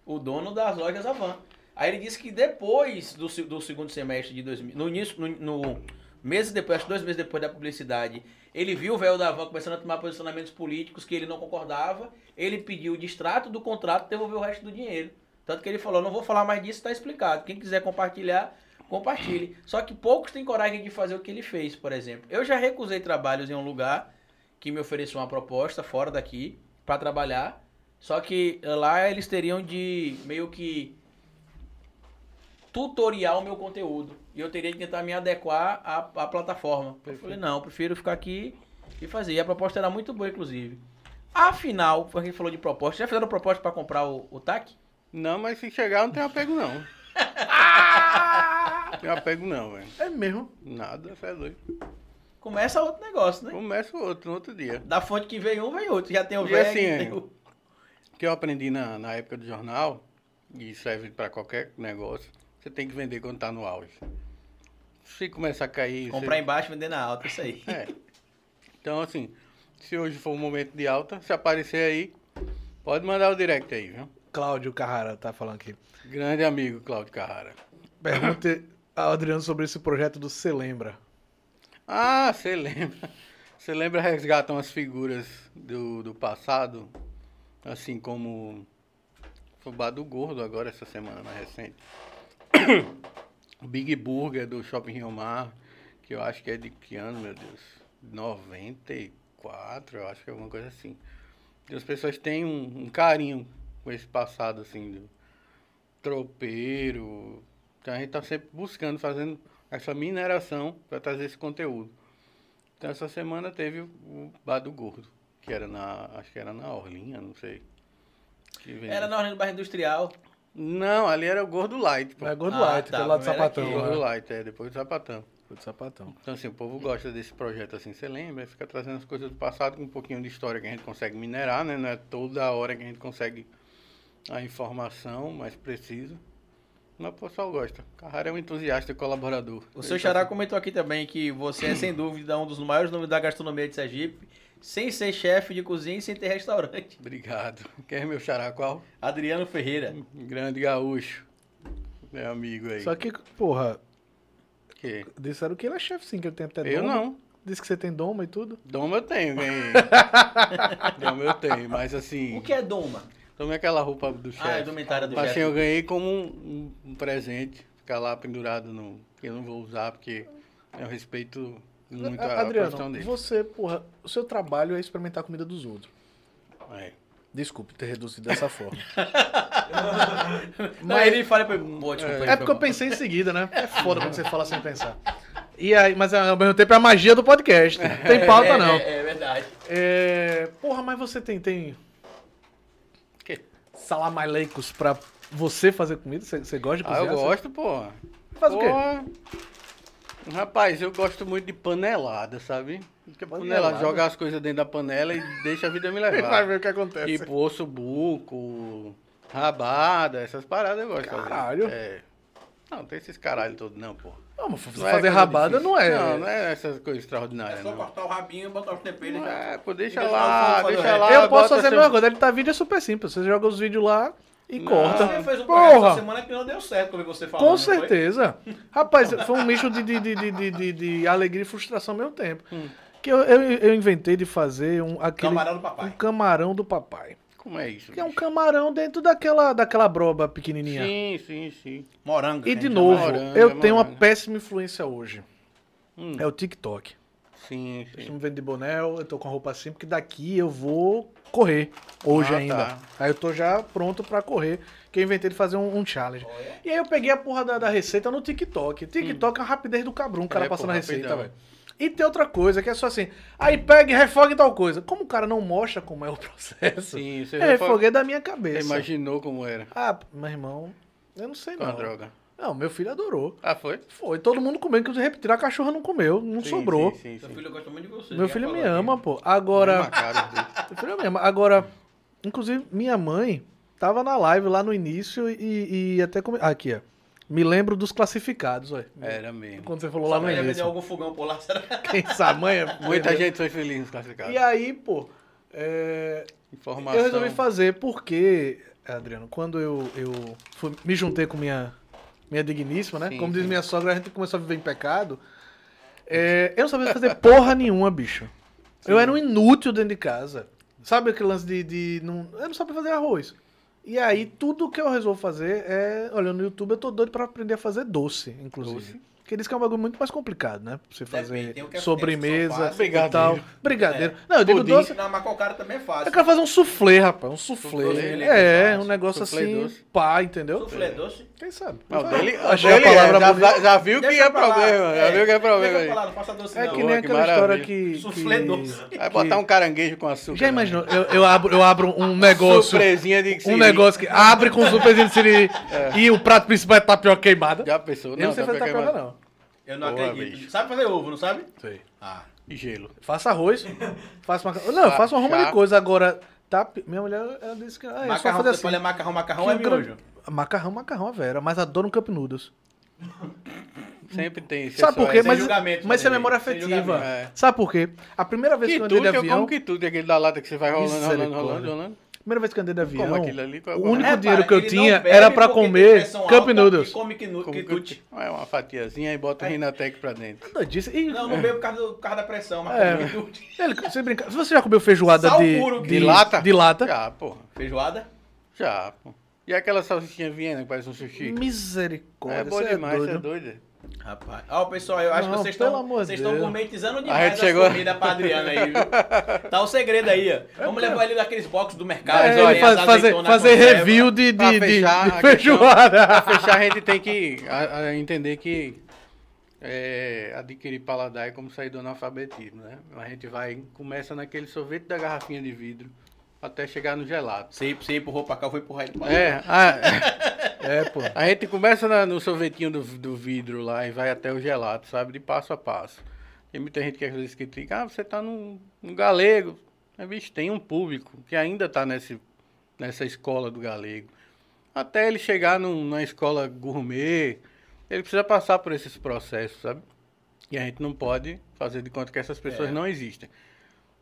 o dono das lojas da Van. Aí ele disse que depois do, do segundo semestre de 2000, no início, no, no meses depois, acho que dois meses depois da publicidade, ele viu o velho da Van começando a tomar posicionamentos políticos que ele não concordava, ele pediu o distrato do contrato e devolveu o resto do dinheiro. Tanto que ele falou, não vou falar mais disso, está explicado. Quem quiser compartilhar, compartilhe. Só que poucos têm coragem de fazer o que ele fez, por exemplo. Eu já recusei trabalhos em um lugar que me ofereceu uma proposta fora daqui para trabalhar. Só que eh, lá eles teriam de meio que tutorial o meu conteúdo. E eu teria que tentar me adequar à, à plataforma. Eu falei, não, eu prefiro ficar aqui e fazer. E a proposta era muito boa, inclusive. Afinal, gente falou de proposta. Já fizeram proposta para comprar o, o TAC? Não, mas se chegar, não tem apego, não. tem apego, não, velho. É mesmo. Nada, você é doido. Começa outro negócio, né? Começa outro no outro dia. Da fonte que vem um, vem outro. Já tem o velho, assim, tem é. o... que eu aprendi na, na época do jornal, e serve para qualquer negócio, você tem que vender quando tá no auge. Se começar a cair. Comprar você... embaixo, vender na alta, isso aí. É. Então, assim, se hoje for um momento de alta, se aparecer aí, pode mandar o direct aí, viu? Cláudio Carrara tá falando aqui. Grande amigo Cláudio Carrara. Pergunte ao Adriano sobre esse projeto do Você Lembra. Ah, você lembra? Você lembra resgatam as figuras do, do passado? Assim como Bar do Gordo agora, essa semana mais recente. O Big Burger do Shopping Rio Mar, que eu acho que é de que ano, meu Deus? 94, eu acho que é alguma coisa assim. E as pessoas têm um, um carinho com esse passado, assim, do tropeiro. Então a gente tá sempre buscando, fazendo essa mineração para trazer esse conteúdo. Então essa semana teve o- Bar do Gordo, que era na, acho que era na Orlinha, não sei. Era na ordem do bairro industrial. Não, ali era o Gordo Light, pô. É Gordo Ah, Light, tá, aquele lá do sapatão. Gordo né? Light, é, depois do Sapatão. Do sapatão. Então assim, o povo gosta desse projeto assim, você lembra, fica trazendo as coisas do passado com um pouquinho de história que a gente consegue minerar, né? Não é toda hora que a gente consegue a informação mais precisa. Mas o pessoal gosta. Carrara é um entusiasta e colaborador. O seu tá Xará comentou aqui também que você é, sem dúvida, um dos maiores nomes da gastronomia de Sergipe, sem ser chefe de cozinha e sem ter restaurante. Obrigado. Quem é meu xará qual? Adriano Ferreira. Grande gaúcho. Meu amigo aí. Só que, porra, Que? disseram que ele é chefe sim, que ele tem até Eu doma. não. Disse que você tem doma e tudo. Doma eu tenho, ganhei. Doma eu tenho, mas assim. O que é Doma? Tome aquela roupa do chefe. Ah, é indumentária do Mas assim, chefe. eu ganhei como um, um- um presente. Ficar lá pendurado no. Que eu não vou usar, porque eu respeito muito a, a profissão Adriano, dele. você, porra, o seu trabalho é experimentar a comida dos outros. É. Desculpe ter reduzido dessa forma. Mas ele fala pra pô, desculpa, É porque eu pensei em seguida, né? É foda quando você fala sem pensar. E aí, mas ao mesmo tempo é a magia do podcast. Não tem pauta, é, não. É, é verdade. É, Porra, mas você tem, tem Que? salamaleicos pra você fazer comida? Você, você gosta de Ah, eu cozinhar? gosto, pô. Você faz o quê? Rapaz, eu gosto muito de panelada, sabe? Porque panelada, Panelada? joga as coisas dentro da panela e deixa a vida me Vai levar. ver o que acontece. Tipo osso buco, rabada, essas paradas eu gosto. de fazer. Caralho. É. Não, tem esses caralho todos não, pô. Não, mas Não é fazer rabada difícil. não é. Não, não é essas coisas extraordinárias, É só não. cortar o rabinho, botar os temperos. É, pô, deixa Deixa lá, deixa lá. Eu posso fazer a mesma coisa. Ele tá vídeo é super simples. Você joga os vídeos lá e Não. corta. Você fez um projeto Porra! essa semana que não deu certo quando você falou. Com não foi? certeza. Rapaz, foi um misto de, de, de, de, de, de- de alegria e frustração ao mesmo tempo. Hum. Que eu, eu, eu inventei de fazer um, aquele, Camarão do papai. um camarão do papai. Como é isso? Que é um bicho? camarão dentro daquela, daquela broba pequenininha. Sim, sim, sim. Morango. E de gente novo, morango, eu é tenho uma péssima influência hoje. Hum, É o TikTok. Sim, sim. estou me vendo de boné, eu tô com a roupa assim, porque daqui eu vou correr hoje Ah, ainda. tá. Aí eu tô já pronto pra correr, que eu inventei de fazer um, um challenge. E aí eu peguei a porra da, da receita no TikTok. TikTok é a rapidez do cabrão, o cara É, passando pô, a receita, velho. E tem outra coisa, que é só assim, aí pega e refoga em tal coisa. Como o cara não mostra como é o processo, Sim, você eu refoguei da minha cabeça. imaginou como era Ah, meu irmão, eu não sei com não. droga. Não, meu filho adorou. Ah, foi? Foi, todo mundo comendo, inclusive repetiram, a cachorra não comeu, não Sim, sobrou. Sim, sim, Seu sim. filho gosta muito de você. Meu filho me aqui. ama, pô. Agora, meu filho me ama. Agora, inclusive, minha mãe tava na live lá no início e, e até... Come... Ah, aqui, ó. Me lembro dos classificados, ué. Era mesmo. Quando você falou lá Sua no início. algum fogão por lá, será? Quem sabe, mãe? é- Muita gente foi feliz nos classificados. E aí, pô, é, Informação. eu resolvi fazer porque, Adriano, quando eu, eu fui- me juntei com minha, minha digníssima, né? Sim, Como diz sim. minha sogra, a gente começou a viver em pecado. É, eu não sabia fazer porra nenhuma, bicho. Eu era um inútil dentro de casa. Sabe aquele lance de. de não, eu não sabia fazer arroz. E aí, tudo que eu resolvo fazer é. Olha, no YouTube eu tô doido pra aprender a fazer doce, inclusive. Doce? Porque diz que é um bagulho muito mais complicado, né? Pra você fazer é- sobremesa são e tal. Brigadeiro. Não, eu digo Pudim. doce. Não, mas cocada também é fácil. Eu quero fazer um soufflé, rapaz. Um soufflé. Soufflé, é, fácil. um negócio Soufflé assim, doce. pá, entendeu? Soufflé doce. Quem sabe? Não, o dele, a dele é, palavra já, bonita. já, viu que é problema. Já viu que é problema aí. não faça doce É não. que nem que aquela história que. Que- doce. Vai botar um caranguejo com açúcar. Já né? imaginou? Eu, eu abro, eu abro um negócio. Surpresinha de Um siri. negócio que abre com surpresinha de siri e o prato principal é tapioca queimada. Já pensou? eu não sei fazer tapioca queimada. não. Eu não Boa, acredito. bicho. Sabe fazer ovo, não sabe? Sei. Ah. E gelo. Faço arroz, faço macarrão. Não, faço uma ruma de coisa. Agora, tap... minha mulher, ela disse que. Ah, é só macarrão, fazer você assim. fala macarrão, macarrão Que é miojo. Macarrão, macarrão, a Vera, mas adoro um Cup Noodles. Sempre tem. Sabe por quê? Mas, mas isso é memória afetiva. É. Sabe por quê? A primeira vez que eu andei de eu avião. como quitute, aquele da lata que você vai rolando, rolando, rolando, rolando, rolando. Primeira vez que eu andei de avião. Como aquilo ali, qual é o único problema? dinheiro que eu não tinha era pra comer Cup Noodles. Come quinu- Como quitute. É uma fatiazinha e bota o Rinatec pra dentro. Doidice. E Não, não bebo por causa, do- por causa da pressão, mas É. ele, você brinca, se você já comeu feijoada de, puro, de, De lata? De lata. Já, porra. Feijoada? Já, pô. E aquela salsichinha viena que parece um sushi? Misericórdia. É bom você demais, você é doido. doido. Rapaz. Ó, pessoal, eu acho Não, que vocês pelo estão amor de vocês estão gourmetizando A demais as chegou- comidas pra Adriana aí, viu? Tá o segredo aí, ó. Vamos levar ele naqueles boxes do mercado. É, olha, ele faz- as fazer, fazer review de, Pra de, de, fechar de a feijoada. Pra fechar, a gente tem que a- a entender que é, adquirir paladar é como sair do analfabetismo, né? A gente vai, começa naquele sorvete da garrafinha de vidro até chegar no gelado. Você, você empurrou pra cá, vou empurrar ele pra lá. É, a, É, pô. a gente começa na- no sorvetinho do, do vidro lá e vai até o gelado, sabe? De passo a passo. Tem muita gente que às vezes critica, ah, você tá no, galego. Mas, bicho, tem um público que ainda tá nesse, nessa escola do galego. Até ele chegar num- numa escola gourmet, ele precisa passar por esses processos, sabe? E a gente não pode fazer de conta que essas pessoas É. não existem.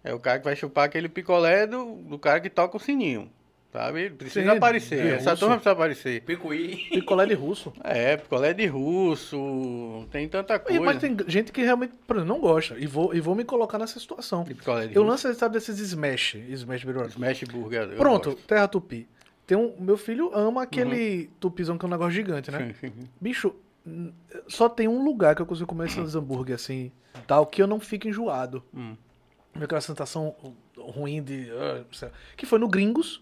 É o cara que vai chupar aquele picolé do, do cara que toca o sininho, sabe? Precisa Sim, aparecer. de Essa russo. turma precisa aparecer. Picuí. Picolé de russo. É, picolé de russo, tem tanta E, coisa. mas tem gente que realmente por exemplo, não gosta. E vou, e vou me colocar nessa situação. De picolé de Eu russo. lanço, sabe, desses smash. Smash Burger. Smash Burger. Pronto, gosto. terra tupi. Tem um, meu filho ama aquele tupizão que é um negócio gigante, né? Bicho, n- só tem um lugar que eu consigo comer esses hambúrguer assim, tal, que eu não fico enjoado. Hum. Meio aquela sensação ruim de. lá, que foi no Gringos,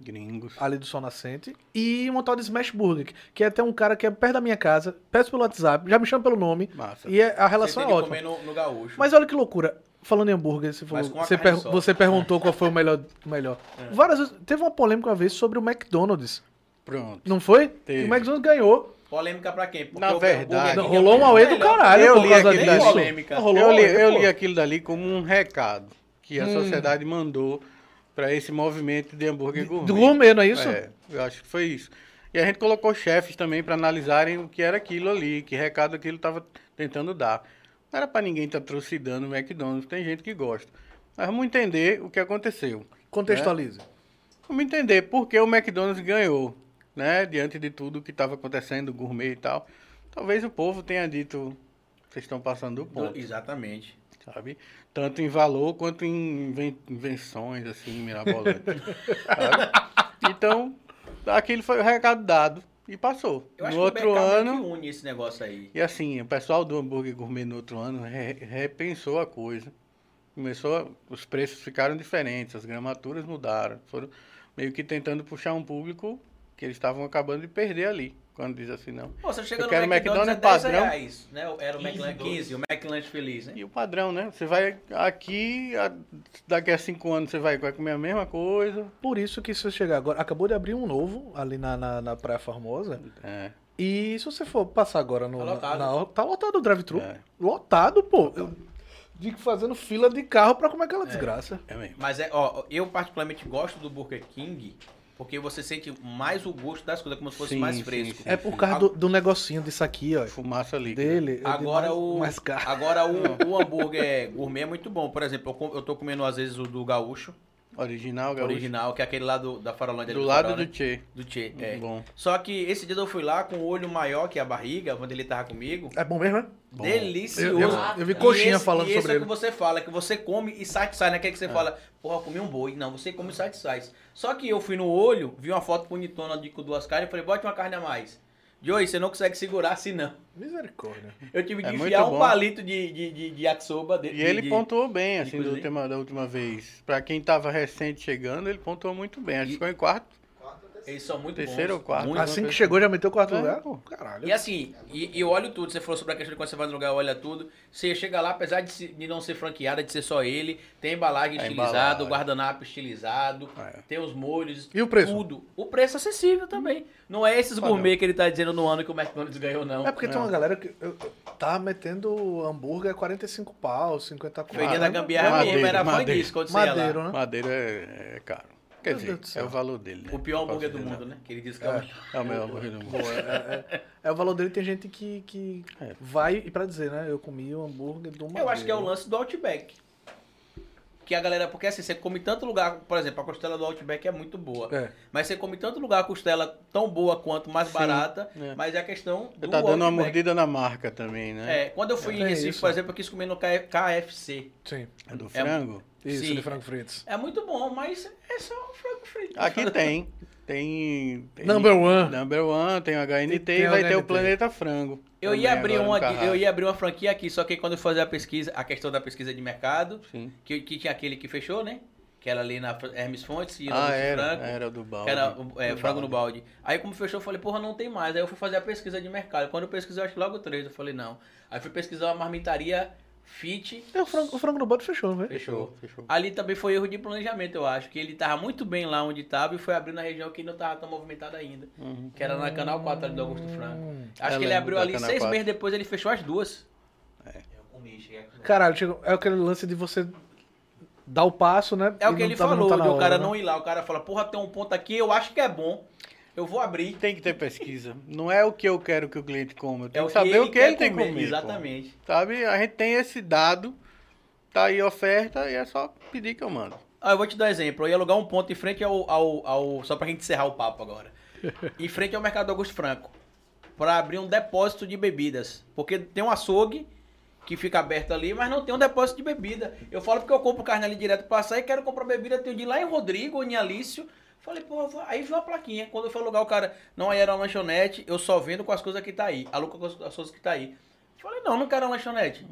Gringos. ali do Sol Nascente, e uma tal de Smash Burger, que- é até um cara que é perto da minha casa, peço pelo WhatsApp, já me chama pelo nome, Massa. e é- a Você relação tem é ótima. comer no, no gaúcho. Mas olha que loucura. Falando em hambúrguer, você, falou, Mas com a você, per- só. você perguntou qual foi o melhor. o melhor. É. Várias vezes. Teve uma polêmica uma vez sobre o McDonald's. Pronto. Não foi? Teve. E o McDonald's ganhou. Polêmica pra quem? Porque Na o verdade- Não, é rolou um muito auê do caralho Eu por li causa aquilo disso. dali. Polêmica. Eu li, eu li aquilo dali como um recado que a Hum. sociedade mandou para esse movimento de hambúrguer gourmet. Do gourmet, não é isso? É, eu acho que foi isso. E a gente colocou chefes também para analisarem o que era aquilo ali, que recado aquilo estava tentando dar. Não era para ninguém estar trucidando o McDonald's, tem gente que gosta. Mas vamos entender o que aconteceu. Contextualize. Vamos entender por que o McDonald's ganhou, né? Diante de tudo que estava acontecendo, gourmet e tal. Talvez o povo tenha dito, vocês estão passando do ponto, Exatamente. sabe? Tanto em valor quanto em inven- invenções, assim, mirabolantes. Então, aquele foi o recado dado e passou. Eu acho no que o outro é ano... que une esse negócio aí. E assim, o pessoal do hambúrguer gourmet no outro ano re- repensou a coisa. Começou, a- os preços ficaram diferentes, as gramaturas mudaram. Foram meio que tentando puxar um público que eles estavam acabando de perder ali. Quando diz assim, não. Pô, você chega Eu no quero McDonald's, McDonald's é 10 padrão. reais, né? Era o 15, McLanche 15, o McLanche feliz, né? E o padrão, né? Você vai aqui, a- daqui a cinco anos você vai, vai comer a mesma coisa. Por isso que se você chegar agora. Acabou de abrir um novo ali na, na, na Praia Formosa. É, E se você for passar agora no. Tá na- lotado. na- tá lotado o drive-thru. É. Lotado, pô. Eu digo fazendo fila de carro pra comer aquela desgraça. é mesmo. Mas é, ó, eu particularmente gosto do Burger King porque você sente mais o gosto das coisas, como se fosse Sim, mais sim, fresco. sim. É por causa do, do negocinho disso aqui, ó. Fumaça líquida. Dele. é de Agora mais, o Mais caro. agora o, o hambúrguer gourmet é muito bom. Por exemplo, eu, eu tô comendo às vezes o do gaúcho, Original, gaúcho. original, que é aquele lá do, da Farolândia. Do ali lado Farol, do né? Tchê. do Tchê, é. Bom. Só que esse dia eu fui lá com o olho maior que a barriga, quando ele tava comigo. É bom mesmo, né? Delicioso. Eu, eu- eu vi coxinha esse- falando e esse sobre é o que você fala, que você come e satisfaz, né? Que é que você fala, porra, comi um boi. Não, você come e satisfaz. Só que eu fui no olho, vi uma foto bonitona de com duas carnes e falei, bote uma carne a mais. Joey, você não consegue segurar assim não. Misericórdia. Eu tive que É enfiar um bom. palito de, de, de, de yakisoba. De, E ele de, pontuou bem, assim, da cozinha. última, da última vez. Pra quem tava recente chegando, ele pontuou muito bem. Acho que ficou em quarto. Eles são muito Terceiro bons. ou quarto. Muito Assim que chegou, já meteu o quarto É, lugar? pô. Caralho. E assim, e, e eu olho tudo. Você falou sobre a questão de quando você vai no lugar, olha tudo. Você chega lá, apesar de, se- de não ser franqueada, de ser só ele, tem embalagem A estilizada, embalagem. o guardanapo estilizado, É. tem os molhos. E o preço? Tudo. O preço é acessível também. Não é esses gourmet que ele tá dizendo no ano que o McDonald's ganhou, não. É porque tem Não. uma galera que eu, eu- tá metendo hambúrguer 45 pau, 50 pau. Feirinha da Ah, Gambiarra mesmo era fã madeira. disso quando você ia Madeiro, lá. né? Madeira é, é caro. Quer Meu dizer, é o valor dele. né? O pior hambúrguer do mundo, né? Que ele disse que é, o É. melhor. É o melhor hambúrguer do mundo. Pô, é, é- é o valor dele, tem gente que, que É. vai, e pra dizer, né? Eu comi o hambúrguer do Eu acho que é o lance do Outback. Que a galera, porque assim, você come tanto lugar, por exemplo, a costela do Outback é muito boa. É. Mas você come tanto lugar a costela tão boa quanto mais Sim, barata, é. mas é a questão do Você tá dando uma Outback. mordida na marca também, né? É, quando eu fui É, em Recife, isso. por exemplo, eu quis comer no KFC. Sim. É do É- frango? Isso, Sim. de frango fritos. É muito bom, mas é só um frango frito. Aqui tem. Tem. tem Number one. Number One, tem o HNT Tem e vai ter o HNT. Planeta Frango. Eu ia abrir uma, eu ia abrir uma franquia aqui, só que quando eu fazer a pesquisa, a questão da pesquisa de mercado, Sim. que, que tinha aquele que fechou, né? Que era ali na Hermes Fontes e Ah, era. Franco. Era do balde. Era o- é, Do frango no balde. Aí como fechou, eu falei, porra, não tem mais. Aí eu fui fazer a pesquisa de mercado. Quando eu pesquisei, eu acho que logo três. Eu falei, não. Aí fui pesquisar uma marmitaria fit. É, o, frango, o frango no bote fechou, é? Fechou. Fechou. Ali também foi erro de planejamento, eu acho. Que ele tava muito bem lá onde tava e foi abrindo na região que não tava tão movimentada ainda. Uhum. Que era na Canal 4 ali do Augusto Franco. Hum. Acho Eu que ele abriu ali seis 4. meses depois, ele fechou as duas. Comer. Caralho, chegou- é aquele lance de você dar o passo, né? É o que ele tá- não falou, tá o cara né? não ir lá. O cara fala, porra, tem um ponto aqui, eu acho que é bom. Eu vou abrir. Tem que ter pesquisa. Não é o que eu quero que o cliente coma. Eu É tenho o que saber o que ele tem que comer, comer. pô. Exatamente. Sabe? A gente tem esse dado. Tá aí oferta e é só pedir que eu mando. Ah, eu vou te dar um exemplo. Eu ia alugar um ponto em frente ao. ao, ao- só pra gente encerrar o papo agora. em frente ao Mercado Augusto Franco. Pra abrir um depósito de bebidas. Porque tem um açougue que fica aberto ali, mas não tem um depósito de bebida. Eu falo porque eu compro carne ali direto pra sair, quero comprar bebida, tenho de lá em Rodrigo ou em Alício. Falei, pô, eu aí viu a plaquinha. Quando eu fui alugar o cara, não, aí era uma lanchonete, eu só vendo com as coisas que tá aí. Aluga com as as coisas que tá aí. Falei, não, não quero uma lanchonete.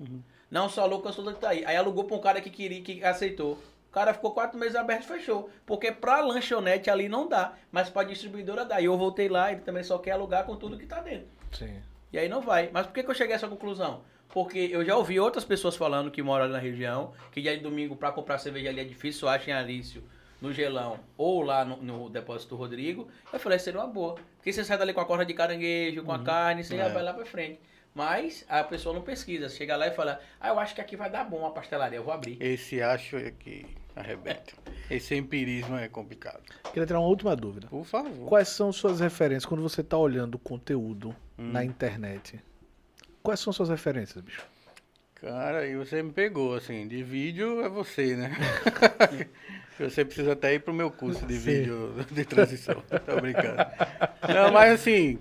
Não, só aluga com as coisas que tá aí. Aí alugou pra um cara que queria, que aceitou. O cara ficou quatro meses aberto e fechou. Porque pra lanchonete ali não dá, mas pra distribuidora dá. E eu voltei lá, ele também só quer alugar com tudo que tá dentro. Sim. E aí não vai. Mas por que, que eu cheguei a essa conclusão? Porque eu já ouvi outras pessoas falando que moram ali na região, que dia de domingo pra comprar cerveja ali é difícil, acha em Alício, no Gelão, ou lá no, no depósito do Rodrigo. Eu falei, seria uma boa. Porque você sai dali com a corda de caranguejo, com a carne, você já É. vai lá pra frente. Mas a pessoa não pesquisa. Chega lá e fala, ah, eu acho que aqui vai dar bom a pastelaria, eu vou abrir. Esse acho é que arrebenta. Esse empirismo é complicado. Queria tirar uma última dúvida. Por favor. Quais são suas referências quando você tá olhando o conteúdo Hum. na internet? Quais são suas referências, bicho? Cara, aí você me pegou, assim, de vídeo é você, né? você precisa até ir pro meu curso de Sim. vídeo de transição. Tô brincando. Não, mas assim,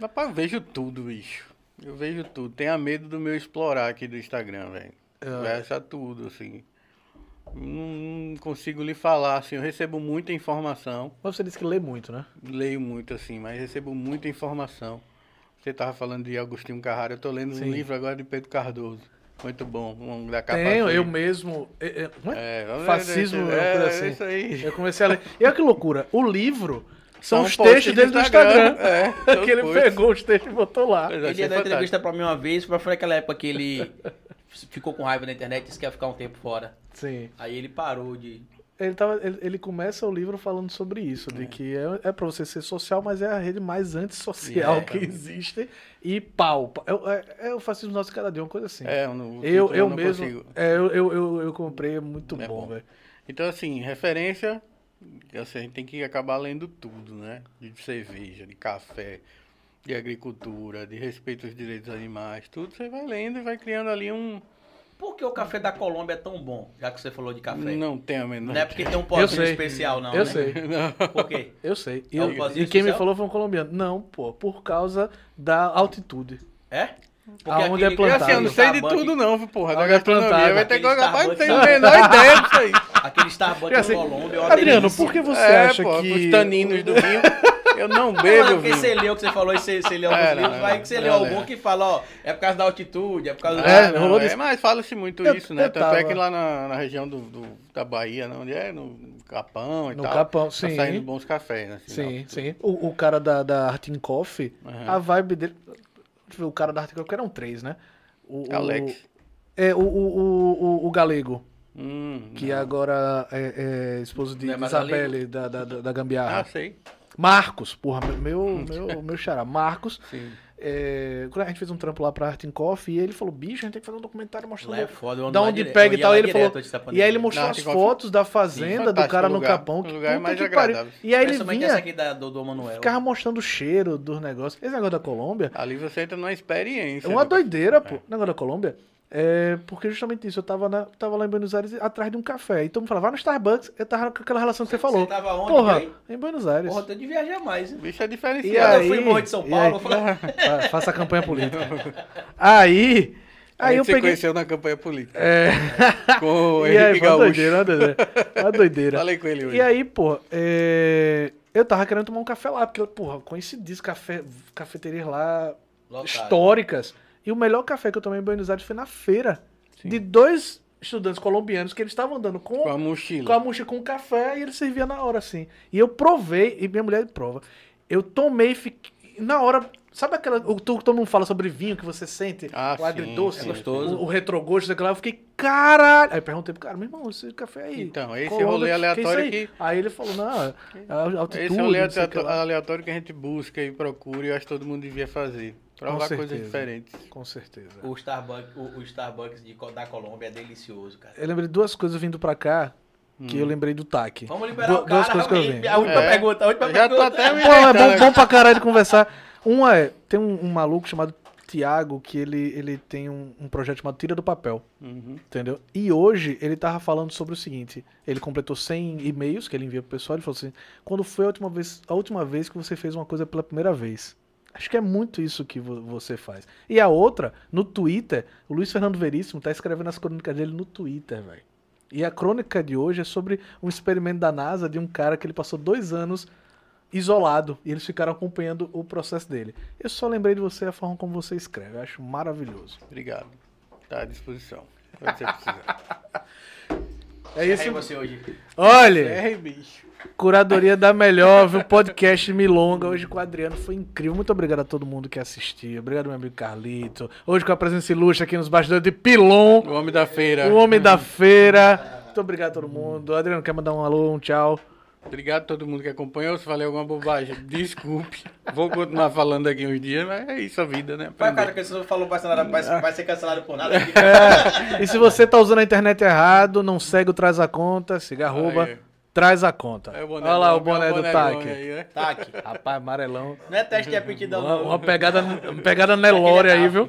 rapaz, eu vejo tudo, bicho. Eu vejo tudo. Tenha medo do meu explorar aqui do Instagram, velho. Ah. Versa tudo, assim. Não, não consigo lhe falar, assim, eu recebo muita informação. Mas você disse que lê muito, né? Leio muito, assim, mas recebo muita informação. Você tava falando de Agostinho Carrara, eu tô lendo Sim. um livro agora de Pedro Cardoso. Muito bom, um da capa Tenho, eu mesmo. é, é, é? É, Fascismo, é, coisa é, assim. isso aí. Eu comecei a ler. E olha que loucura. O livro são, os posts textos dele do Instagram. É, são que ele posts. pegou os textos e botou lá. Ele ia dar fantástico. entrevista pra mim uma vez, mas foi naquela época que ele ficou com raiva na internet e disse que ia ficar um tempo fora. Sim. Aí ele parou de. Ele, tava, ele, ele começa o livro falando sobre isso, de que é, é pra você ser social, mas é a rede mais antissocial É, que cara. existe. E pau. pau. É, é, é o fascismo nosso de cada dia, uma coisa assim. É, no, eu título eu não mesmo. consigo. É, eu, eu, eu, eu comprei, é muito É bom, bom. velho. Então, assim, referência, assim, a gente tem que acabar lendo tudo, né? De cerveja, de café, de agricultura, de respeito aos direitos dos animais, tudo você vai lendo e vai criando ali um... Por que o café da Colômbia é tão bom? Já que você falou de café. Não tem a menor Não é porque tem um pozinho especial, não. eu né? sei, Não. Por quê? eu sei. E, É um e quem me falou foi um colombiano. Não, pô, por causa da altitude. É? Aonde é plantado. assim, eu não sei de tudo não, viu, porra, da gastronomia. Vai ter que... Rapaz, não tenho a menor ideia disso aí. Aquele Starbucks Assim, da Colômbia é Adriano, por que você é, acha pô, que. os taninos do vinho. Eu não bebo porque você leu que você falou e você, você leu alguns É, não, livros, não, vai que você não, leu não, algum não. que fala, ó, é por causa da altitude, é por causa do... É, não, rolou é, mas fala-se muito Eu- isso, né? Tanto é tava- que lá na, na região do, do- da Bahia, não, onde é? No Capão e No tal. Capão, tá sim. saindo bons cafés, assim, Sim, sim. O, o cara da, da Artin Coffee, Aham. a vibe dele. Deixa eu ver, o cara da Artin Coffee, que eram três, né? O, o- Alex. É, o, o, o, o, o Galego, Hum, que não. agora é, é esposo de é Isabelle, da, da, da, da Gambiarra. Ah, sei. Marcos, porra, meu, meu, meu xará. Marcos, Sim. é, quando a gente fez um trampo lá pra Artin Coffee, e ele falou, bicho, a gente tem que fazer um documentário mostrando é foda, da onde dire- pega e tal. E ele falou. E aí ele mostrou as fotos da fazenda do fantástico cara no lugar, Capão. um Que lugar mais que pariu. agradável. E aí ele essa vinha, aqui da, do, do Manuel. ficava mostrando o cheiro dos negócios. Esse negócio da Colômbia Ali você entra numa experiência. é uma né? doideira, pô. O negócio da Colômbia. É porque justamente isso, eu tava, na, tava lá em Buenos Aires atrás de um café. E todo mundo falava, vai no Starbucks. Eu tava com aquela relação que você falou. Você tava onde, Porra, aí? em Buenos Aires. Porra, eu tenho de viajar mais. hein? Bicho é E diferenciado. eu aí, fui em Morro de São e Paulo, aí- eu falei- Fa- faça a campanha política. Aí, A aí gente eu se peguei. conheceu na campanha política. É, Com o e aí, Henrique foi uma Gaúcho. doideira, uma doideira. Uma doideira. Falei com ele hoje. E aí, pô, é, eu tava querendo tomar um café lá, porque, eu, porra, coincidisse café, cafeterias lá Lotado. históricas. E o melhor café que eu tomei em Buenos Aires foi na feira. De dois estudantes colombianos que eles estavam andando com, Com a mochila. com a mochila com café e ele servia na hora, assim. E eu provei, e minha mulher prova. Eu tomei e fiquei. Na hora. Sabe aquela. O, todo mundo fala sobre vinho que você sente? Ah, o sim, agridoce, sim, É gostoso. O, o retrogosto daquela. Eu fiquei, caralho. Aí perguntei pro cara, meu irmão, esse café aí. Então, esse Colômbia, rolê que é aleatório aí? que- Aí ele falou, não, é a altitude. Esse é o rolê o aleatório que a gente busca e procura e eu acho que todo mundo devia fazer. Provar coisas certeza. diferentes. Com certeza. O Starbucks, o, o Starbucks de, da Colômbia é delicioso, cara. Eu lembrei de duas coisas vindo pra cá que eu lembrei do TAC. Vamos liberar Du- o cara, duas coisas que eu vi. A última É. pergunta, a última Já tô pergunta. até me Pô, é bom, bom pra caralho de conversar. Uma é, tem um, um maluco chamado Tiago que ele, ele tem um, um projeto chamado Tira do Papel, Uhum. entendeu? E hoje ele tava falando sobre o seguinte, ele completou 100 e-mails que ele envia pro pessoal, ele falou assim, quando foi a última vez, a última vez que você fez uma coisa pela primeira vez? Acho que é muito isso que vo- você faz. E a outra, no Twitter, o Luiz Fernando Veríssimo tá escrevendo as crônicas dele no Twitter, velho. E a crônica de hoje é sobre um experimento da NASA de um cara que ele passou dois anos isolado e eles ficaram acompanhando o processo dele. Eu só lembrei de você a forma como você escreve. Eu acho maravilhoso. Obrigado. Tá à disposição. Quando você precisar. É Aí isso. você hoje. Olha, É, bicho. Curadoria da melhor, viu? Podcast Milonga hoje com o Adriano foi incrível. Muito obrigado a todo mundo que assistiu. Obrigado, meu amigo Carlito. Hoje com a presença ilustre aqui nos bastidores de Pilon, O homem da feira. o homem da feira. Muito obrigado a todo mundo. Adriano, quer mandar um alô, um tchau? Obrigado a todo mundo que acompanhou. Se falei alguma bobagem, desculpe. Vou continuar falando aqui uns dias, mas é isso a vida, né? Vai, cara, que você falou nada- vai, vai ser cancelado por nada. É, e se você tá usando a internet errado, não segue o Traz a Conta, siga arroba Aí. Traz a Conta. É o boné Olha lá o longo, é boné do TAC. aí, né? Aqui. Rapaz, amarelão. Não é teste de aptidão, Uma, não. uma pegada, uma pegada Nelore aí, viu?